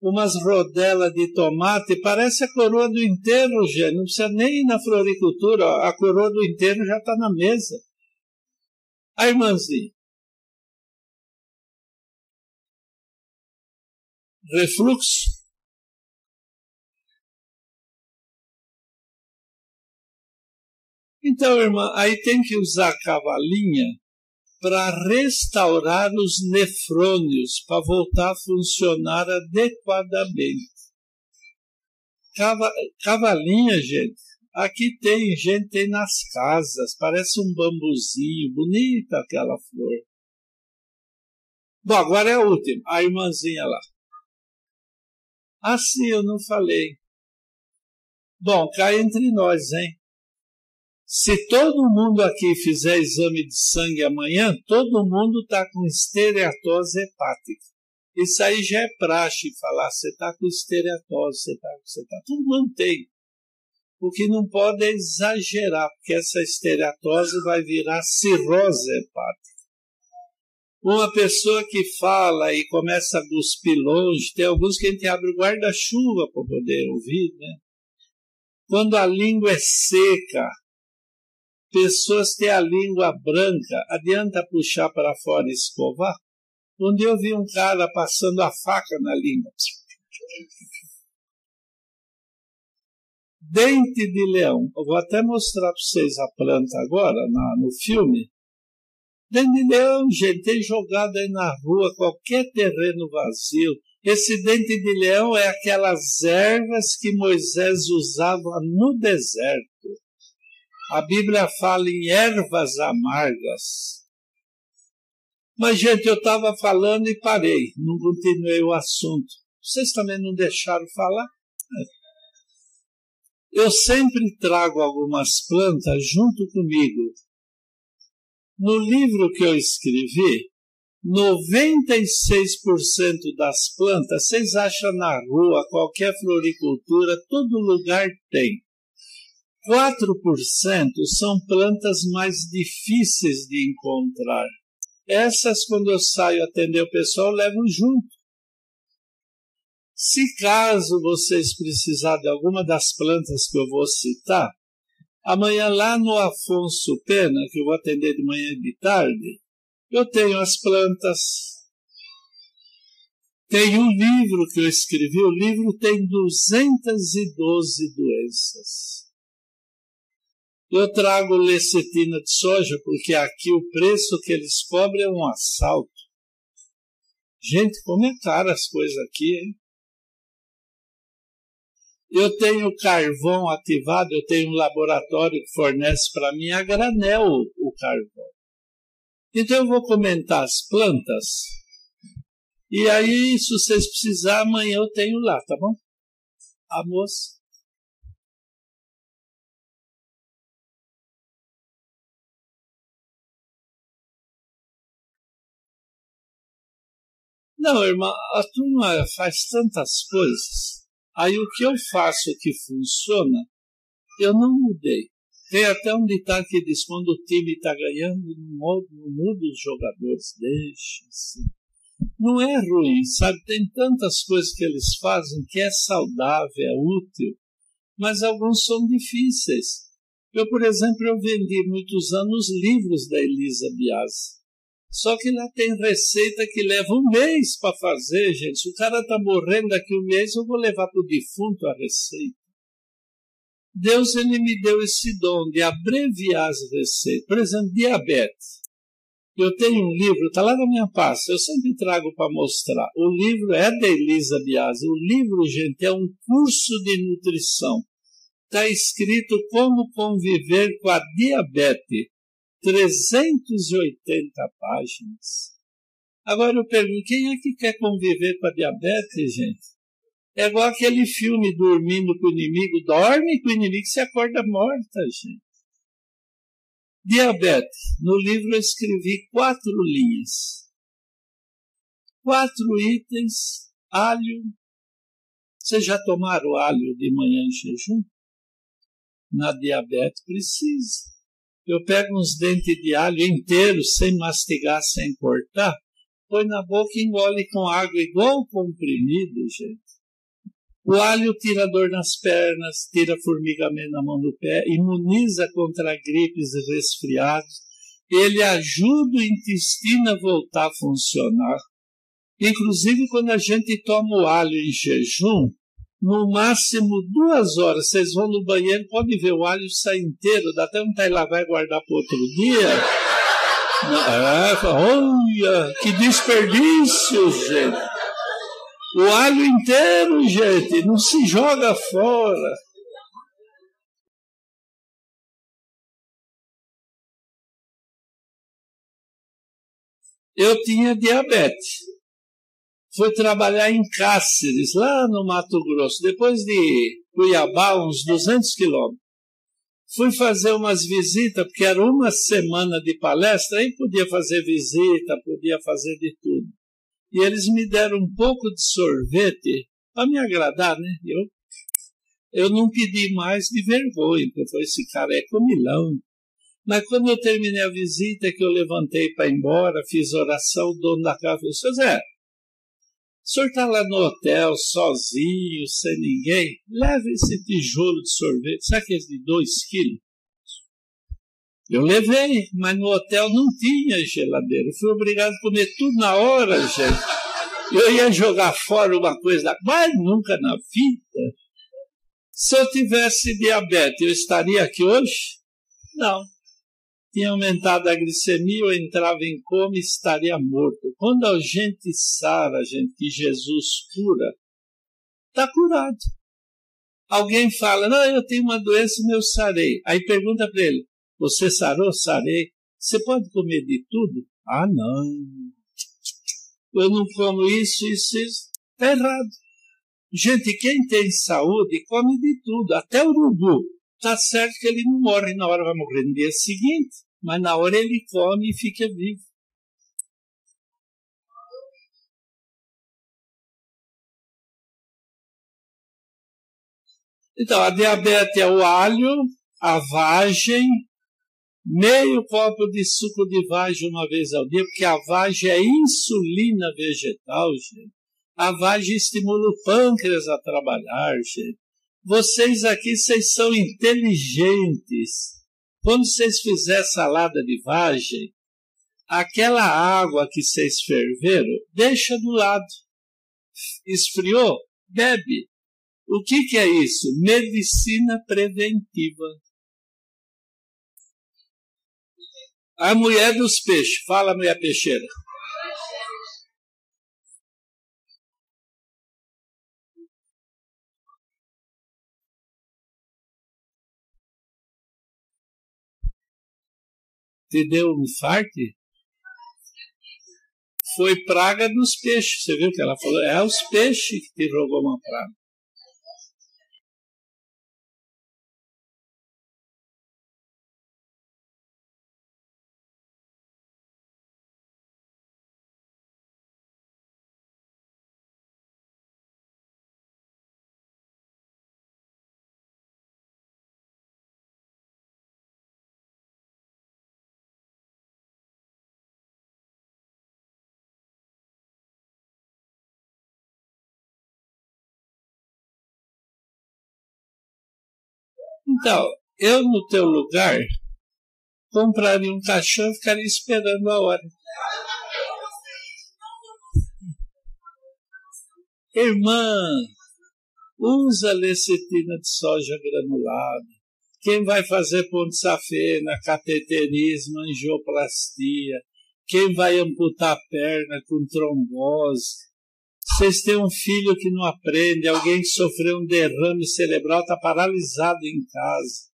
S2: umas rodelas de tomate, parece a coroa do inteiro, gente. Não precisa nem ir na floricultura, a coroa do inteiro já está na mesa. A irmãzinha. Refluxo. Então, irmã, aí tem que usar a cavalinha para restaurar os nefrônios, para voltar a funcionar adequadamente. Cava, cavalinha, gente, aqui tem, gente, tem nas casas, parece um bambuzinho, bonita aquela flor. Bom, agora é a última, a irmãzinha lá. Ah, sim, eu não falei. Bom, cai entre nós, hein? Se todo mundo aqui fizer exame de sangue amanhã, todo mundo está com estereatose hepática. Isso aí já é praxe falar, você está com estereatose, você está você tá, todo mundo tem. O que não pode é exagerar, porque essa estereatose vai virar cirrose hepática. Uma pessoa que fala e começa a cuspir longe, tem alguns que a gente abre o guarda-chuva para poder ouvir, né? Quando a língua é seca, Pessoas têm a língua branca, adianta puxar para fora e escovar? Onde eu vi um cara passando a faca na língua. Dente de leão. Eu vou até mostrar para vocês a planta agora, na, no filme. Dente de leão, gente, tem jogado aí na rua, qualquer terreno vazio. Esse dente de leão é aquelas ervas que Moisés usava no deserto. A Bíblia fala em ervas amargas. Mas, gente, eu estava falando e parei, não continuei o assunto. Vocês também não deixaram falar? Eu sempre trago algumas plantas junto comigo. No livro que eu escrevi, 96% das plantas, vocês acham na rua, qualquer floricultura, todo lugar tem. 4% são plantas mais difíceis de encontrar. Essas, quando eu saio atender o pessoal, levo junto. Se caso vocês precisarem de alguma das plantas que eu vou citar, amanhã lá no Afonso Pena, que eu vou atender de manhã e de tarde, eu tenho as plantas, tem um livro que eu escrevi, o livro tem 212 doenças. Eu trago lecetina de soja porque aqui o preço que eles cobram é um assalto. Gente, comentaram as coisas aqui, hein? Eu tenho carvão ativado, eu tenho um laboratório que fornece para mim a granel o carvão. Então eu vou comentar as plantas. E aí, se vocês precisarem, amanhã eu tenho lá, tá bom? A moça. Não, irmã, a turma faz tantas coisas. Aí o que eu faço que funciona, eu não mudei. Tem até um ditado que diz: quando o time está ganhando, não muda os jogadores, deixa assim. Não é ruim, sabe? Tem tantas coisas que eles fazem que é saudável, é útil, mas alguns são difíceis. Eu, por exemplo, eu vendi muitos anos livros da Elisa Biasi. Só que lá tem receita que leva um mês para fazer, gente. Se o cara está morrendo daqui um mês, eu vou levar para o defunto a receita. Deus ele me deu esse dom de abreviar as receitas. Por exemplo, diabetes. Eu tenho um livro, está lá na minha pasta, eu sempre trago para mostrar. O livro é da Elisa Biasi. O livro, gente, é um curso de nutrição. Está escrito Como Conviver com a Diabetes. 380 páginas. Agora eu pergunto, quem é que quer conviver com a diabetes, gente? É igual aquele filme dormindo com o inimigo, dorme com o inimigo se acorda morta, gente. Diabetes. No livro eu escrevi quatro linhas. Quatro itens, alho. Vocês já tomaram alho de manhã em jejum? Na diabetes precisa. Eu pego uns dentes de alho inteiros, sem mastigar, sem cortar, põe na boca e engole com água, igual um comprimido, gente. O alho tira dor nas pernas, tira formigamento na mão do pé, imuniza contra gripes e resfriados, ele ajuda o intestino a voltar a funcionar. Inclusive, quando a gente toma o alho em jejum, no máximo duas horas. Vocês vão no banheiro, podem ver o alho sair inteiro, dá até um de lá vai guardar para outro dia. É, olha, que desperdício, gente. O alho inteiro, gente, não se joga fora. Eu tinha diabetes foi trabalhar em Cáceres, lá no Mato Grosso, depois de Cuiabá, uns 200 quilômetros. Fui fazer umas visitas, porque era uma semana de palestra, aí podia fazer visita, podia fazer de tudo. E eles me deram um pouco de sorvete para me agradar, né? Eu, eu não pedi mais de vergonha, porque foi esse cara é comilão. Mas quando eu terminei a visita, que eu levantei para ir embora, fiz oração, o dono da casa falou, Zé, senhor está lá no hotel, sozinho, sem ninguém, leve esse tijolo de sorvete, sabe aqueles é de 2 quilos? Eu levei, mas no hotel não tinha geladeira. Eu fui obrigado a comer tudo na hora, gente. Eu ia jogar fora uma coisa, mas nunca na vida. Se eu tivesse diabetes, eu estaria aqui hoje? Não tinha aumentado a glicemia, eu entrava em coma e estaria morto. Quando a gente sara, a gente que Jesus cura, está curado. Alguém fala, não, eu tenho uma doença e eu sarei. Aí pergunta para ele, você sarou? Sarei. Você pode comer de tudo? Ah, não. Eu não como isso, isso, isso. Está errado. Gente, quem tem saúde come de tudo, até urubu. Tá certo que ele não morre na hora, vai morrer no dia seguinte, mas na hora ele come e fica vivo. Então, a diabetes é o alho, a vagem, meio copo de suco de vagem uma vez ao dia, porque a vagem é insulina vegetal, gente. A vagem estimula o pâncreas a trabalhar, gente. Vocês aqui, vocês são inteligentes. Quando vocês fizerem salada de vagem, aquela água que vocês ferveram, deixa do lado. Esfriou? Bebe. O que, que é isso? Medicina preventiva. A mulher dos peixes. Fala, mulher peixeira. te deu um infarte? Foi praga nos peixes. Você viu que ela falou? É os peixes que te jogou uma praga. Então, eu no teu lugar compraria um caixão e ficaria esperando a hora. Irmã, usa lecitina de soja granulada. Quem vai fazer ponte safena, cateterismo, angioplastia? Quem vai amputar a perna com trombose? Vocês têm um filho que não aprende, alguém que sofreu um derrame cerebral está paralisado em casa.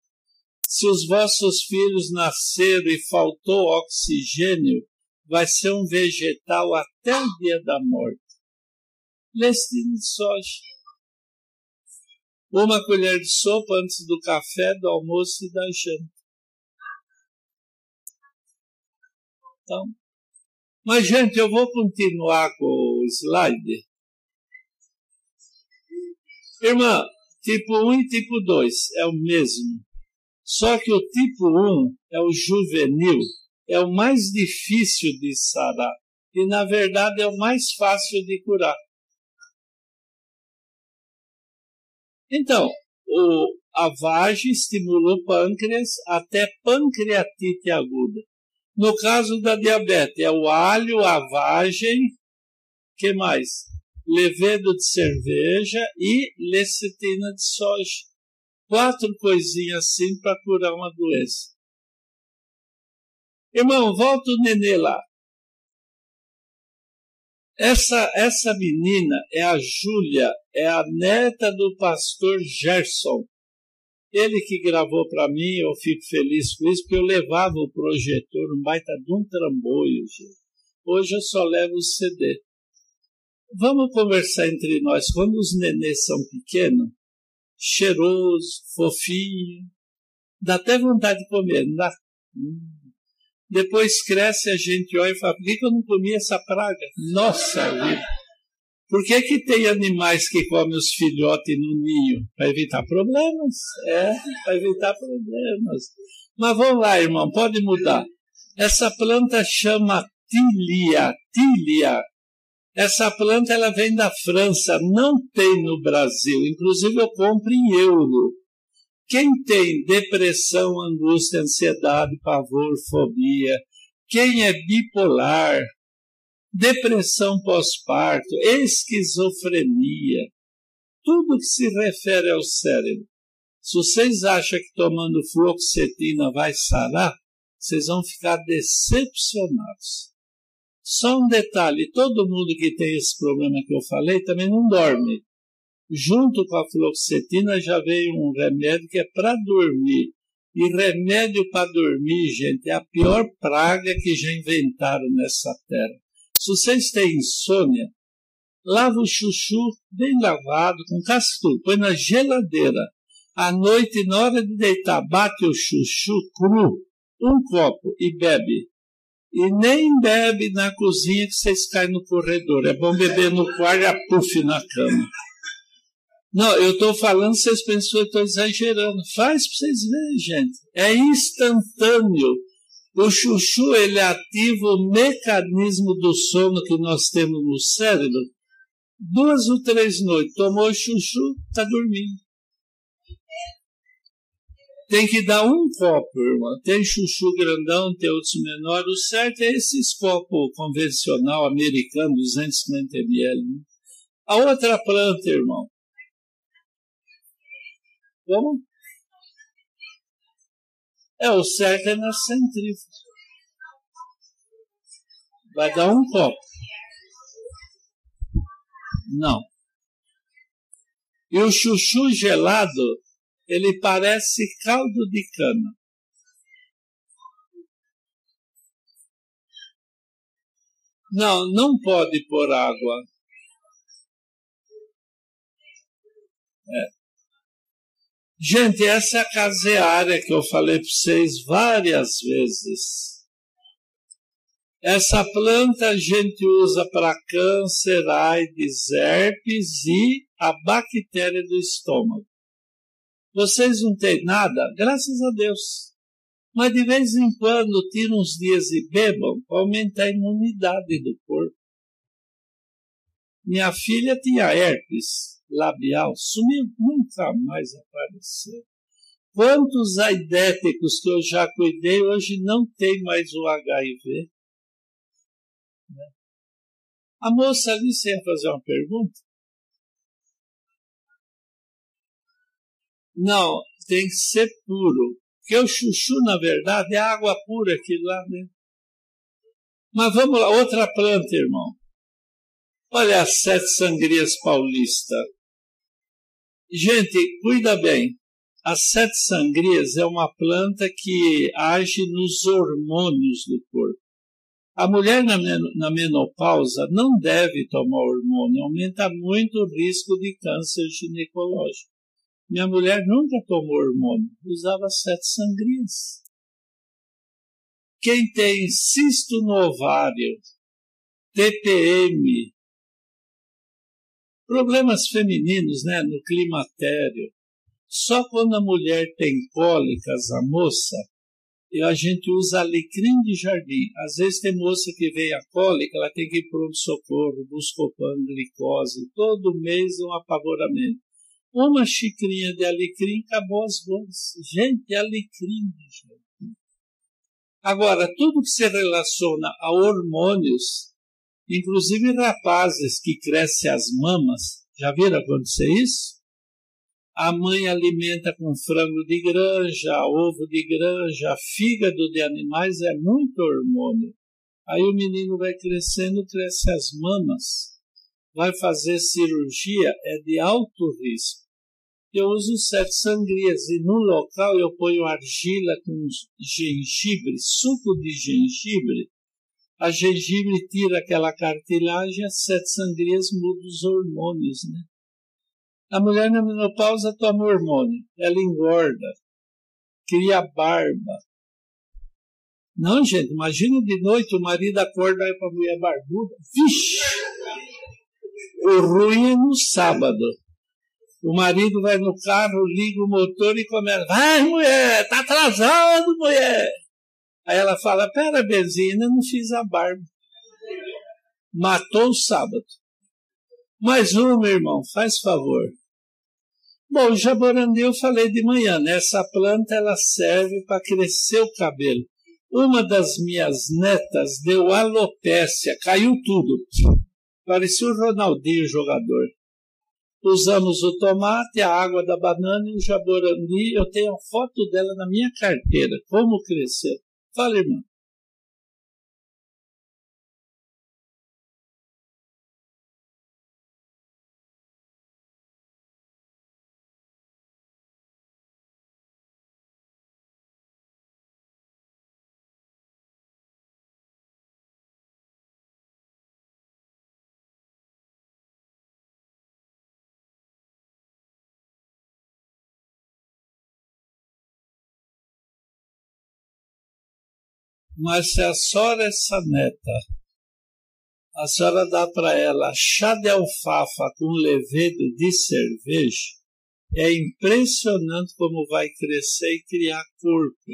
S2: Se os vossos filhos nasceram e faltou oxigênio, vai ser um vegetal até o dia da morte. Leste de soja. Uma colher de sopa antes do café, do almoço e da janta. Então, mas, gente, eu vou continuar com o slide. Irmã, tipo 1 e tipo 2 é o mesmo. Só que o tipo 1 é o juvenil, é o mais difícil de sarar e, na verdade, é o mais fácil de curar. Então, o, a vagem estimulou o pâncreas até pancreatite aguda. No caso da diabetes, é o alho, a vagem, que mais? levedo de cerveja e lecitina de soja. Quatro coisinhas assim para curar uma doença. Irmão, volta o nenê lá. Essa, essa menina é a Júlia, é a neta do pastor Gerson. Ele que gravou para mim, eu fico feliz com isso, porque eu levava o projetor, um baita de um trambolho. Gente. Hoje eu só levo o CD. Vamos conversar entre nós. Quando os nenês são pequenos, cheiroso, fofinho, dá até vontade de comer, não dá? Depois cresce, a gente olha e fala, por que, eu não comi essa praga? Nossa vida! Por que, que tem animais que comem os filhotes no ninho? Para evitar problemas. É, para evitar problemas. Mas vamos lá, irmão, pode mudar. Essa planta chama tilia, tilia, essa planta ela vem da França, não tem no Brasil. Inclusive eu compro em euro. Quem tem depressão, angústia, ansiedade, pavor, fobia, quem é bipolar, depressão pós-parto, esquizofrenia, tudo que se refere ao cérebro. Se vocês acham que tomando fluoxetina vai sarar, vocês vão ficar decepcionados. Só um detalhe: todo mundo que tem esse problema que eu falei também não dorme. Junto com a fluoxetina já veio um remédio que é para dormir. E remédio para dormir, gente, é a pior praga que já inventaram nessa terra. Se vocês têm insônia, lava o chuchu bem lavado, com castor, põe na geladeira. À noite, na hora de deitar, bate o chuchu cru, um copo e bebe. E nem bebe na cozinha que vocês caem no corredor. É bom beber no quarto e a puff na cama. Não, eu estou falando, vocês pensam que eu estou exagerando. Faz para vocês verem, gente. É instantâneo. O chuchu, ele ativa o mecanismo do sono que nós temos no cérebro. Duas ou três noites, tomou chuchu, está dormindo. Tem que dar um copo, irmão. Tem chuchu grandão, tem outros menor. O certo é esses copos convencional americano, 250 ml. Né? A outra planta, irmão. Como? É, o certo é na centrífuga. Vai dar um copo. Não. E o chuchu gelado ele parece caldo de cana. Não, não pode pôr água. É. Gente, essa é caseária que eu falei para vocês várias vezes. Essa planta a gente usa para câncer, AIDS, herpes e a bactéria do estômago. Vocês não têm nada? Graças a Deus. Mas de vez em quando, tiram uns dias e bebam aumenta a imunidade do corpo. Minha filha tinha herpes labial, sumiu, nunca mais apareceu. Quantos aidéticos que eu já cuidei hoje não tem mais o HIV? Né? A moça ali, você ia fazer uma pergunta? Não, tem que ser puro. Porque o chuchu, na verdade, é água pura aqui lá dentro. Né? Mas vamos lá, outra planta, irmão. Olha as sete sangrias paulista. Gente, cuida bem. As sete sangrias é uma planta que age nos hormônios do corpo. A mulher na menopausa não deve tomar hormônio, aumenta muito o risco de câncer ginecológico. Minha mulher nunca tomou hormônio, usava sete sangrias. Quem tem cisto no ovário, TPM, problemas femininos, né, no climatério, só quando a mulher tem cólicas, a moça, a gente usa alecrim de jardim. Às vezes tem moça que vem a cólica, ela tem que ir para um socorro, buscopan, glicose, todo mês um apavoramento uma xicrinha de alecrim, acabou as mãos. Gente, alecrim, gente. Agora, tudo que se relaciona a hormônios, inclusive rapazes que crescem as mamas, já viram acontecer isso? A mãe alimenta com frango de granja, ovo de granja, fígado de animais, é muito hormônio. Aí o menino vai crescendo, cresce as mamas, vai fazer cirurgia, é de alto risco eu uso sete sangrias e no local eu ponho argila com gengibre, suco de gengibre. A gengibre tira aquela cartilagem, as sete sangrias mudam os hormônios, né? A mulher na menopausa toma hormônio, ela engorda, cria barba. Não, gente, imagina de noite o marido acorda e vai para a mulher barbuda. Vixe! O ruim é no sábado. O marido vai no carro, liga o motor e começa: Vai, mulher, tá atrasado, mulher. Aí ela fala: Pera, benzina, não fiz a barba. Matou o sábado. Mais uma, irmão, faz favor. Bom, o jaborandi eu falei de manhã, né? Essa planta ela serve para crescer o cabelo. Uma das minhas netas deu alopécia, caiu tudo. Parecia o Ronaldinho jogador usamos o tomate, a água da banana e o jaborandi. Eu tenho a foto dela na minha carteira, como crescer. Fala, irmão. Mas se a senhora, essa é neta, a senhora dá para ela chá de alfafa com levedo de cerveja, é impressionante como vai crescer e criar corpo.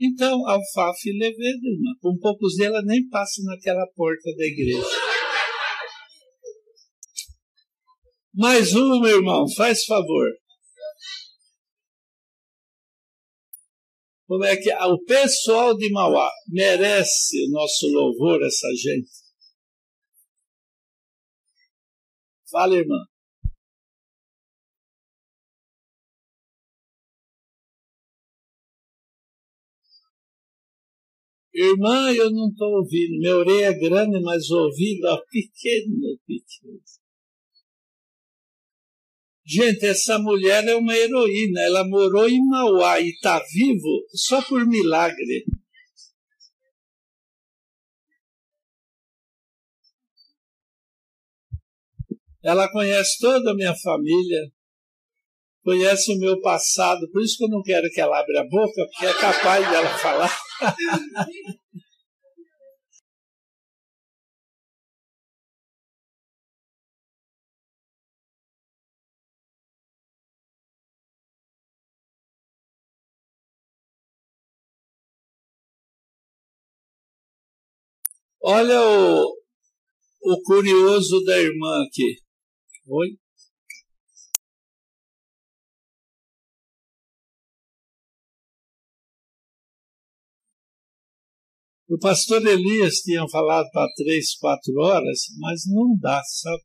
S2: Então, alfafa e levedo, irmã. Com poucos dela ela nem passa naquela porta da igreja. Mais uma, irmão, faz favor. Como é que o pessoal de Mauá merece o nosso louvor, essa gente? Fala, irmã. Irmã, eu não estou ouvindo. Minha orelha é grande, mas o ouvido é pequeno, pequeno. Gente, essa mulher é uma heroína. Ela morou em Mauá e está vivo só por milagre. Ela conhece toda a minha família, conhece o meu passado, por isso que eu não quero que ela abra a boca, porque é capaz dela falar. Olha o, o curioso da irmã aqui. Oi? O pastor Elias tinha falado para três, quatro horas, mas não dá, sabe?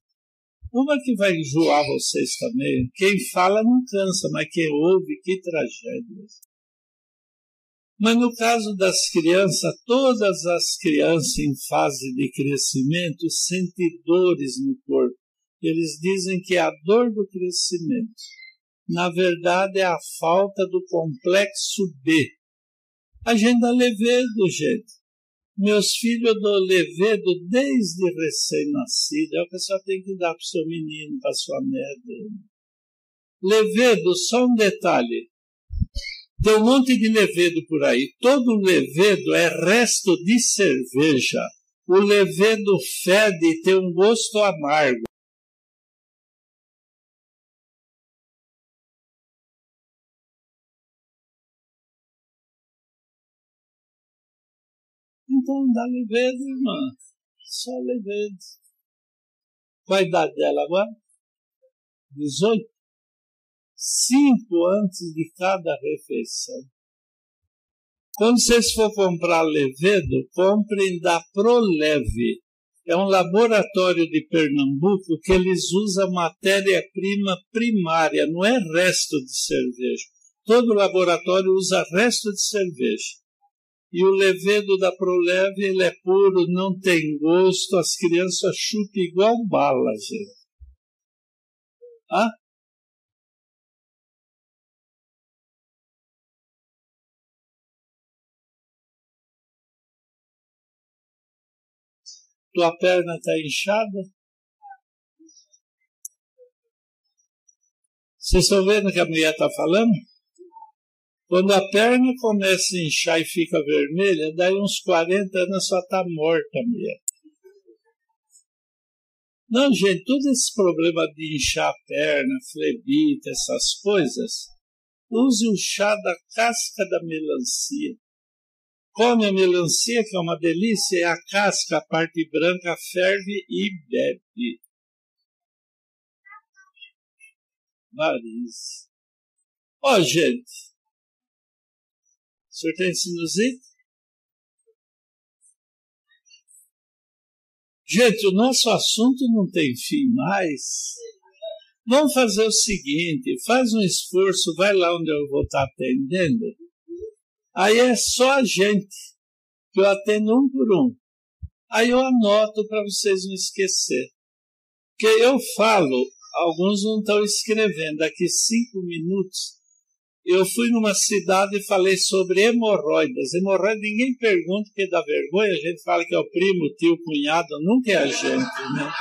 S2: Uma é que vai enjoar vocês também. Quem fala não cansa, mas quem ouve, que tragédia. Mas no caso das crianças, todas as crianças em fase de crescimento sentem dores no corpo. Eles dizem que é a dor do crescimento. Na verdade, é a falta do complexo B. A gente dá levedo, gente. Meus filhos eu dou levedo desde recém-nascido. É o que a senhora tem que dar para o seu menino, para sua neta. Levedo, só um detalhe. Tem um monte de levedo por aí. Todo levedo é resto de cerveja. O levedo fede e tem um gosto amargo. Então dá levedo, irmã. Só levedo. Qual a idade dela agora? 18? cinco antes de cada refeição. Quando então, vocês for comprar levedo, comprem da Proleve. É um laboratório de Pernambuco que eles usam matéria-prima primária, não é resto de cerveja. Todo laboratório usa resto de cerveja. E o levedo da Proleve, ele é puro, não tem gosto, as crianças chupam igual bala, gente. Ah? Tua perna está inchada? Vocês estão vendo o que a mulher está falando? Quando a perna começa a inchar e fica vermelha, daí uns 40 anos só está morta a mulher. Não, gente, todo esse problema de inchar a perna, flebita, essas coisas, use o chá da casca da melancia. Come a melancia, que é uma delícia, e é a casca, a parte branca, ferve e bebe. Nariz. Ó, oh, gente. O senhor tem sinusite? Gente, o nosso assunto não tem fim mais. Vamos fazer o seguinte: faz um esforço, vai lá onde eu vou estar atendendo Aí é só a gente, que eu atendo um por um. Aí eu anoto para vocês não esquecer. Porque eu falo, alguns não estão escrevendo, daqui cinco minutos. Eu fui numa cidade e falei sobre hemorroidas. Hemorroidas, ninguém pergunta porque dá vergonha, a gente fala que é o primo, tio, cunhado, nunca é a gente, né?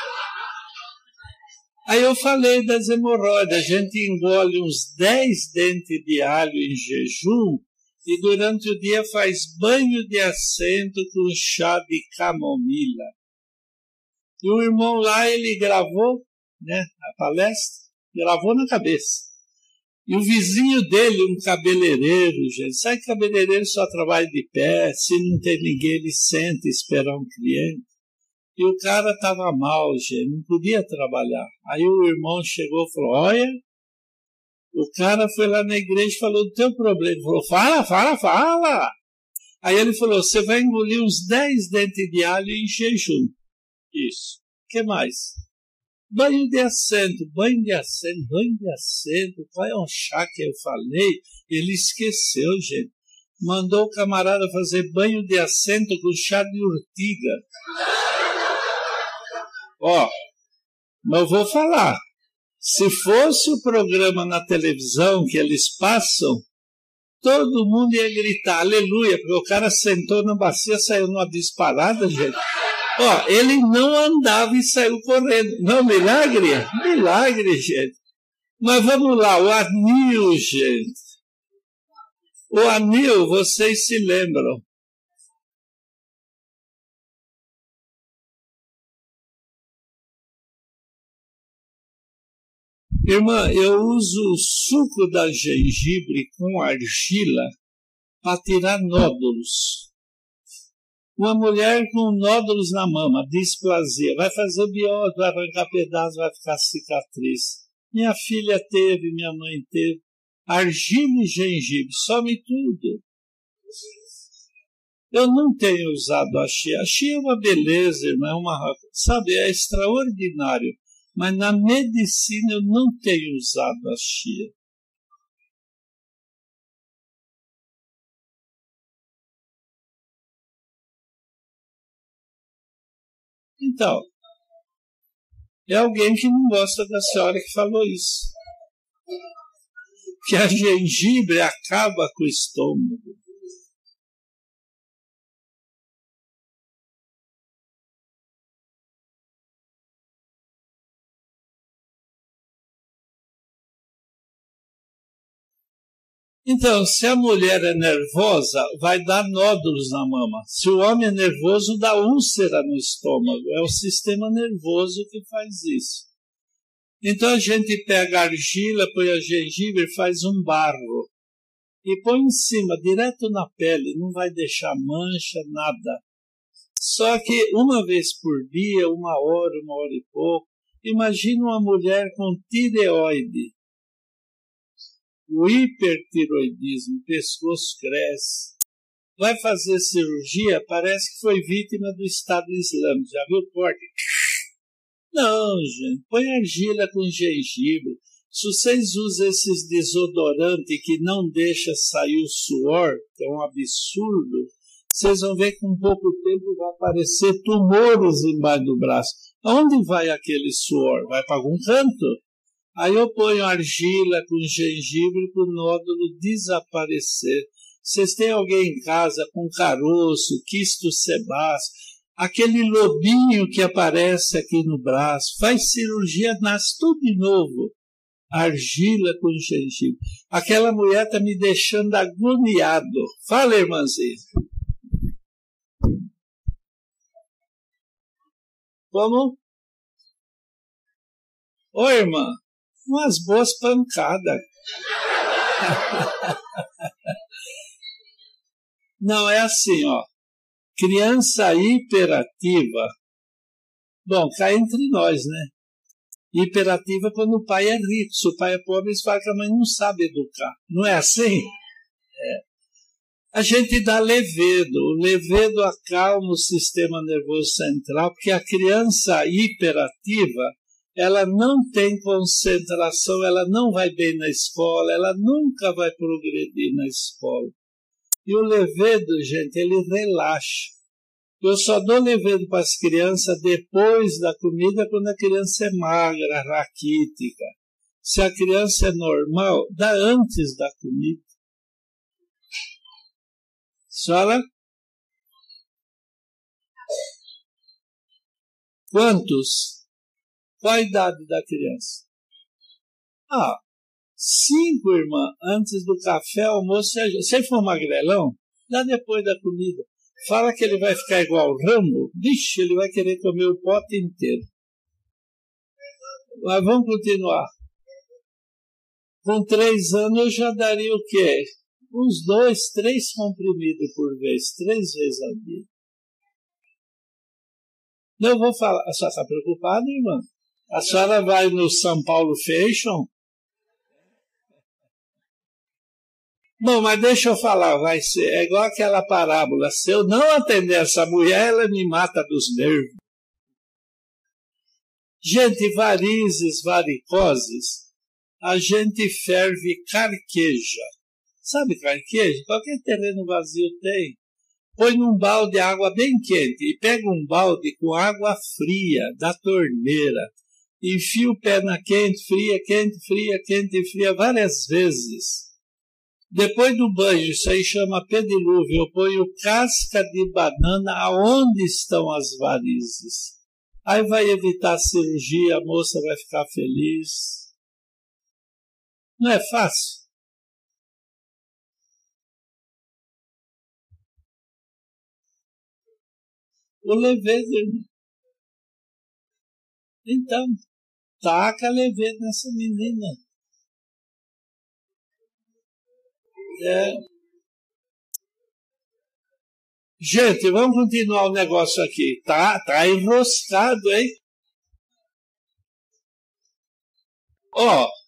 S2: Aí eu falei das hemorroidas, a gente engole uns 10 dentes de alho em jejum e durante o dia faz banho de assento com chá de camomila. E o irmão lá, ele gravou, né, a palestra, gravou na cabeça. E o vizinho dele, um cabeleireiro, gente, sabe que cabeleireiro só trabalha de pé, se não tem ninguém, ele senta espera um cliente. E o cara estava mal, gente, não podia trabalhar. Aí o irmão chegou e falou, olha, o cara foi lá na igreja e falou do teu problema. Ele falou, fala, fala, fala. Aí ele falou, você vai engolir uns 10 dentes de alho em jejum. Isso. que mais? Banho de assento, banho de assento, banho de assento. Qual é o chá que eu falei? Ele esqueceu, gente. Mandou o camarada fazer banho de assento com chá de urtiga. Ó, mas eu vou falar. Se fosse o programa na televisão que eles passam, todo mundo ia gritar aleluia, porque o cara sentou na bacia, saiu numa disparada, gente. Ó, ele não andava e saiu correndo. Não, milagre? Milagre, gente. Mas vamos lá, o anil, gente. O anil, vocês se lembram. Irmã, eu uso o suco da gengibre com argila para tirar nódulos. Uma mulher com nódulos na mama, displasia, vai fazer biose, vai arrancar pedaço, vai ficar cicatriz. Minha filha teve, minha mãe teve. Argila e gengibre, some tudo. Eu não tenho usado a chia. A chia é uma beleza, irmã, é uma... Sabe, é extraordinário mas na medicina eu não tenho usado a chia. Então, é alguém que não gosta da senhora que falou isso. Que a gengibre acaba com o estômago. Então, se a mulher é nervosa, vai dar nódulos na mama. Se o homem é nervoso, dá úlcera no estômago. É o sistema nervoso que faz isso. Então a gente pega a argila, põe a gengibre, faz um barro e põe em cima, direto na pele, não vai deixar mancha, nada. Só que uma vez por dia, uma hora, uma hora e pouco, imagina uma mulher com tireoide o hipertiroidismo, o pescoço cresce, vai fazer cirurgia, parece que foi vítima do Estado Islâmico. Já viu o corte? Não, gente, põe argila com gengibre. Se vocês usam esses desodorantes que não deixa sair o suor, que é um absurdo, vocês vão ver que com pouco tempo vai aparecer tumores embaixo do braço. Onde vai aquele suor? Vai para algum canto? Aí eu ponho argila com gengibre para o nódulo desaparecer. Vocês têm alguém em casa com caroço, quisto sebáceo, aquele lobinho que aparece aqui no braço, faz cirurgia, nasce tudo de novo. Argila com gengibre. Aquela mulher está me deixando agoniado. Fala, irmãzinha. Como? Oi, irmã umas boas pancadas. Não, é assim, ó. Criança hiperativa. Bom, cai entre nós, né? Hiperativa quando o pai é rico. Se o pai é pobre, eles falam que a mãe não sabe educar. Não é assim? É. A gente dá levedo. O levedo acalma o sistema nervoso central, porque a criança hiperativa ela não tem concentração, ela não vai bem na escola, ela nunca vai progredir na escola. E o levedo, gente, ele relaxa. Eu só dou levedo para as crianças depois da comida, quando a criança é magra, raquítica. Se a criança é normal, dá antes da comida. Fala? Quantos? Qual a idade da criança? Ah, cinco, irmã, antes do café, almoço. Se ele for magrelão, dá depois da comida. Fala que ele vai ficar igual ramo, vixe, ele vai querer comer o pote inteiro. Mas vamos continuar. Com três anos eu já daria o quê? Uns dois, três comprimidos por vez, três vezes ao dia. Não vou falar. Você está preocupada, irmã? A senhora vai no São Paulo Fashion? Bom, mas deixa eu falar, vai ser. É igual aquela parábola. Se eu não atender essa mulher, ela me mata dos nervos. Gente, varizes, varicoses, a gente ferve carqueja. Sabe carqueja? Qualquer terreno vazio tem. Põe num balde água bem quente e pega um balde com água fria da torneira enfia o pé na quente, fria, quente, fria, quente fria várias vezes. Depois do banho, isso aí chama pedilúvio, eu ponho casca de banana aonde estão as varizes. Aí vai evitar a cirurgia, a moça vai ficar feliz. Não é fácil. O leveza, né? Então, taca leveza nessa menina. É. Gente, vamos continuar o negócio aqui. Tá, tá enroscado, hein? Ó. Oh.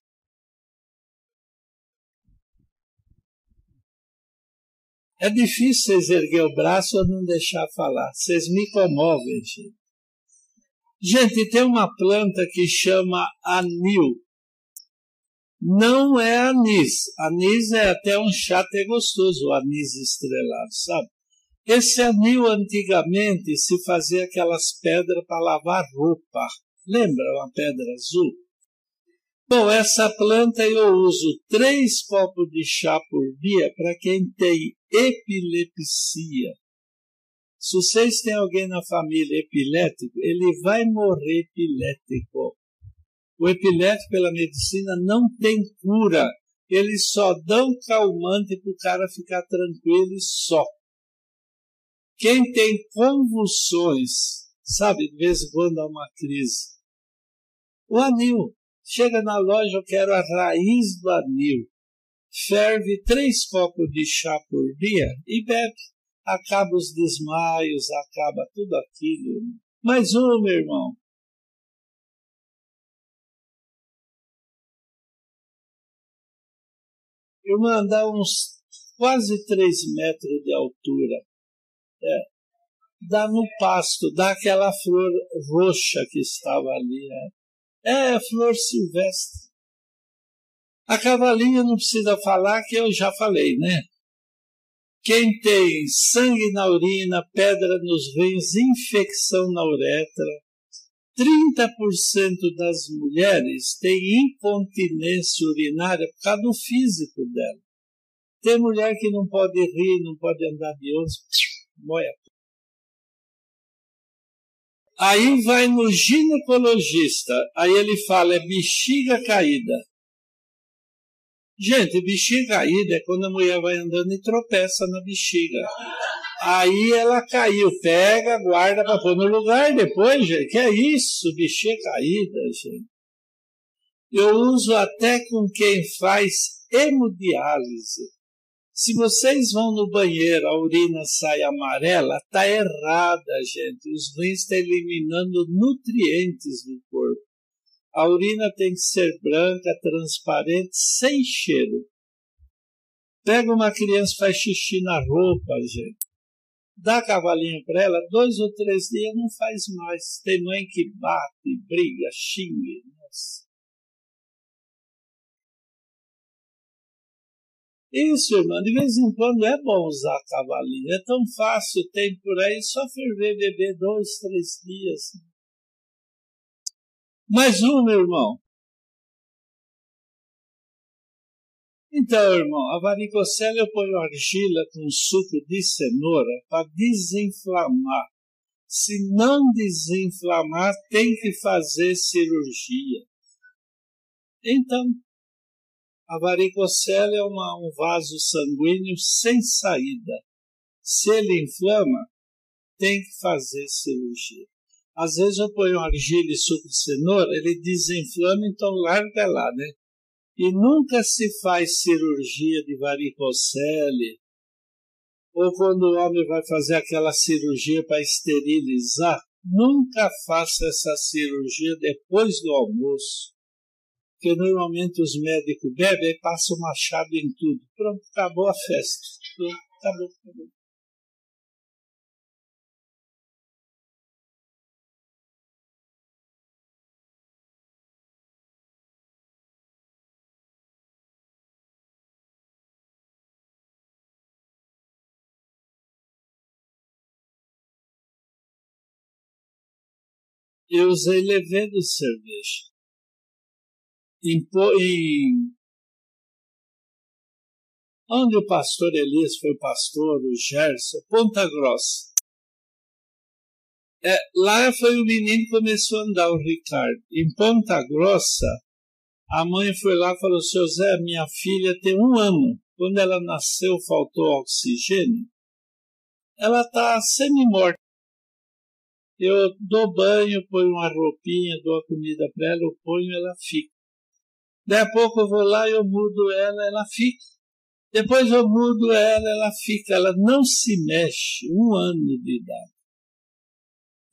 S2: É difícil vocês erguer o braço ou não deixar falar. Vocês me comovem, gente. Gente, tem uma planta que chama anil. Não é anis. Anis é até um chá até gostoso, o anis estrelado, sabe? Esse anil antigamente se fazia aquelas pedras para lavar roupa. Lembra uma pedra azul? Bom, essa planta eu uso três copos de chá por dia para quem tem epilepsia. Se vocês têm alguém na família epilético, ele vai morrer epilético. O epilético, pela medicina, não tem cura. Eles só dão calmante para o cara ficar tranquilo e só. Quem tem convulsões, sabe, de vez em quando há uma crise. O anil. Chega na loja, eu quero a raiz do anil. Ferve três copos de chá por dia e bebe acaba os desmaios, acaba tudo aquilo. Mais um, meu irmão. Irmã, dá uns quase três metros de altura. É. Dá no pasto, dá aquela flor roxa que estava ali. Né? É, é flor silvestre. A cavalinha não precisa falar, que eu já falei, né? Quem tem sangue na urina, pedra nos rins, infecção na uretra, 30% das mulheres têm incontinência urinária por causa do físico dela. Tem mulher que não pode rir, não pode andar de ônibus, moia. Aí vai no ginecologista, aí ele fala, é bexiga caída. Gente, bexiga caída é quando a mulher vai andando e tropeça na bexiga. Aí ela caiu, pega, guarda para pôr no lugar depois, gente. Que é isso, bexiga caída, gente. Eu uso até com quem faz hemodiálise. Se vocês vão no banheiro, a urina sai amarela, tá errada, gente. Os rins estão eliminando nutrientes do corpo. A urina tem que ser branca, transparente, sem cheiro. Pega uma criança faz xixi na roupa, gente. Dá cavalinho para ela, dois ou três dias não faz mais. Tem mãe que bate, briga, xingue. Nossa. Isso, irmã, de vez em quando é bom usar cavalinho. É tão fácil, tem por aí, só ferver beber dois, três dias. Né? Mais um, meu irmão. Então, irmão, a varicocela eu ponho argila com suco de cenoura para desinflamar. Se não desinflamar, tem que fazer cirurgia. Então, a varicocela é uma, um vaso sanguíneo sem saída. Se ele inflama, tem que fazer cirurgia. Às vezes eu ponho argila e suco de cenoura, ele desinflama, então larga lá, né? E nunca se faz cirurgia de varicocele, ou quando o homem vai fazer aquela cirurgia para esterilizar, nunca faça essa cirurgia depois do almoço. Porque normalmente os médicos bebem e passam machado em tudo. Pronto, acabou a festa. Pronto, acabou, acabou. eu usei levando cerveja. Em, em, onde o pastor Elias foi pastor, o Gerson, Ponta Grossa. É, lá foi o menino que começou a andar, o Ricardo. Em Ponta Grossa, a mãe foi lá e falou: Seu Zé, minha filha tem um ano. Quando ela nasceu, faltou oxigênio. Ela está semi-morta. Eu dou banho, ponho uma roupinha, dou a comida para ela, eu ponho, ela fica. Daí a pouco eu vou lá, eu mudo ela, ela fica. Depois eu mudo ela, ela fica. Ela não se mexe, um ano de idade.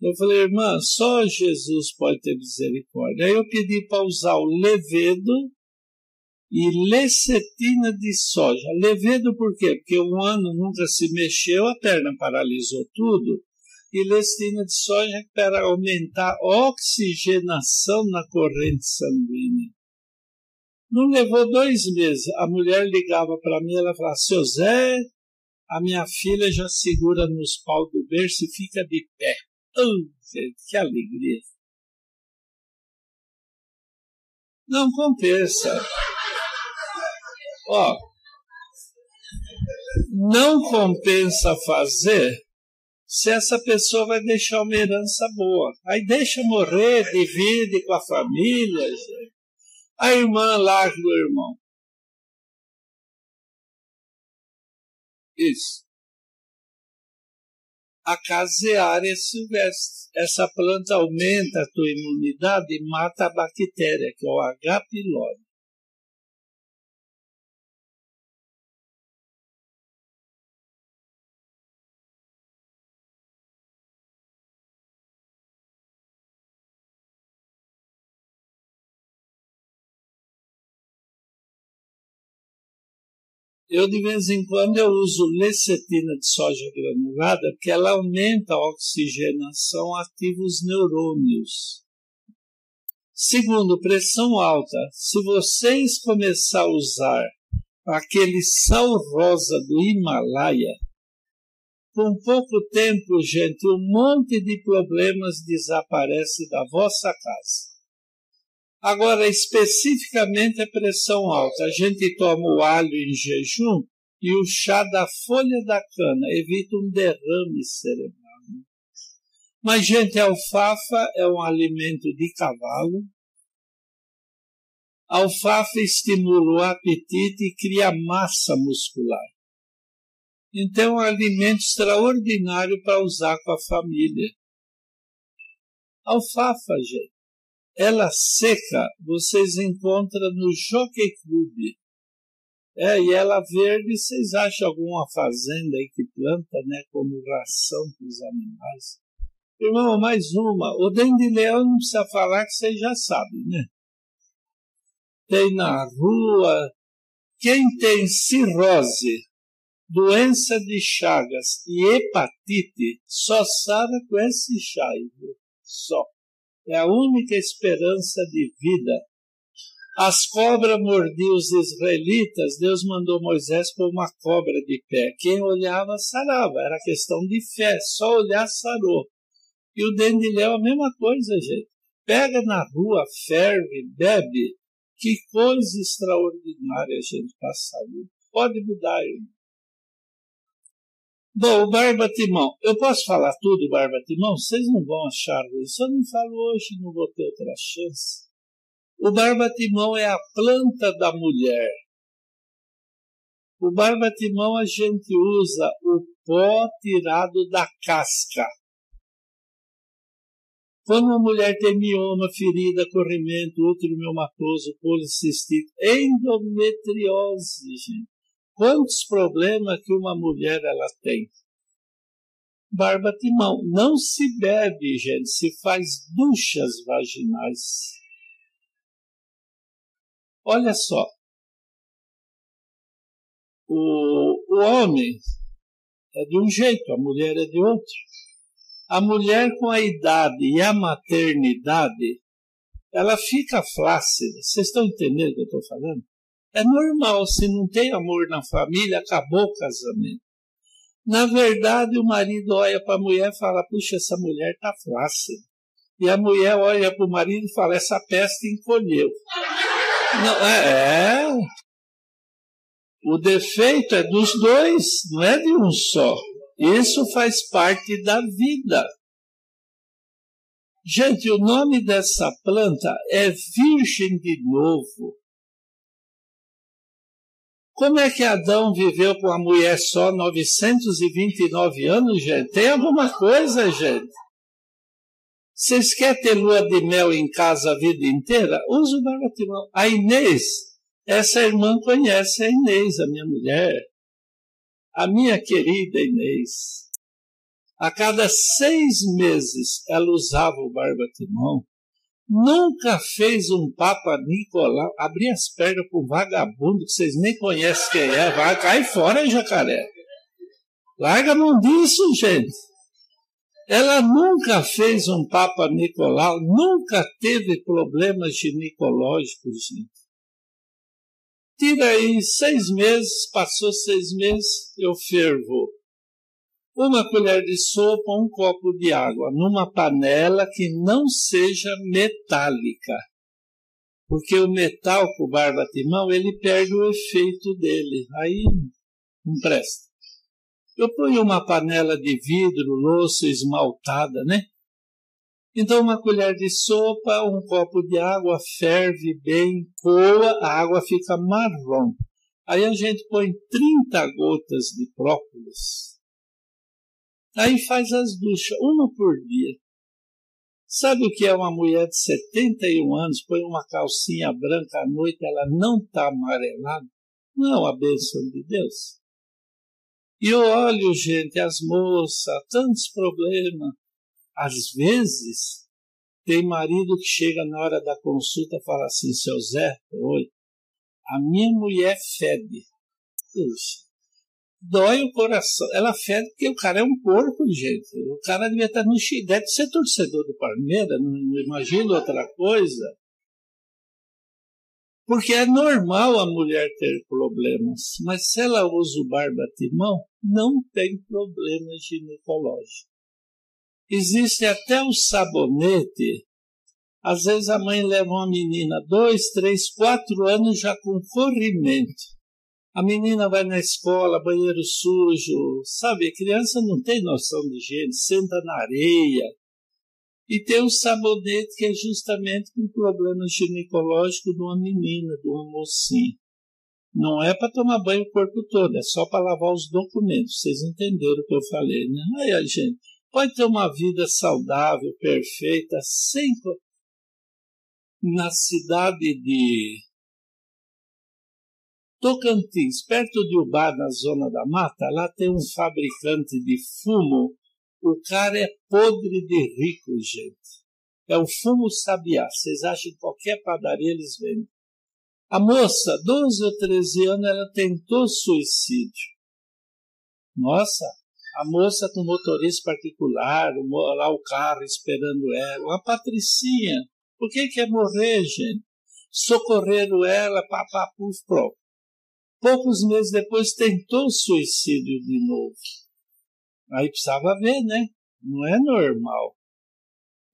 S2: Eu falei, irmã, só Jesus pode ter misericórdia. Aí eu pedi para usar o levedo e lecetina de soja. Levedo por quê? Porque um ano nunca se mexeu, a perna paralisou tudo e lestina de soja para aumentar a oxigenação na corrente sanguínea. Não levou dois meses. A mulher ligava para mim, ela falava, seu Zé, a minha filha já segura nos pau do berço e fica de pé. Oh, gente, que alegria! Não compensa. Ó, oh, não compensa fazer se essa pessoa vai deixar uma herança boa. Aí deixa morrer, divide com a família. A irmã larga o irmão. Isso. A caseária é silvestre. Essa planta aumenta a tua imunidade e mata a bactéria, que é o H. pylori. Eu, de vez em quando, eu uso lecetina de soja granulada, que ela aumenta a oxigenação, ativa os neurônios. Segundo, pressão alta. Se vocês começar a usar aquele sal rosa do Himalaia, com pouco tempo, gente, um monte de problemas desaparece da vossa casa. Agora, especificamente a pressão alta. A gente toma o alho em jejum e o chá da folha da cana evita um derrame cerebral. Né? Mas, gente, a alfafa é um alimento de cavalo. A alfafa estimula o apetite e cria massa muscular. Então, é um alimento extraordinário para usar com a família. Alfafa, gente. Ela seca vocês encontram no Jockey Club. É, e ela verde, vocês acham alguma fazenda aí que planta, né, como ração para os animais? Irmão, mais uma. O leão não precisa falar que vocês já sabem, né? Tem na rua. Quem tem cirrose, doença de chagas e hepatite, só sabe com esse chá, só é a única esperança de vida. As cobras mordiam os israelitas, Deus mandou Moisés pôr uma cobra de pé. Quem olhava, sarava, era questão de fé, só olhar sarou. E o dendilhão, a mesma coisa, gente. Pega na rua, ferve, bebe. Que coisa extraordinária a gente passa ali. Pode mudar, irmão. Bom, o Barba Timão. Eu posso falar tudo, Barba Timão? Vocês não vão achar isso. Eu não falo hoje, não vou ter outra chance. O Barba Timão é a planta da mulher. O Barba Timão a gente usa o pó tirado da casca. Quando uma mulher tem mioma, ferida, corrimento, útero miomatoso, policistite, endometriose, gente quantos problemas que uma mulher ela tem. Barba de mão. não se bebe, gente, se faz duchas vaginais. Olha só, o, o homem é de um jeito, a mulher é de outro. A mulher com a idade e a maternidade, ela fica flácida. Vocês estão entendendo o que eu estou falando? É normal, se não tem amor na família, acabou o casamento. Na verdade, o marido olha para a mulher e fala: Puxa, essa mulher tá flácida. E a mulher olha para o marido e fala: Essa peste encolheu. Não, é, é. O defeito é dos dois, não é de um só. Isso faz parte da vida. Gente, o nome dessa planta é Virgem de Novo. Como é que Adão viveu com a mulher só 929 anos, gente? Tem alguma coisa, gente? Vocês querem ter lua de mel em casa a vida inteira? Usa o baratimão. A Inês, essa irmã conhece a Inês, a minha mulher. A minha querida Inês. A cada seis meses ela usava o barbatimão Nunca fez um Papa Nicolau abrir as pernas para um vagabundo que vocês nem conhecem quem é. Vai, cai fora, hein, jacaré. Larga a mão disso, gente. Ela nunca fez um Papa Nicolau, nunca teve problemas ginecológicos, gente. Tira aí seis meses, passou seis meses, eu fervo uma colher de sopa, um copo de água, numa panela que não seja metálica. Porque o metal com barba-timão, ele perde o efeito dele. Aí não presta. Eu ponho uma panela de vidro, louça esmaltada, né? Então, uma colher de sopa, um copo de água, ferve bem, coa, a água fica marrom. Aí a gente põe 30 gotas de própolis Aí faz as duchas, uma por dia. Sabe o que é uma mulher de 71 anos, põe uma calcinha branca à noite, ela não está amarelada? Não, é a bênção de Deus. E eu olho, gente, as moças, tantos problemas. Às vezes, tem marido que chega na hora da consulta e fala assim, seu Zé, oi, a minha mulher fede. Puxa, dói o coração, ela fede porque o cara é um porco, gente. O cara devia estar no Chile, deve ser torcedor do Palmeiras, não, não imagino outra coisa. Porque é normal a mulher ter problemas, mas se ela usa o barbatimão, não tem problema ginecológico. Existe até o sabonete. Às vezes a mãe leva uma menina dois, três, quatro anos já com corrimento. A menina vai na escola, banheiro sujo, sabe? A criança não tem noção de higiene, senta na areia. E tem um sabonete que é justamente um problema ginecológico de uma menina, de uma mocinha. Não é para tomar banho o corpo todo, é só para lavar os documentos. Vocês entenderam o que eu falei, né? Aí a gente pode ter uma vida saudável, perfeita, sem. Na cidade de Tocantins, perto de Ubá, na zona da mata, lá tem um fabricante de fumo. O cara é podre de rico, gente. É o fumo sabiá. Vocês acham que qualquer padaria eles vendem. A moça, 12 ou 13 anos, ela tentou suicídio. Nossa, a moça com motorista particular, lá o carro esperando ela, uma patricinha. Por que quer morrer, gente? Socorreram ela, papapuf, pronto poucos meses depois tentou o suicídio de novo. Aí precisava ver, né? Não é normal.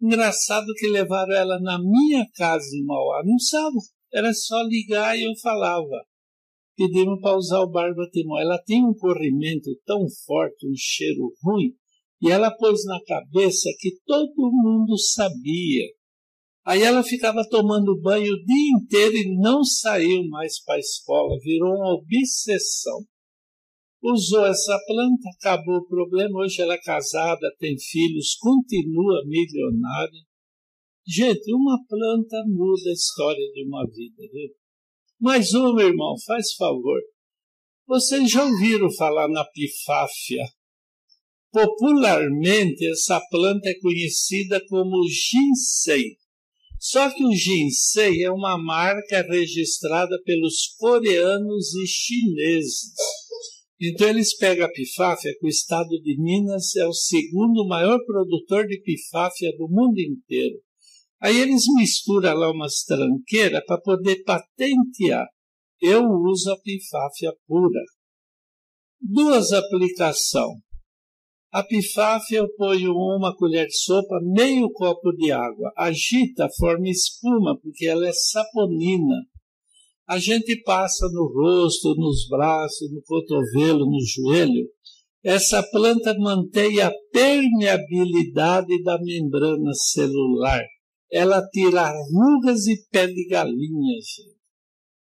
S2: Engraçado que levaram ela na minha casa em Mauá. Não sabe, era só ligar e eu falava. Pedimos para usar o barba timão. Ela tem um corrimento tão forte, um cheiro ruim, e ela pôs na cabeça que todo mundo sabia Aí ela ficava tomando banho o dia inteiro e não saiu mais para a escola, virou uma obsessão. Usou essa planta, acabou o problema. Hoje ela é casada, tem filhos, continua milionária. Gente, uma planta muda a história de uma vida, viu? Mais uma, meu irmão, faz favor. Vocês já ouviram falar na pifáfia? Popularmente, essa planta é conhecida como ginseng. Só que o ginseng é uma marca registrada pelos coreanos e chineses. Então eles pegam a pifáfia, é que o estado de Minas é o segundo maior produtor de pifáfia do mundo inteiro. Aí eles misturam lá umas tranqueiras para poder patentear. Eu uso a pifáfia pura. Duas aplicações. A pifáfia eu ponho uma colher de sopa, meio copo de água. Agita, forma espuma, porque ela é saponina. A gente passa no rosto, nos braços, no cotovelo, no joelho. Essa planta mantém a permeabilidade da membrana celular. Ela tira rugas e pele de galinha, gente.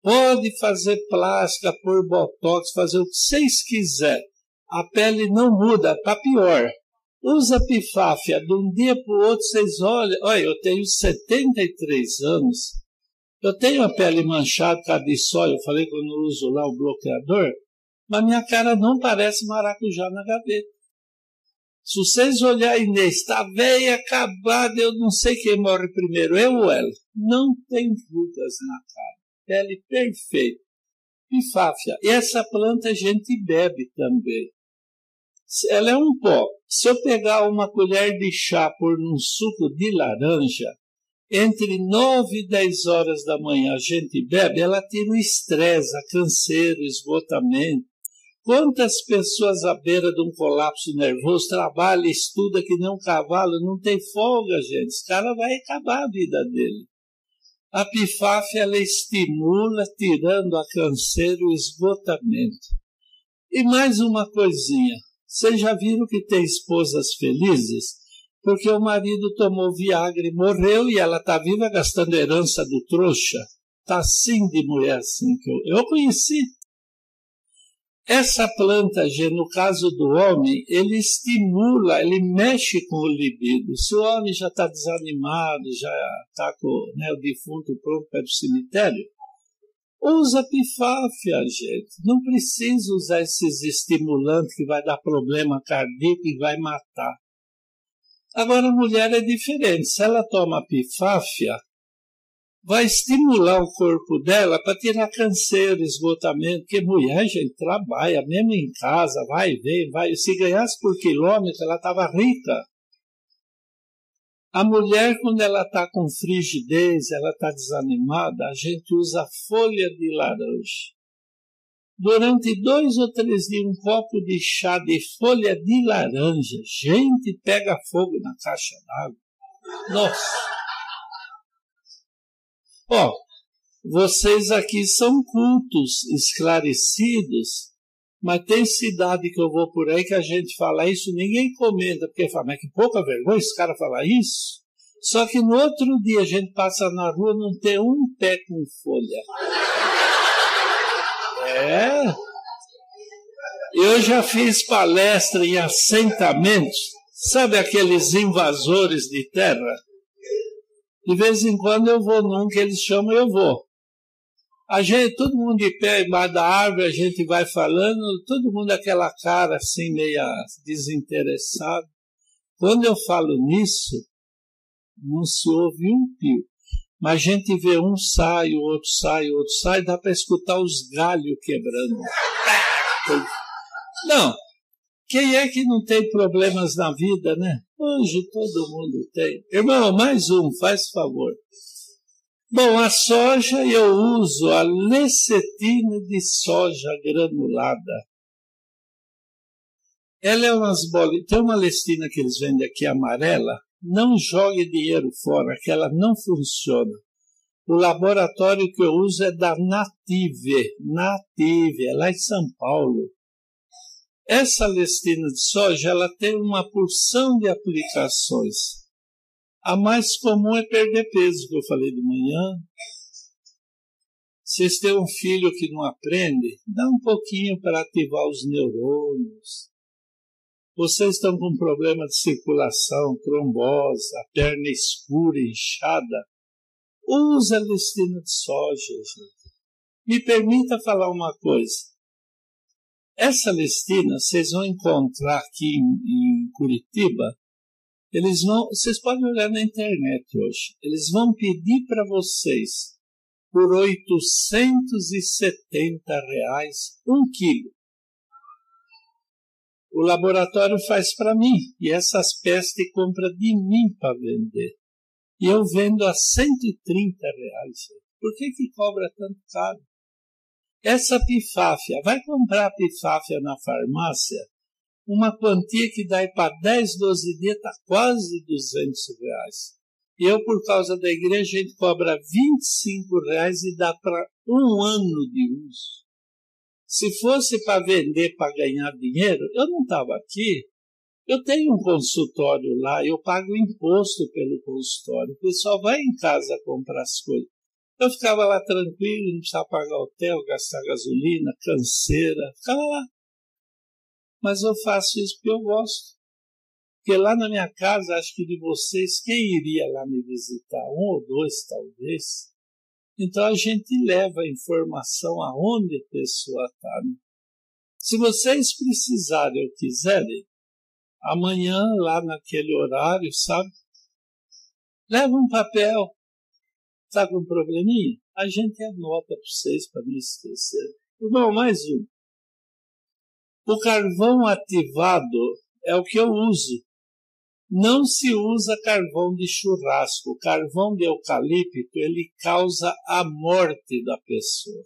S2: Pode fazer plástica, pôr botox, fazer o que vocês quiserem a pele não muda, para tá pior. Usa pifáfia, de um dia para o outro vocês olham, olha, eu tenho 73 anos, eu tenho a pele manchada por de sol, eu falei que eu não uso lá o bloqueador, mas minha cara não parece maracujá na gaveta. Se vocês olharem Inês, está velha, acabada, eu não sei quem morre primeiro, eu ou ela. Não tem rugas na cara, pele perfeita essa planta a gente bebe também. Ela é um pó. Se eu pegar uma colher de chá por um suco de laranja, entre 9 e 10 horas da manhã a gente bebe, ela tira o estresse, a canseira, o esgotamento. Quantas pessoas à beira de um colapso nervoso trabalha, estuda que nem um cavalo, não tem folga, gente. Esse cara vai acabar a vida dele. A pifáfia ela estimula tirando a câncer o esgotamento. E mais uma coisinha. Vocês já viram que tem esposas felizes? Porque o marido tomou Viagra e morreu e ela está viva gastando herança do trouxa. Tá assim de mulher assim que eu, eu conheci. Essa planta no caso do homem, ele estimula, ele mexe com o libido. Se o homem já está desanimado, já está com né, o defunto pronto para o cemitério, usa pifáfia, gente. Não precisa usar esses estimulantes que vai dar problema cardíaco e vai matar. Agora, a mulher é diferente. Se ela toma pifáfia, vai estimular o corpo dela para tirar canseiro, esgotamento, porque mulher, gente, trabalha, mesmo em casa, vai e vem, vai. Se ganhasse por quilômetro, ela estava rica. A mulher, quando ela está com frigidez, ela está desanimada, a gente usa folha de laranja. Durante dois ou três dias, um copo de chá de folha de laranja. Gente, pega fogo na caixa d'água. Nossa! Bom, vocês aqui são cultos, esclarecidos, mas tem cidade que eu vou por aí que a gente fala isso, ninguém comenta, porque fala, mas que pouca vergonha esse cara falar isso. Só que no outro dia a gente passa na rua não tem um pé com folha. É. Eu já fiz palestra em assentamentos, sabe aqueles invasores de terra? De vez em quando eu vou num que eles chamam eu vou. A gente, todo mundo de pé embaixo da árvore, a gente vai falando, todo mundo aquela cara assim, meia desinteressado. Quando eu falo nisso, não se ouve um pio. Mas a gente vê um sai, o outro sai, o outro sai, dá para escutar os galhos quebrando. Não, quem é que não tem problemas na vida, né? Anjo todo mundo tem. Irmão, mais um, faz favor. Bom, a soja eu uso a lecetina de soja granulada. Ela é umas bolinhas. Tem uma lestina que eles vendem aqui amarela. Não jogue dinheiro fora, que ela não funciona. O laboratório que eu uso é da Native. Native, é lá em São Paulo. Essa lestina de soja ela tem uma porção de aplicações. A mais comum é perder peso, que eu falei de manhã. Vocês têm um filho que não aprende, dá um pouquinho para ativar os neurônios. Vocês estão com problema de circulação, trombose, a perna escura, inchada. Usa a listina de soja, gente. Me permita falar uma coisa. Essa listina vocês vão encontrar aqui em, em Curitiba. Eles vão, vocês podem olhar na internet hoje. Eles vão pedir para vocês por 870 reais um quilo. O laboratório faz para mim e essas pestes compra de mim para vender. E eu vendo a 130 reais. Por que que cobra tanto caro? Essa pifáfia, vai comprar a pifáfia na farmácia, uma quantia que dá para 10, 12 dias, está quase 200 reais. Eu, por causa da igreja, a gente cobra 25 reais e dá para um ano de uso. Se fosse para vender, para ganhar dinheiro, eu não estava aqui. Eu tenho um consultório lá, eu pago imposto pelo consultório. O pessoal vai em casa comprar as coisas. Eu ficava lá tranquilo, não precisava pagar hotel, gastar gasolina, canseira, ficava lá. Mas eu faço isso porque eu gosto. Porque lá na minha casa, acho que de vocês, quem iria lá me visitar? Um ou dois, talvez. Então a gente leva a informação aonde a pessoa está. Né? Se vocês precisarem ou quiserem, amanhã lá naquele horário, sabe? Leva um papel, Está com um probleminha? A gente anota é para vocês, para não esquecer. Irmão, mais um. O carvão ativado é o que eu uso. Não se usa carvão de churrasco. O carvão de eucalipto, ele causa a morte da pessoa.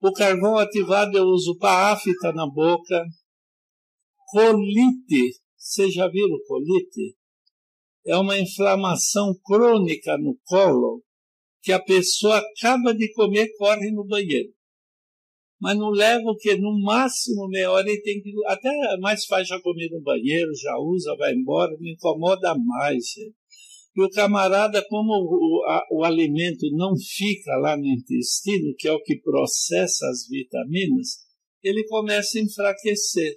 S2: O carvão ativado eu uso para afta na boca. Colite. Vocês já viram colite? é uma inflamação crônica no colo que a pessoa acaba de comer, corre no banheiro. Mas não leva o quê? No máximo meia hora e tem que. Até mais faz já comer no banheiro, já usa, vai embora, não incomoda mais. E o camarada, como o, a, o alimento não fica lá no intestino, que é o que processa as vitaminas, ele começa a enfraquecer.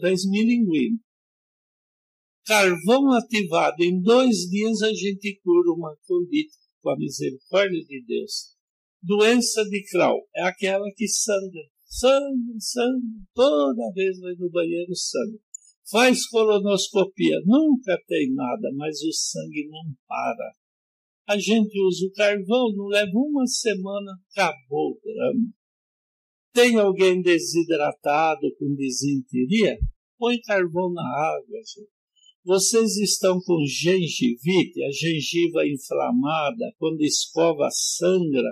S2: Vai ah, esmilinguindo carvão ativado. Em dois dias a gente cura uma colite com a misericórdia de Deus. Doença de Crohn é aquela que sangra, sangra, sangra, toda vez vai no banheiro sangra. Faz colonoscopia, nunca tem nada, mas o sangue não para. A gente usa o carvão, não leva uma semana, acabou o drama. Tem alguém desidratado com disenteria? Põe carvão na água, gente. Vocês estão com gengivite, a gengiva inflamada, quando escova sangra.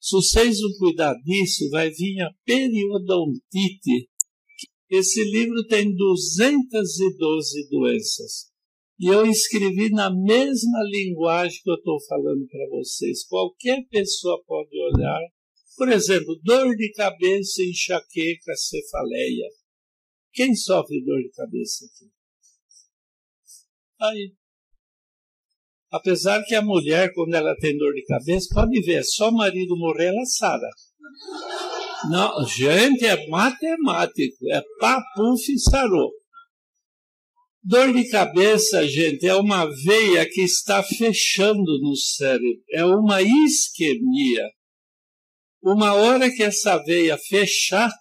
S2: Se vocês não cuidar disso, vai vir a periodontite. Esse livro tem 212 doenças. E eu escrevi na mesma linguagem que eu estou falando para vocês. Qualquer pessoa pode olhar. Por exemplo, dor de cabeça, enxaqueca, cefaleia. Quem sofre dor de cabeça aqui? Aí. Apesar que a mulher, quando ela tem dor de cabeça, pode ver, só o marido morrer, ela sara. Não, gente, é matemático, é papuf e sarou. Dor de cabeça, gente, é uma veia que está fechando no cérebro, é uma isquemia. Uma hora que essa veia fechar, a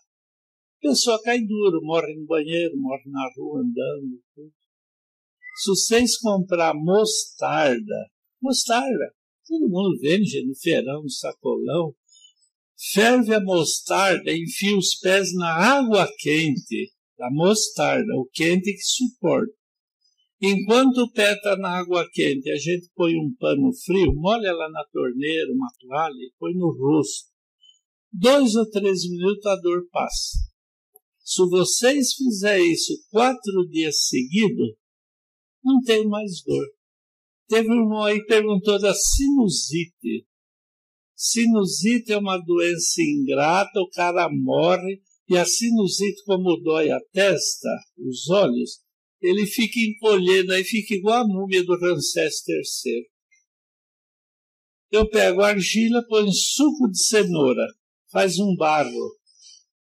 S2: pessoa cai duro, morre no banheiro, morre na rua andando. Tudo. Se vocês comprar mostarda, mostarda, todo mundo vende no feirão, no sacolão, ferve a mostarda, enfia os pés na água quente da mostarda, o quente que suporta. Enquanto o pé está na água quente, a gente põe um pano frio, molha lá na torneira, uma toalha e põe no rosto. Dois ou três minutos a dor passa. Se vocês fizerem isso quatro dias seguidos, não tenho mais dor. Teve um irmão aí que perguntou da sinusite. Sinusite é uma doença ingrata, o cara morre e a sinusite, como dói a testa, os olhos, ele fica encolhendo aí, fica igual a múmia do Ramsés III. Eu pego argila, põe suco de cenoura, faz um barro,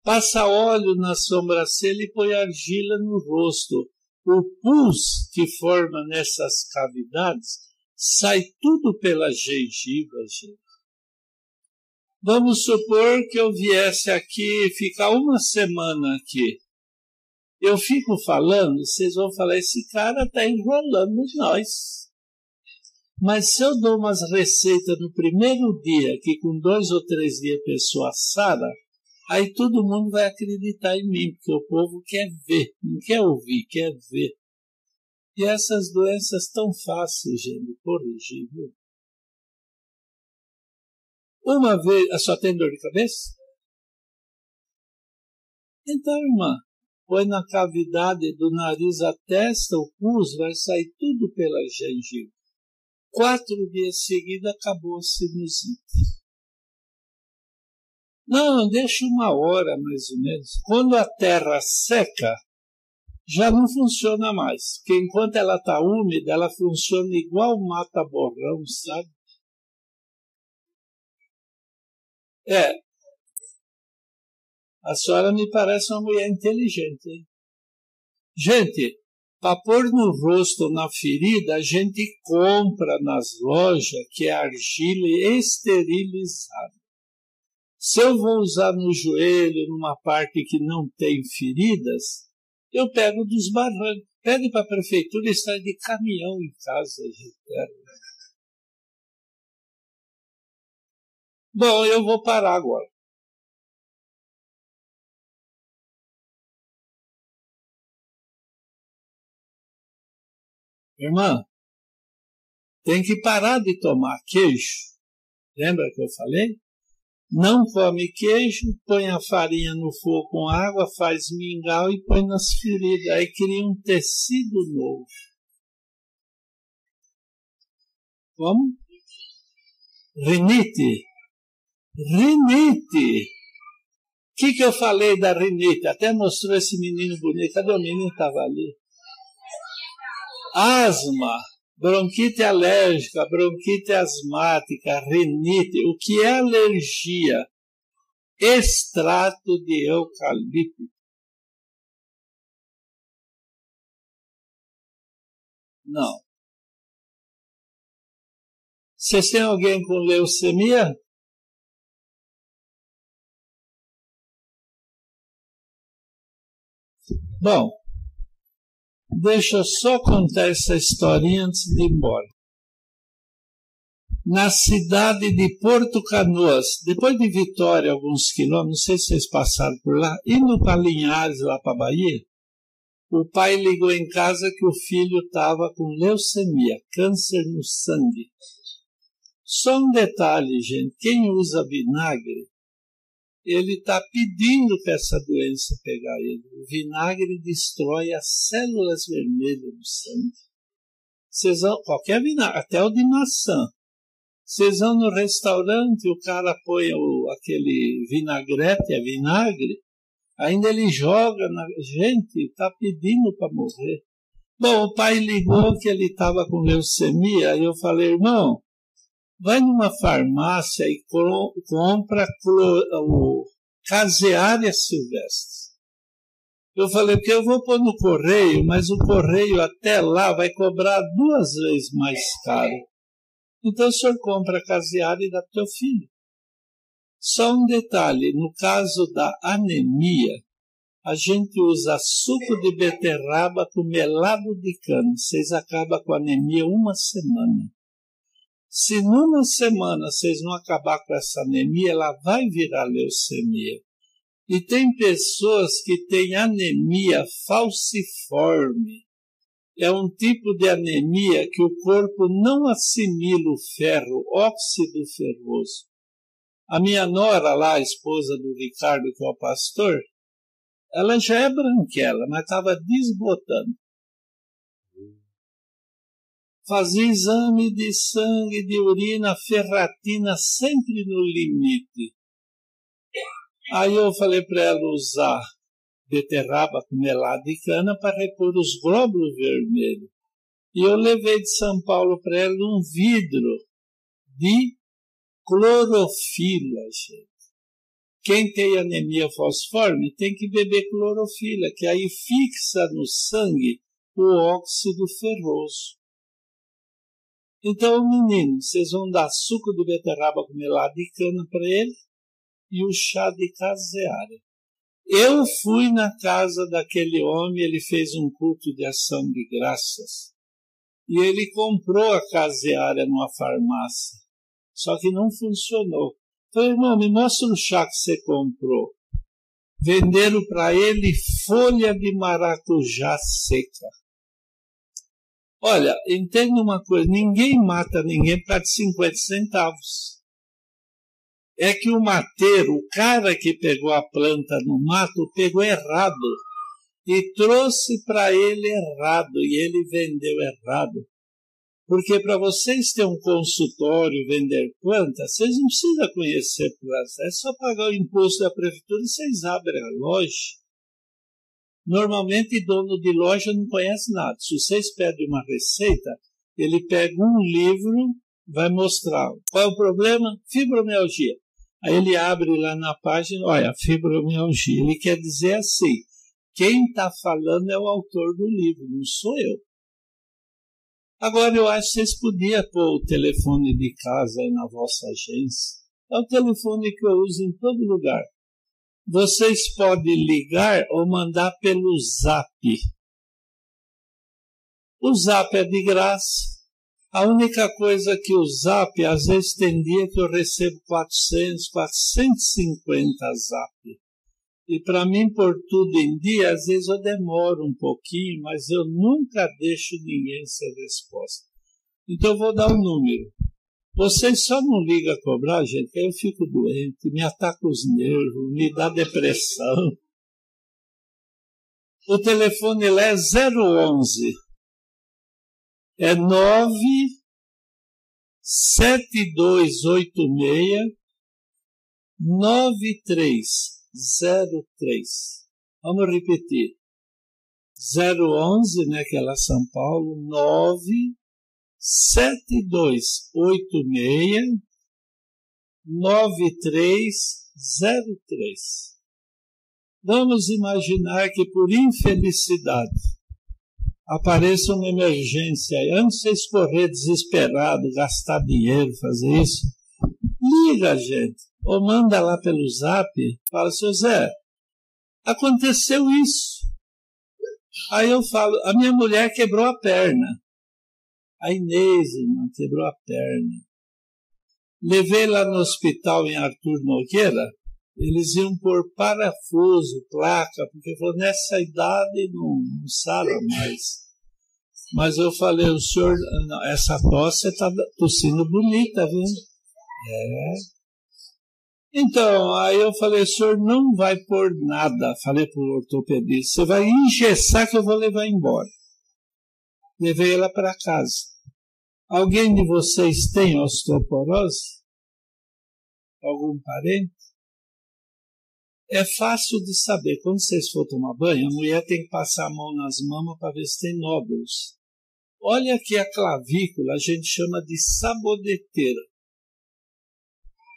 S2: passa óleo na sobrancelha e põe argila no rosto o pus que forma nessas cavidades sai tudo pela gengiva, gente. Vamos supor que eu viesse aqui ficar uma semana aqui. Eu fico falando, vocês vão falar, esse cara está enrolando nós. Mas se eu dou umas receitas no primeiro dia, que com dois ou três dias a pessoa sara, Aí todo mundo vai acreditar em mim, porque o povo quer ver, não quer ouvir, quer ver. E essas doenças tão fáceis, gente, viu? Uma vez, a ah, só tem dor de cabeça? Então, irmã, põe na cavidade do nariz a testa, o pus vai sair tudo pela gengiva. Quatro dias seguidos acabou a sinusite. Não, deixa uma hora mais ou menos. Quando a terra seca, já não funciona mais. Porque enquanto ela está úmida, ela funciona igual mata-borrão, sabe? É. A senhora me parece uma mulher inteligente, hein? Gente, para pôr no rosto, na ferida, a gente compra nas lojas que é argila esterilizada. Se eu vou usar no joelho, numa parte que não tem feridas, eu pego dos barrancos. Pede para a prefeitura estar de caminhão em casa Bom, eu vou parar agora. Irmã, tem que parar de tomar queijo. Lembra que eu falei? Não come queijo, põe a farinha no fogo com água, faz mingau e põe nas feridas. Aí cria um tecido novo. Como? Rinite. Rinite. O que, que eu falei da rinite? Até mostrou esse menino bonito. Cadê o menino? Estava ali. Asma bronquite alérgica, bronquite asmática, renite, o que é alergia? Extrato de eucalipto. Não. Vocês têm alguém com leucemia? Bom, Deixa eu só contar essa historinha antes de ir embora. Na cidade de Porto Canoas, depois de Vitória, alguns quilômetros, não sei se vocês passaram por lá, indo para Linhares, lá para Bahia, o pai ligou em casa que o filho estava com leucemia, câncer no sangue. Só um detalhe, gente: quem usa vinagre ele está pedindo para essa doença pegar ele. O vinagre destrói as células vermelhas do sangue. Vocês vão, qualquer vinagre, até o de maçã. Vocês vão no restaurante, o cara põe o, aquele vinagrete, é vinagre, ainda ele joga na gente, está pedindo para morrer. Bom, o pai ligou que ele estava com leucemia, Aí eu falei, irmão, Vai numa farmácia e compra o caseária silvestre. Eu falei, porque eu vou pôr no correio, mas o correio até lá vai cobrar duas vezes mais caro. Então o senhor compra caseária e dá para teu filho. Só um detalhe, no caso da anemia, a gente usa suco de beterraba com melado de cana. Vocês acabam com anemia uma semana. Se numa semana vocês não acabar com essa anemia, ela vai virar leucemia. E tem pessoas que têm anemia falciforme. É um tipo de anemia que o corpo não assimila o ferro, óxido ferroso. A minha nora lá, a esposa do Ricardo, que é o pastor, ela já é branquela, mas estava desbotando fazer exame de sangue, de urina, ferratina, sempre no limite. Aí eu falei para ela usar beterraba com melado de cana para repor os glóbulos vermelhos. E eu levei de São Paulo para ela um vidro de clorofila, gente. Quem tem anemia fosforme tem que beber clorofila, que aí fixa no sangue o óxido ferroso. Então, menino, vocês vão dar suco de beterraba com melado de cana para ele e o chá de caseária. Eu fui na casa daquele homem, ele fez um culto de ação de graças. E ele comprou a caseária numa farmácia. Só que não funcionou. Falei, então, irmão, me mostra o chá que você comprou. Venderam para ele folha de maracujá seca. Olha, entenda uma coisa: ninguém mata ninguém por causa de 50 centavos. É que o mateiro, o cara que pegou a planta no mato, pegou errado e trouxe para ele errado e ele vendeu errado. Porque para vocês ter um consultório, vender plantas, vocês não precisam conhecer plantas, é só pagar o imposto da prefeitura e vocês abrem a loja. Normalmente, dono de loja não conhece nada. Se vocês pedem uma receita, ele pega um livro, vai mostrar qual é o problema? Fibromialgia. Aí ele abre lá na página, olha, fibromialgia. Ele quer dizer assim: quem está falando é o autor do livro, não sou eu. Agora, eu acho que vocês podiam pôr o telefone de casa aí na vossa agência. É o telefone que eu uso em todo lugar vocês podem ligar ou mandar pelo zap. O zap é de graça. A única coisa que o zap, às vezes tem dia que eu recebo 400, 450 zap. E para mim, por tudo em dia, às vezes eu demoro um pouquinho, mas eu nunca deixo ninguém sem resposta. Então eu vou dar um número. Vocês só não ligam a cobrar, gente, que eu fico doente, me ataca os nervos, me dá depressão. O telefone lá é 011. É 9 7286 9303. Vamos repetir. 011, né, que é lá São Paulo, 9 7286 9303. Vamos imaginar que por infelicidade apareça uma emergência, antes de vocês correr desesperado, gastar dinheiro, fazer isso, liga, gente, ou manda lá pelo zap, fala, seu Zé, aconteceu isso. Aí eu falo, a minha mulher quebrou a perna. A Inês, irmã, quebrou a perna. Levei-la no hospital em Arthur Nogueira. Eles iam pôr parafuso, placa, porque falou, nessa idade não, não sabe mais. Mas eu falei, o senhor, não, essa tosse está tossindo bonita, viu? É. Então, aí eu falei, o senhor não vai pôr nada. Falei para o ortopedista, você vai engessar que eu vou levar embora levei ela para casa. Alguém de vocês tem osteoporose? Algum parente? É fácil de saber. Quando vocês for tomar banho, a mulher tem que passar a mão nas mamas para ver se tem nódulos. Olha aqui a clavícula, a gente chama de sabodeteira.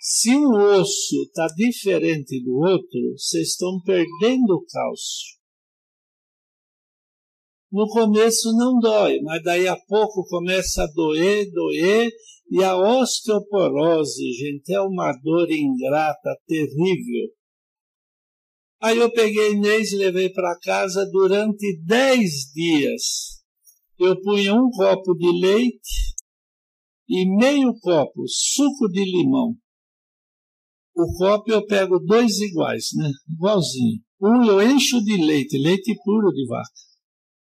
S2: Se um osso está diferente do outro, vocês estão perdendo o cálcio. No começo não dói, mas daí a pouco começa a doer, doer, e a osteoporose, gente, é uma dor ingrata, terrível. Aí eu peguei Inês e levei para casa durante dez dias. Eu punha um copo de leite e meio copo suco de limão. O copo eu pego dois iguais, né? Igualzinho. Um eu encho de leite, leite puro de vaca.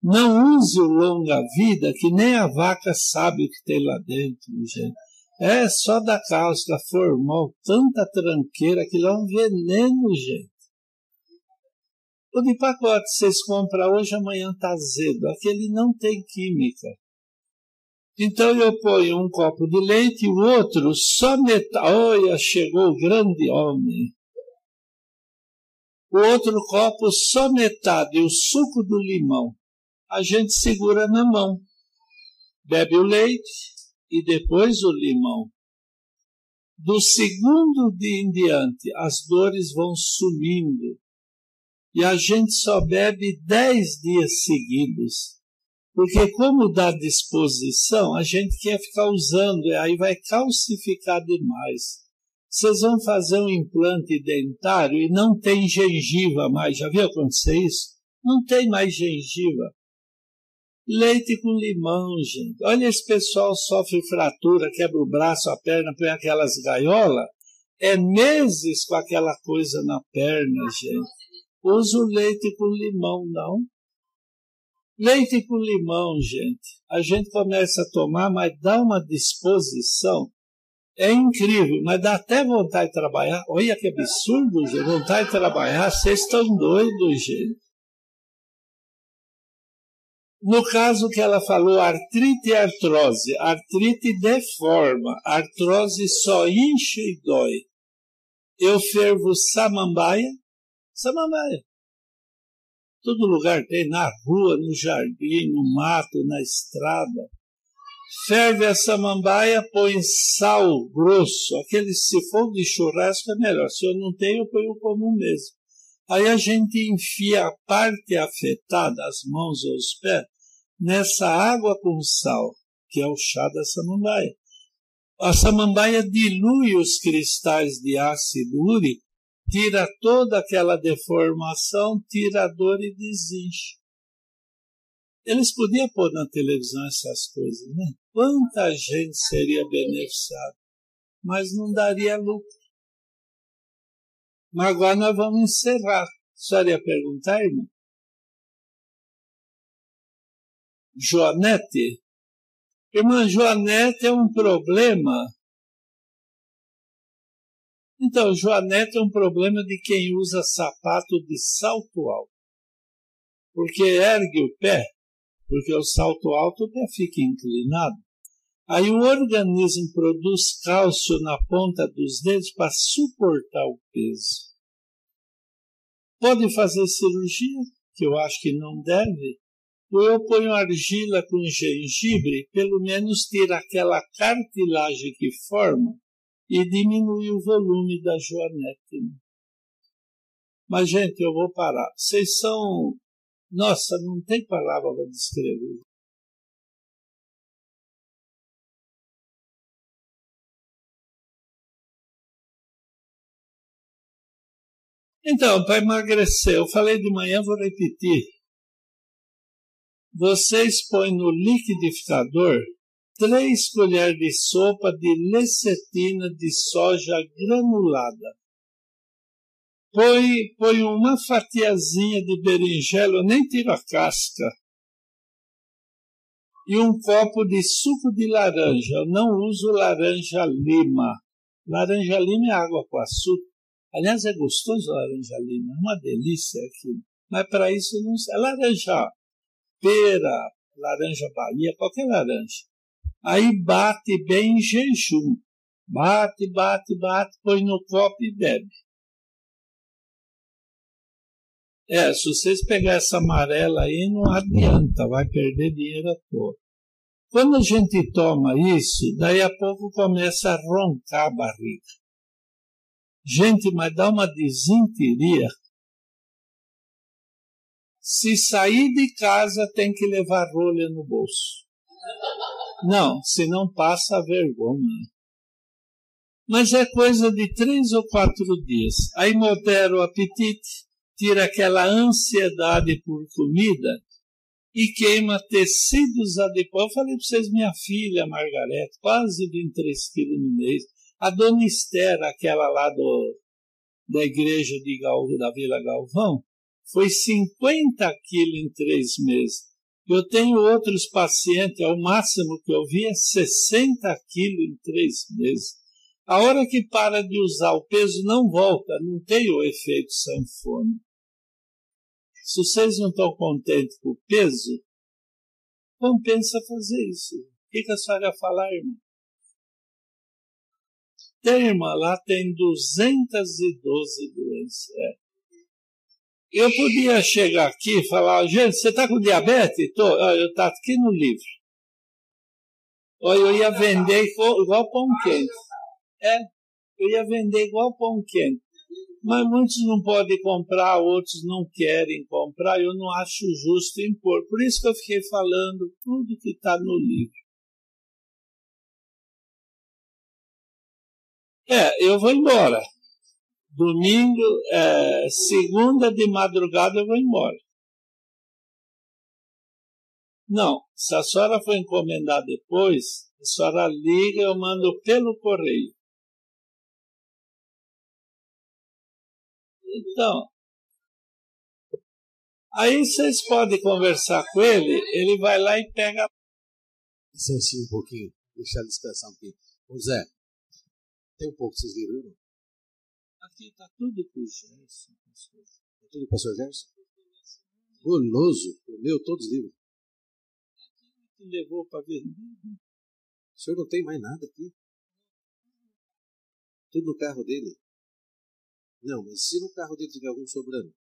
S2: Não use o longa-vida, que nem a vaca sabe o que tem lá dentro, gente. É só da casca formal, tanta tranqueira, que lá é um veneno, gente. O de pacote vocês compram hoje, amanhã está azedo. Aquele não tem química. Então eu ponho um copo de leite e o outro só metade. Olha, chegou o grande homem. O outro copo só metade, o suco do limão a gente segura na mão, bebe o leite e depois o limão. Do segundo dia em diante, as dores vão sumindo e a gente só bebe dez dias seguidos. Porque como dá disposição, a gente quer ficar usando, e aí vai calcificar demais. Vocês vão fazer um implante dentário e não tem gengiva mais. Já viu acontecer isso? Não tem mais gengiva. Leite com limão, gente. Olha, esse pessoal sofre fratura, quebra o braço, a perna, põe aquelas gaiolas. É meses com aquela coisa na perna, ah, gente. Tá Usa o leite com limão, não. Leite com limão, gente. A gente começa a tomar, mas dá uma disposição. É incrível, mas dá até vontade de trabalhar. Olha que absurdo, gente. Vontade de trabalhar. Vocês estão doidos, gente. No caso que ela falou, artrite e artrose. Artrite deforma, artrose só incha e dói. Eu fervo samambaia, samambaia. Todo lugar tem, na rua, no jardim, no mato, na estrada. Ferve a samambaia, põe sal grosso. Aquele, sifão de churrasco, é melhor. Se eu não tenho, eu ponho comum mesmo. Aí a gente enfia a parte afetada, as mãos ou os pés, nessa água com sal, que é o chá da samambaia. A samambaia dilui os cristais de ácido úrico, tira toda aquela deformação, tira a dor e desinche. Eles podiam pôr na televisão essas coisas, né? Quanta gente seria beneficiada, mas não daria lucro. Mas agora nós vamos encerrar. só ia perguntar, irmã? Joanete? Irmã Joanete é um problema. Então, Joanete é um problema de quem usa sapato de salto alto. Porque ergue o pé, porque o salto alto o pé fica inclinado. Aí o organismo produz cálcio na ponta dos dedos para suportar o peso. Pode fazer cirurgia, que eu acho que não deve, ou eu ponho argila com gengibre, pelo menos tira aquela cartilagem que forma e diminui o volume da joanete. Mas, gente, eu vou parar. Vocês são. Nossa, não tem palavra para descrever. Então, para emagrecer, eu falei de manhã, vou repetir. Vocês põem no liquidificador três colheres de sopa de lecetina de soja granulada. Põe, põe uma fatiazinha de berinjela, eu nem tiro a casca. E um copo de suco de laranja. Eu não uso laranja lima. Laranja lima é água com açúcar. Aliás, é gostoso a laranjalina, é uma delícia aquilo. Mas para isso não é laranja, pera, laranja Bahia, qualquer laranja. Aí bate bem em jejum. Bate, bate, bate, põe no copo e bebe. É, se vocês pegar essa amarela aí, não adianta, vai perder dinheiro à toa. Quando a gente toma isso, daí a pouco começa a roncar a barriga. Gente, mas dá uma desinteria. Se sair de casa, tem que levar rolha no bolso. Não, se não passa a vergonha. Mas é coisa de três ou quatro dias. Aí modera o apetite, tira aquela ansiedade por comida e queima tecidos adiposos. Eu falei para vocês, minha filha Margarete, quase 23 quilos no mês a dona Esther, aquela lá do, da igreja de Gal, da Vila Galvão, foi 50 quilos em três meses. Eu tenho outros pacientes, ao máximo que eu vi é 60 quilos em três meses. A hora que para de usar o peso não volta, não tem o efeito sanfona. Se vocês não estão contentes com o peso, compensa fazer isso. O que, que a senhora ia falar, irmão? irmã, lá tem 212 doenças. É. Eu podia chegar aqui e falar, gente, você está com diabetes? Tô, ah, eu está aqui no livro. Ou eu ia vender igual pão quente. É, eu ia vender igual pão quente. Mas muitos não podem comprar, outros não querem comprar. Eu não acho justo impor. Por isso que eu fiquei falando tudo que está no livro. É, eu vou embora. Domingo, é, segunda de madrugada eu vou embora. Não, se a senhora for encomendar depois, a senhora liga, eu mando pelo correio. Então, aí vocês podem conversar com ele, ele vai lá e pega. Licencinha um pouquinho, deixa ele descansar um pouquinho. Ô Zé, tem um pouco desses livros, Aqui tá tudo com Gerson,
S3: Está tudo com o pastor Gerson? Goloso, leu todos os livros. Aqui é que levou para ver. O senhor não tem mais nada aqui? Tudo no carro dele? Não, mas se no carro dele tiver algum sobrando?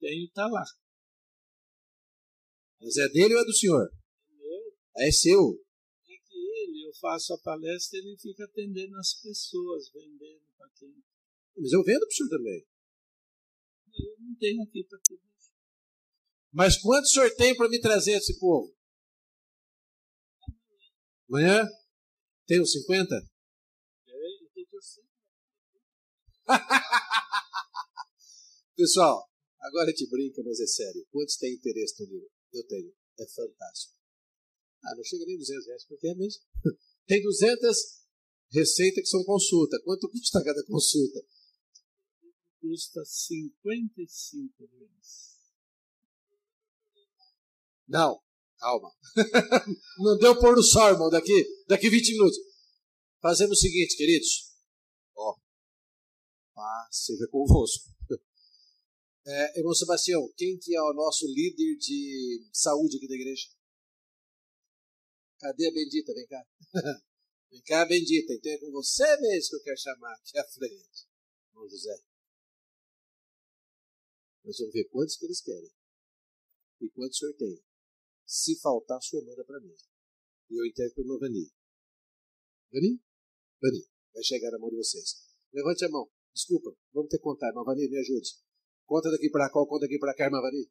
S2: Tenho, está lá.
S3: Mas é dele ou é do senhor? É
S2: meu. Ah, é
S3: seu
S2: faço a palestra, ele fica atendendo as pessoas, vendendo para quem.
S3: Mas eu vendo para o senhor também.
S2: Eu não tenho aqui para te
S3: Mas quanto o senhor tem para me trazer esse povo? Amanhã?
S2: Tem
S3: uns 50?
S2: É,
S3: Pessoal, agora te brinca, mas é sério. Quantos têm interesse no livro? Eu tenho. É fantástico. Ah, não chega nem 200 reais, porque é mesmo. Tem 200 receitas que são consulta. Quanto custa cada consulta?
S2: Custa 55 reais.
S3: Não, calma. não deu pôr no sol, irmão, daqui, daqui 20 minutos. Fazemos o seguinte, queridos. Ó, paz seja convosco. É, irmão Sebastião, quem que é o nosso líder de saúde aqui da igreja? Cadê a bendita? Vem cá. Vem cá, bendita. Então é com você mesmo que eu quero chamar aqui à frente. Bom, José. Nós vamos ver quantos que eles querem. E quantos o Se faltar, o manda para mim. E eu entrego para o Vani. Vani? Vani. Vai chegar na mão de vocês. Levante a mão. Desculpa, vamos ter que contar. Irmã Vani, me ajude. Conta daqui para cá, conta daqui para cá, irmã Vani.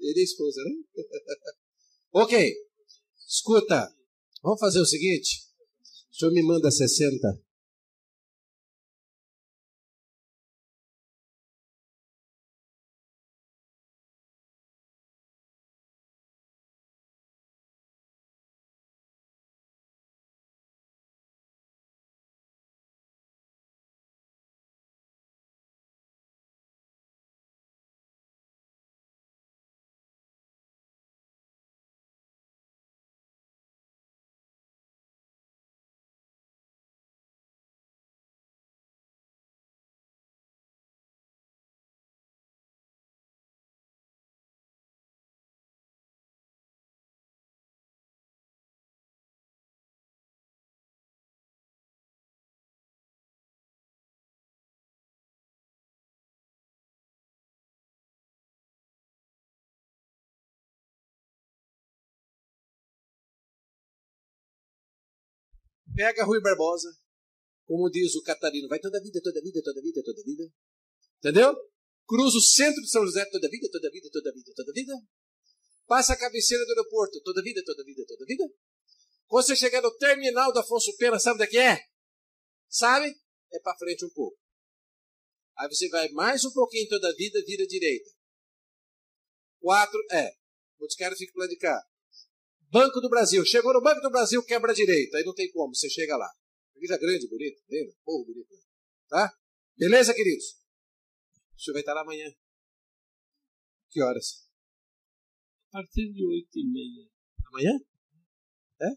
S3: Ele e a esposa, né? ok. Escuta, vamos fazer o seguinte. O senhor me manda 60 pega Rui Barbosa, como diz o Catarino, vai toda a vida, toda a vida, toda a vida, toda a vida. Entendeu? Cruza o centro de São José toda a vida, toda a vida, toda a vida, toda a vida. Passa a cabeceira do aeroporto toda a vida, toda a vida, toda a vida. Quando você chegar no terminal do Afonso Pena, sabe onde é que é? Sabe? É para frente um pouco. Aí você vai mais um pouquinho toda a vida, vira direita. Quatro, é. O boticário fica para de cá. Banco do Brasil. Chegou no Banco do Brasil, quebra a direita. Aí não tem como, você chega lá. Igreja é grande, bonita, lembra? Povo bonito. Tá? Beleza, queridos? O senhor vai estar lá amanhã. Que horas?
S2: A partir de oito e meia.
S3: Amanhã? É?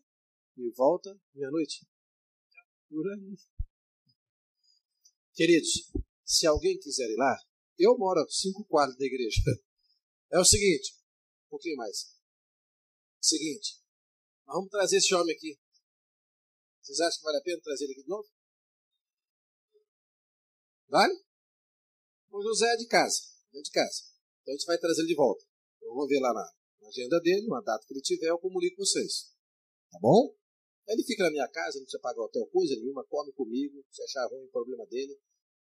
S3: E volta meia-noite? Por aí. Queridos, se alguém quiser ir lá, eu moro a cinco quadros da igreja. É o seguinte, um pouquinho mais. Seguinte, nós vamos trazer esse homem aqui. Vocês acham que vale a pena trazer ele aqui de novo? Vale? O José é de casa, é de casa. Então a gente vai trazer ele de volta. Eu então vou ver lá na, agenda dele, uma data que ele tiver, eu comunico com vocês. Tá bom? Ele fica na minha casa, não precisa pagar hotel coisa nenhuma, come comigo, se achar ruim o problema dele.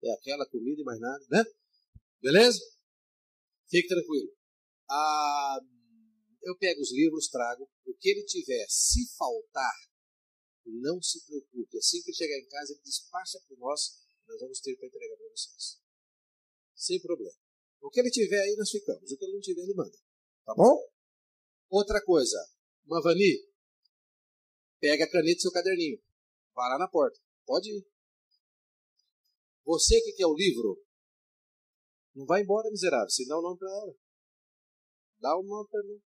S3: É aquela comida e mais nada, né? Beleza? Fique tranquilo. Ah, eu pego os livros, trago. O que ele tiver, se faltar, não se preocupe. Assim que ele chegar em casa, ele despacha por nós, nós vamos ter para entregar para vocês. Sem problema. O que ele tiver aí, nós ficamos. O que ele não tiver, ele manda. Tá bom? Outra coisa, Mavani, pega a caneta e seu caderninho. Vá lá na porta. Pode ir. Você que quer o livro, não vai embora, miserável, senão não para ela. Dá o nome para mim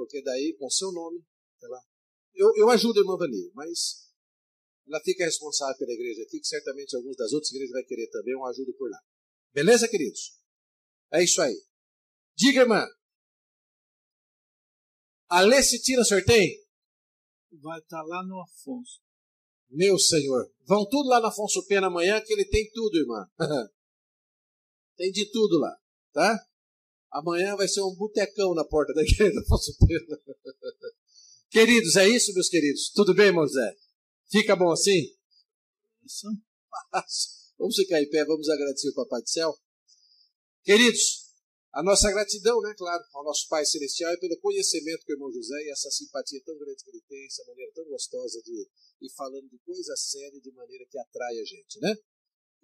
S3: porque daí com seu nome, ela, eu, eu ajudo a irmã Vani, mas ela fica responsável pela igreja aqui, que certamente alguns das outras igrejas vai querer também um ajuda por lá. Beleza, queridos? É isso aí. Diga, irmã. A Lecitina sorteio?
S2: Vai estar tá lá no Afonso.
S3: Meu senhor. Vão tudo lá no Afonso Pena amanhã, que ele tem tudo, irmã. tem de tudo lá, tá? Amanhã vai ser um botecão na porta da igreja posso ter. Queridos, é isso, meus queridos? Tudo bem, irmão Fica bom assim? Isso é um passo. Vamos ficar em pé, vamos agradecer o Papai do Céu. Queridos, a nossa gratidão, né, claro, ao nosso Pai Celestial e pelo conhecimento que o irmão José e essa simpatia tão grande que ele tem, essa maneira tão gostosa de ir falando de coisa séria de maneira que atrai a gente, né?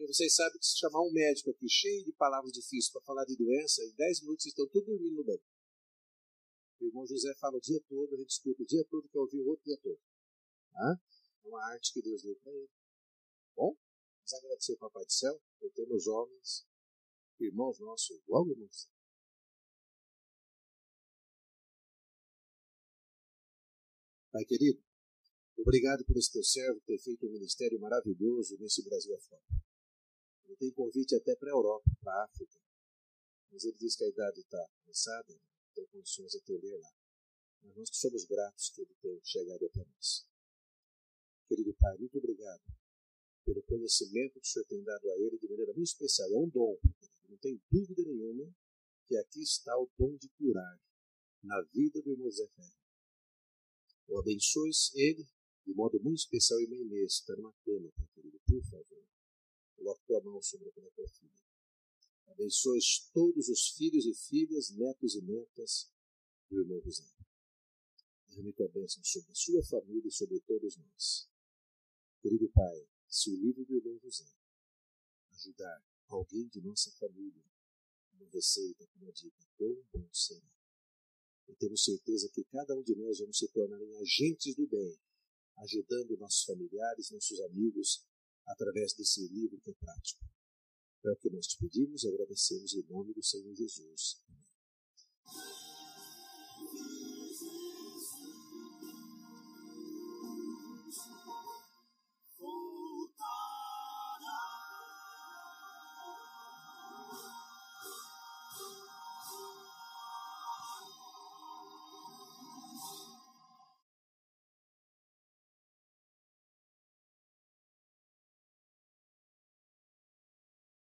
S3: Vocês sabem que se chamar um médico aqui cheio de palavras difíceis para falar de doença, em 10 minutos vocês estão tudo dormindo no banco. O irmão José fala o dia todo, a gente escuta o dia todo, quer ouvir o outro o dia todo. Tá? É uma arte que Deus deu para ele. Bom, mas agradecer ao Papai do Céu por ter nos homens, irmãos nossos, logo irmão Pai querido, obrigado por esse teu servo ter feito um ministério maravilhoso nesse Brasil afora tem convite até para a Europa, para a África. Mas ele diz que a idade está cansada, não tem condições de atender lá. Mas nós somos gratos que ele tenha chegado até nós. Querido Pai, muito obrigado pelo conhecimento que o Senhor tem dado a ele de maneira muito especial. É um dom, não tem dúvida nenhuma que aqui está o dom de curar na vida do irmão Zé Ferro. O abençoe ele de modo muito especial e bem nesse, para uma cama, tá, querido, por favor. Coloque tua mão sobre a filha. Abençoe todos os filhos e filhas, netos e netas do irmão José. Derrame tua bênção sobre a sua família e sobre todos nós. Querido Pai, se o livro do irmão José ajudar alguém de nossa família, uma receita, uma dica, tão bom será. E temos certeza que cada um de nós vamos se tornar em agentes do bem, ajudando nossos familiares, nossos amigos através desse livro que é prático. É o que nós te pedimos e agradecemos em nome do Senhor Jesus. Amém.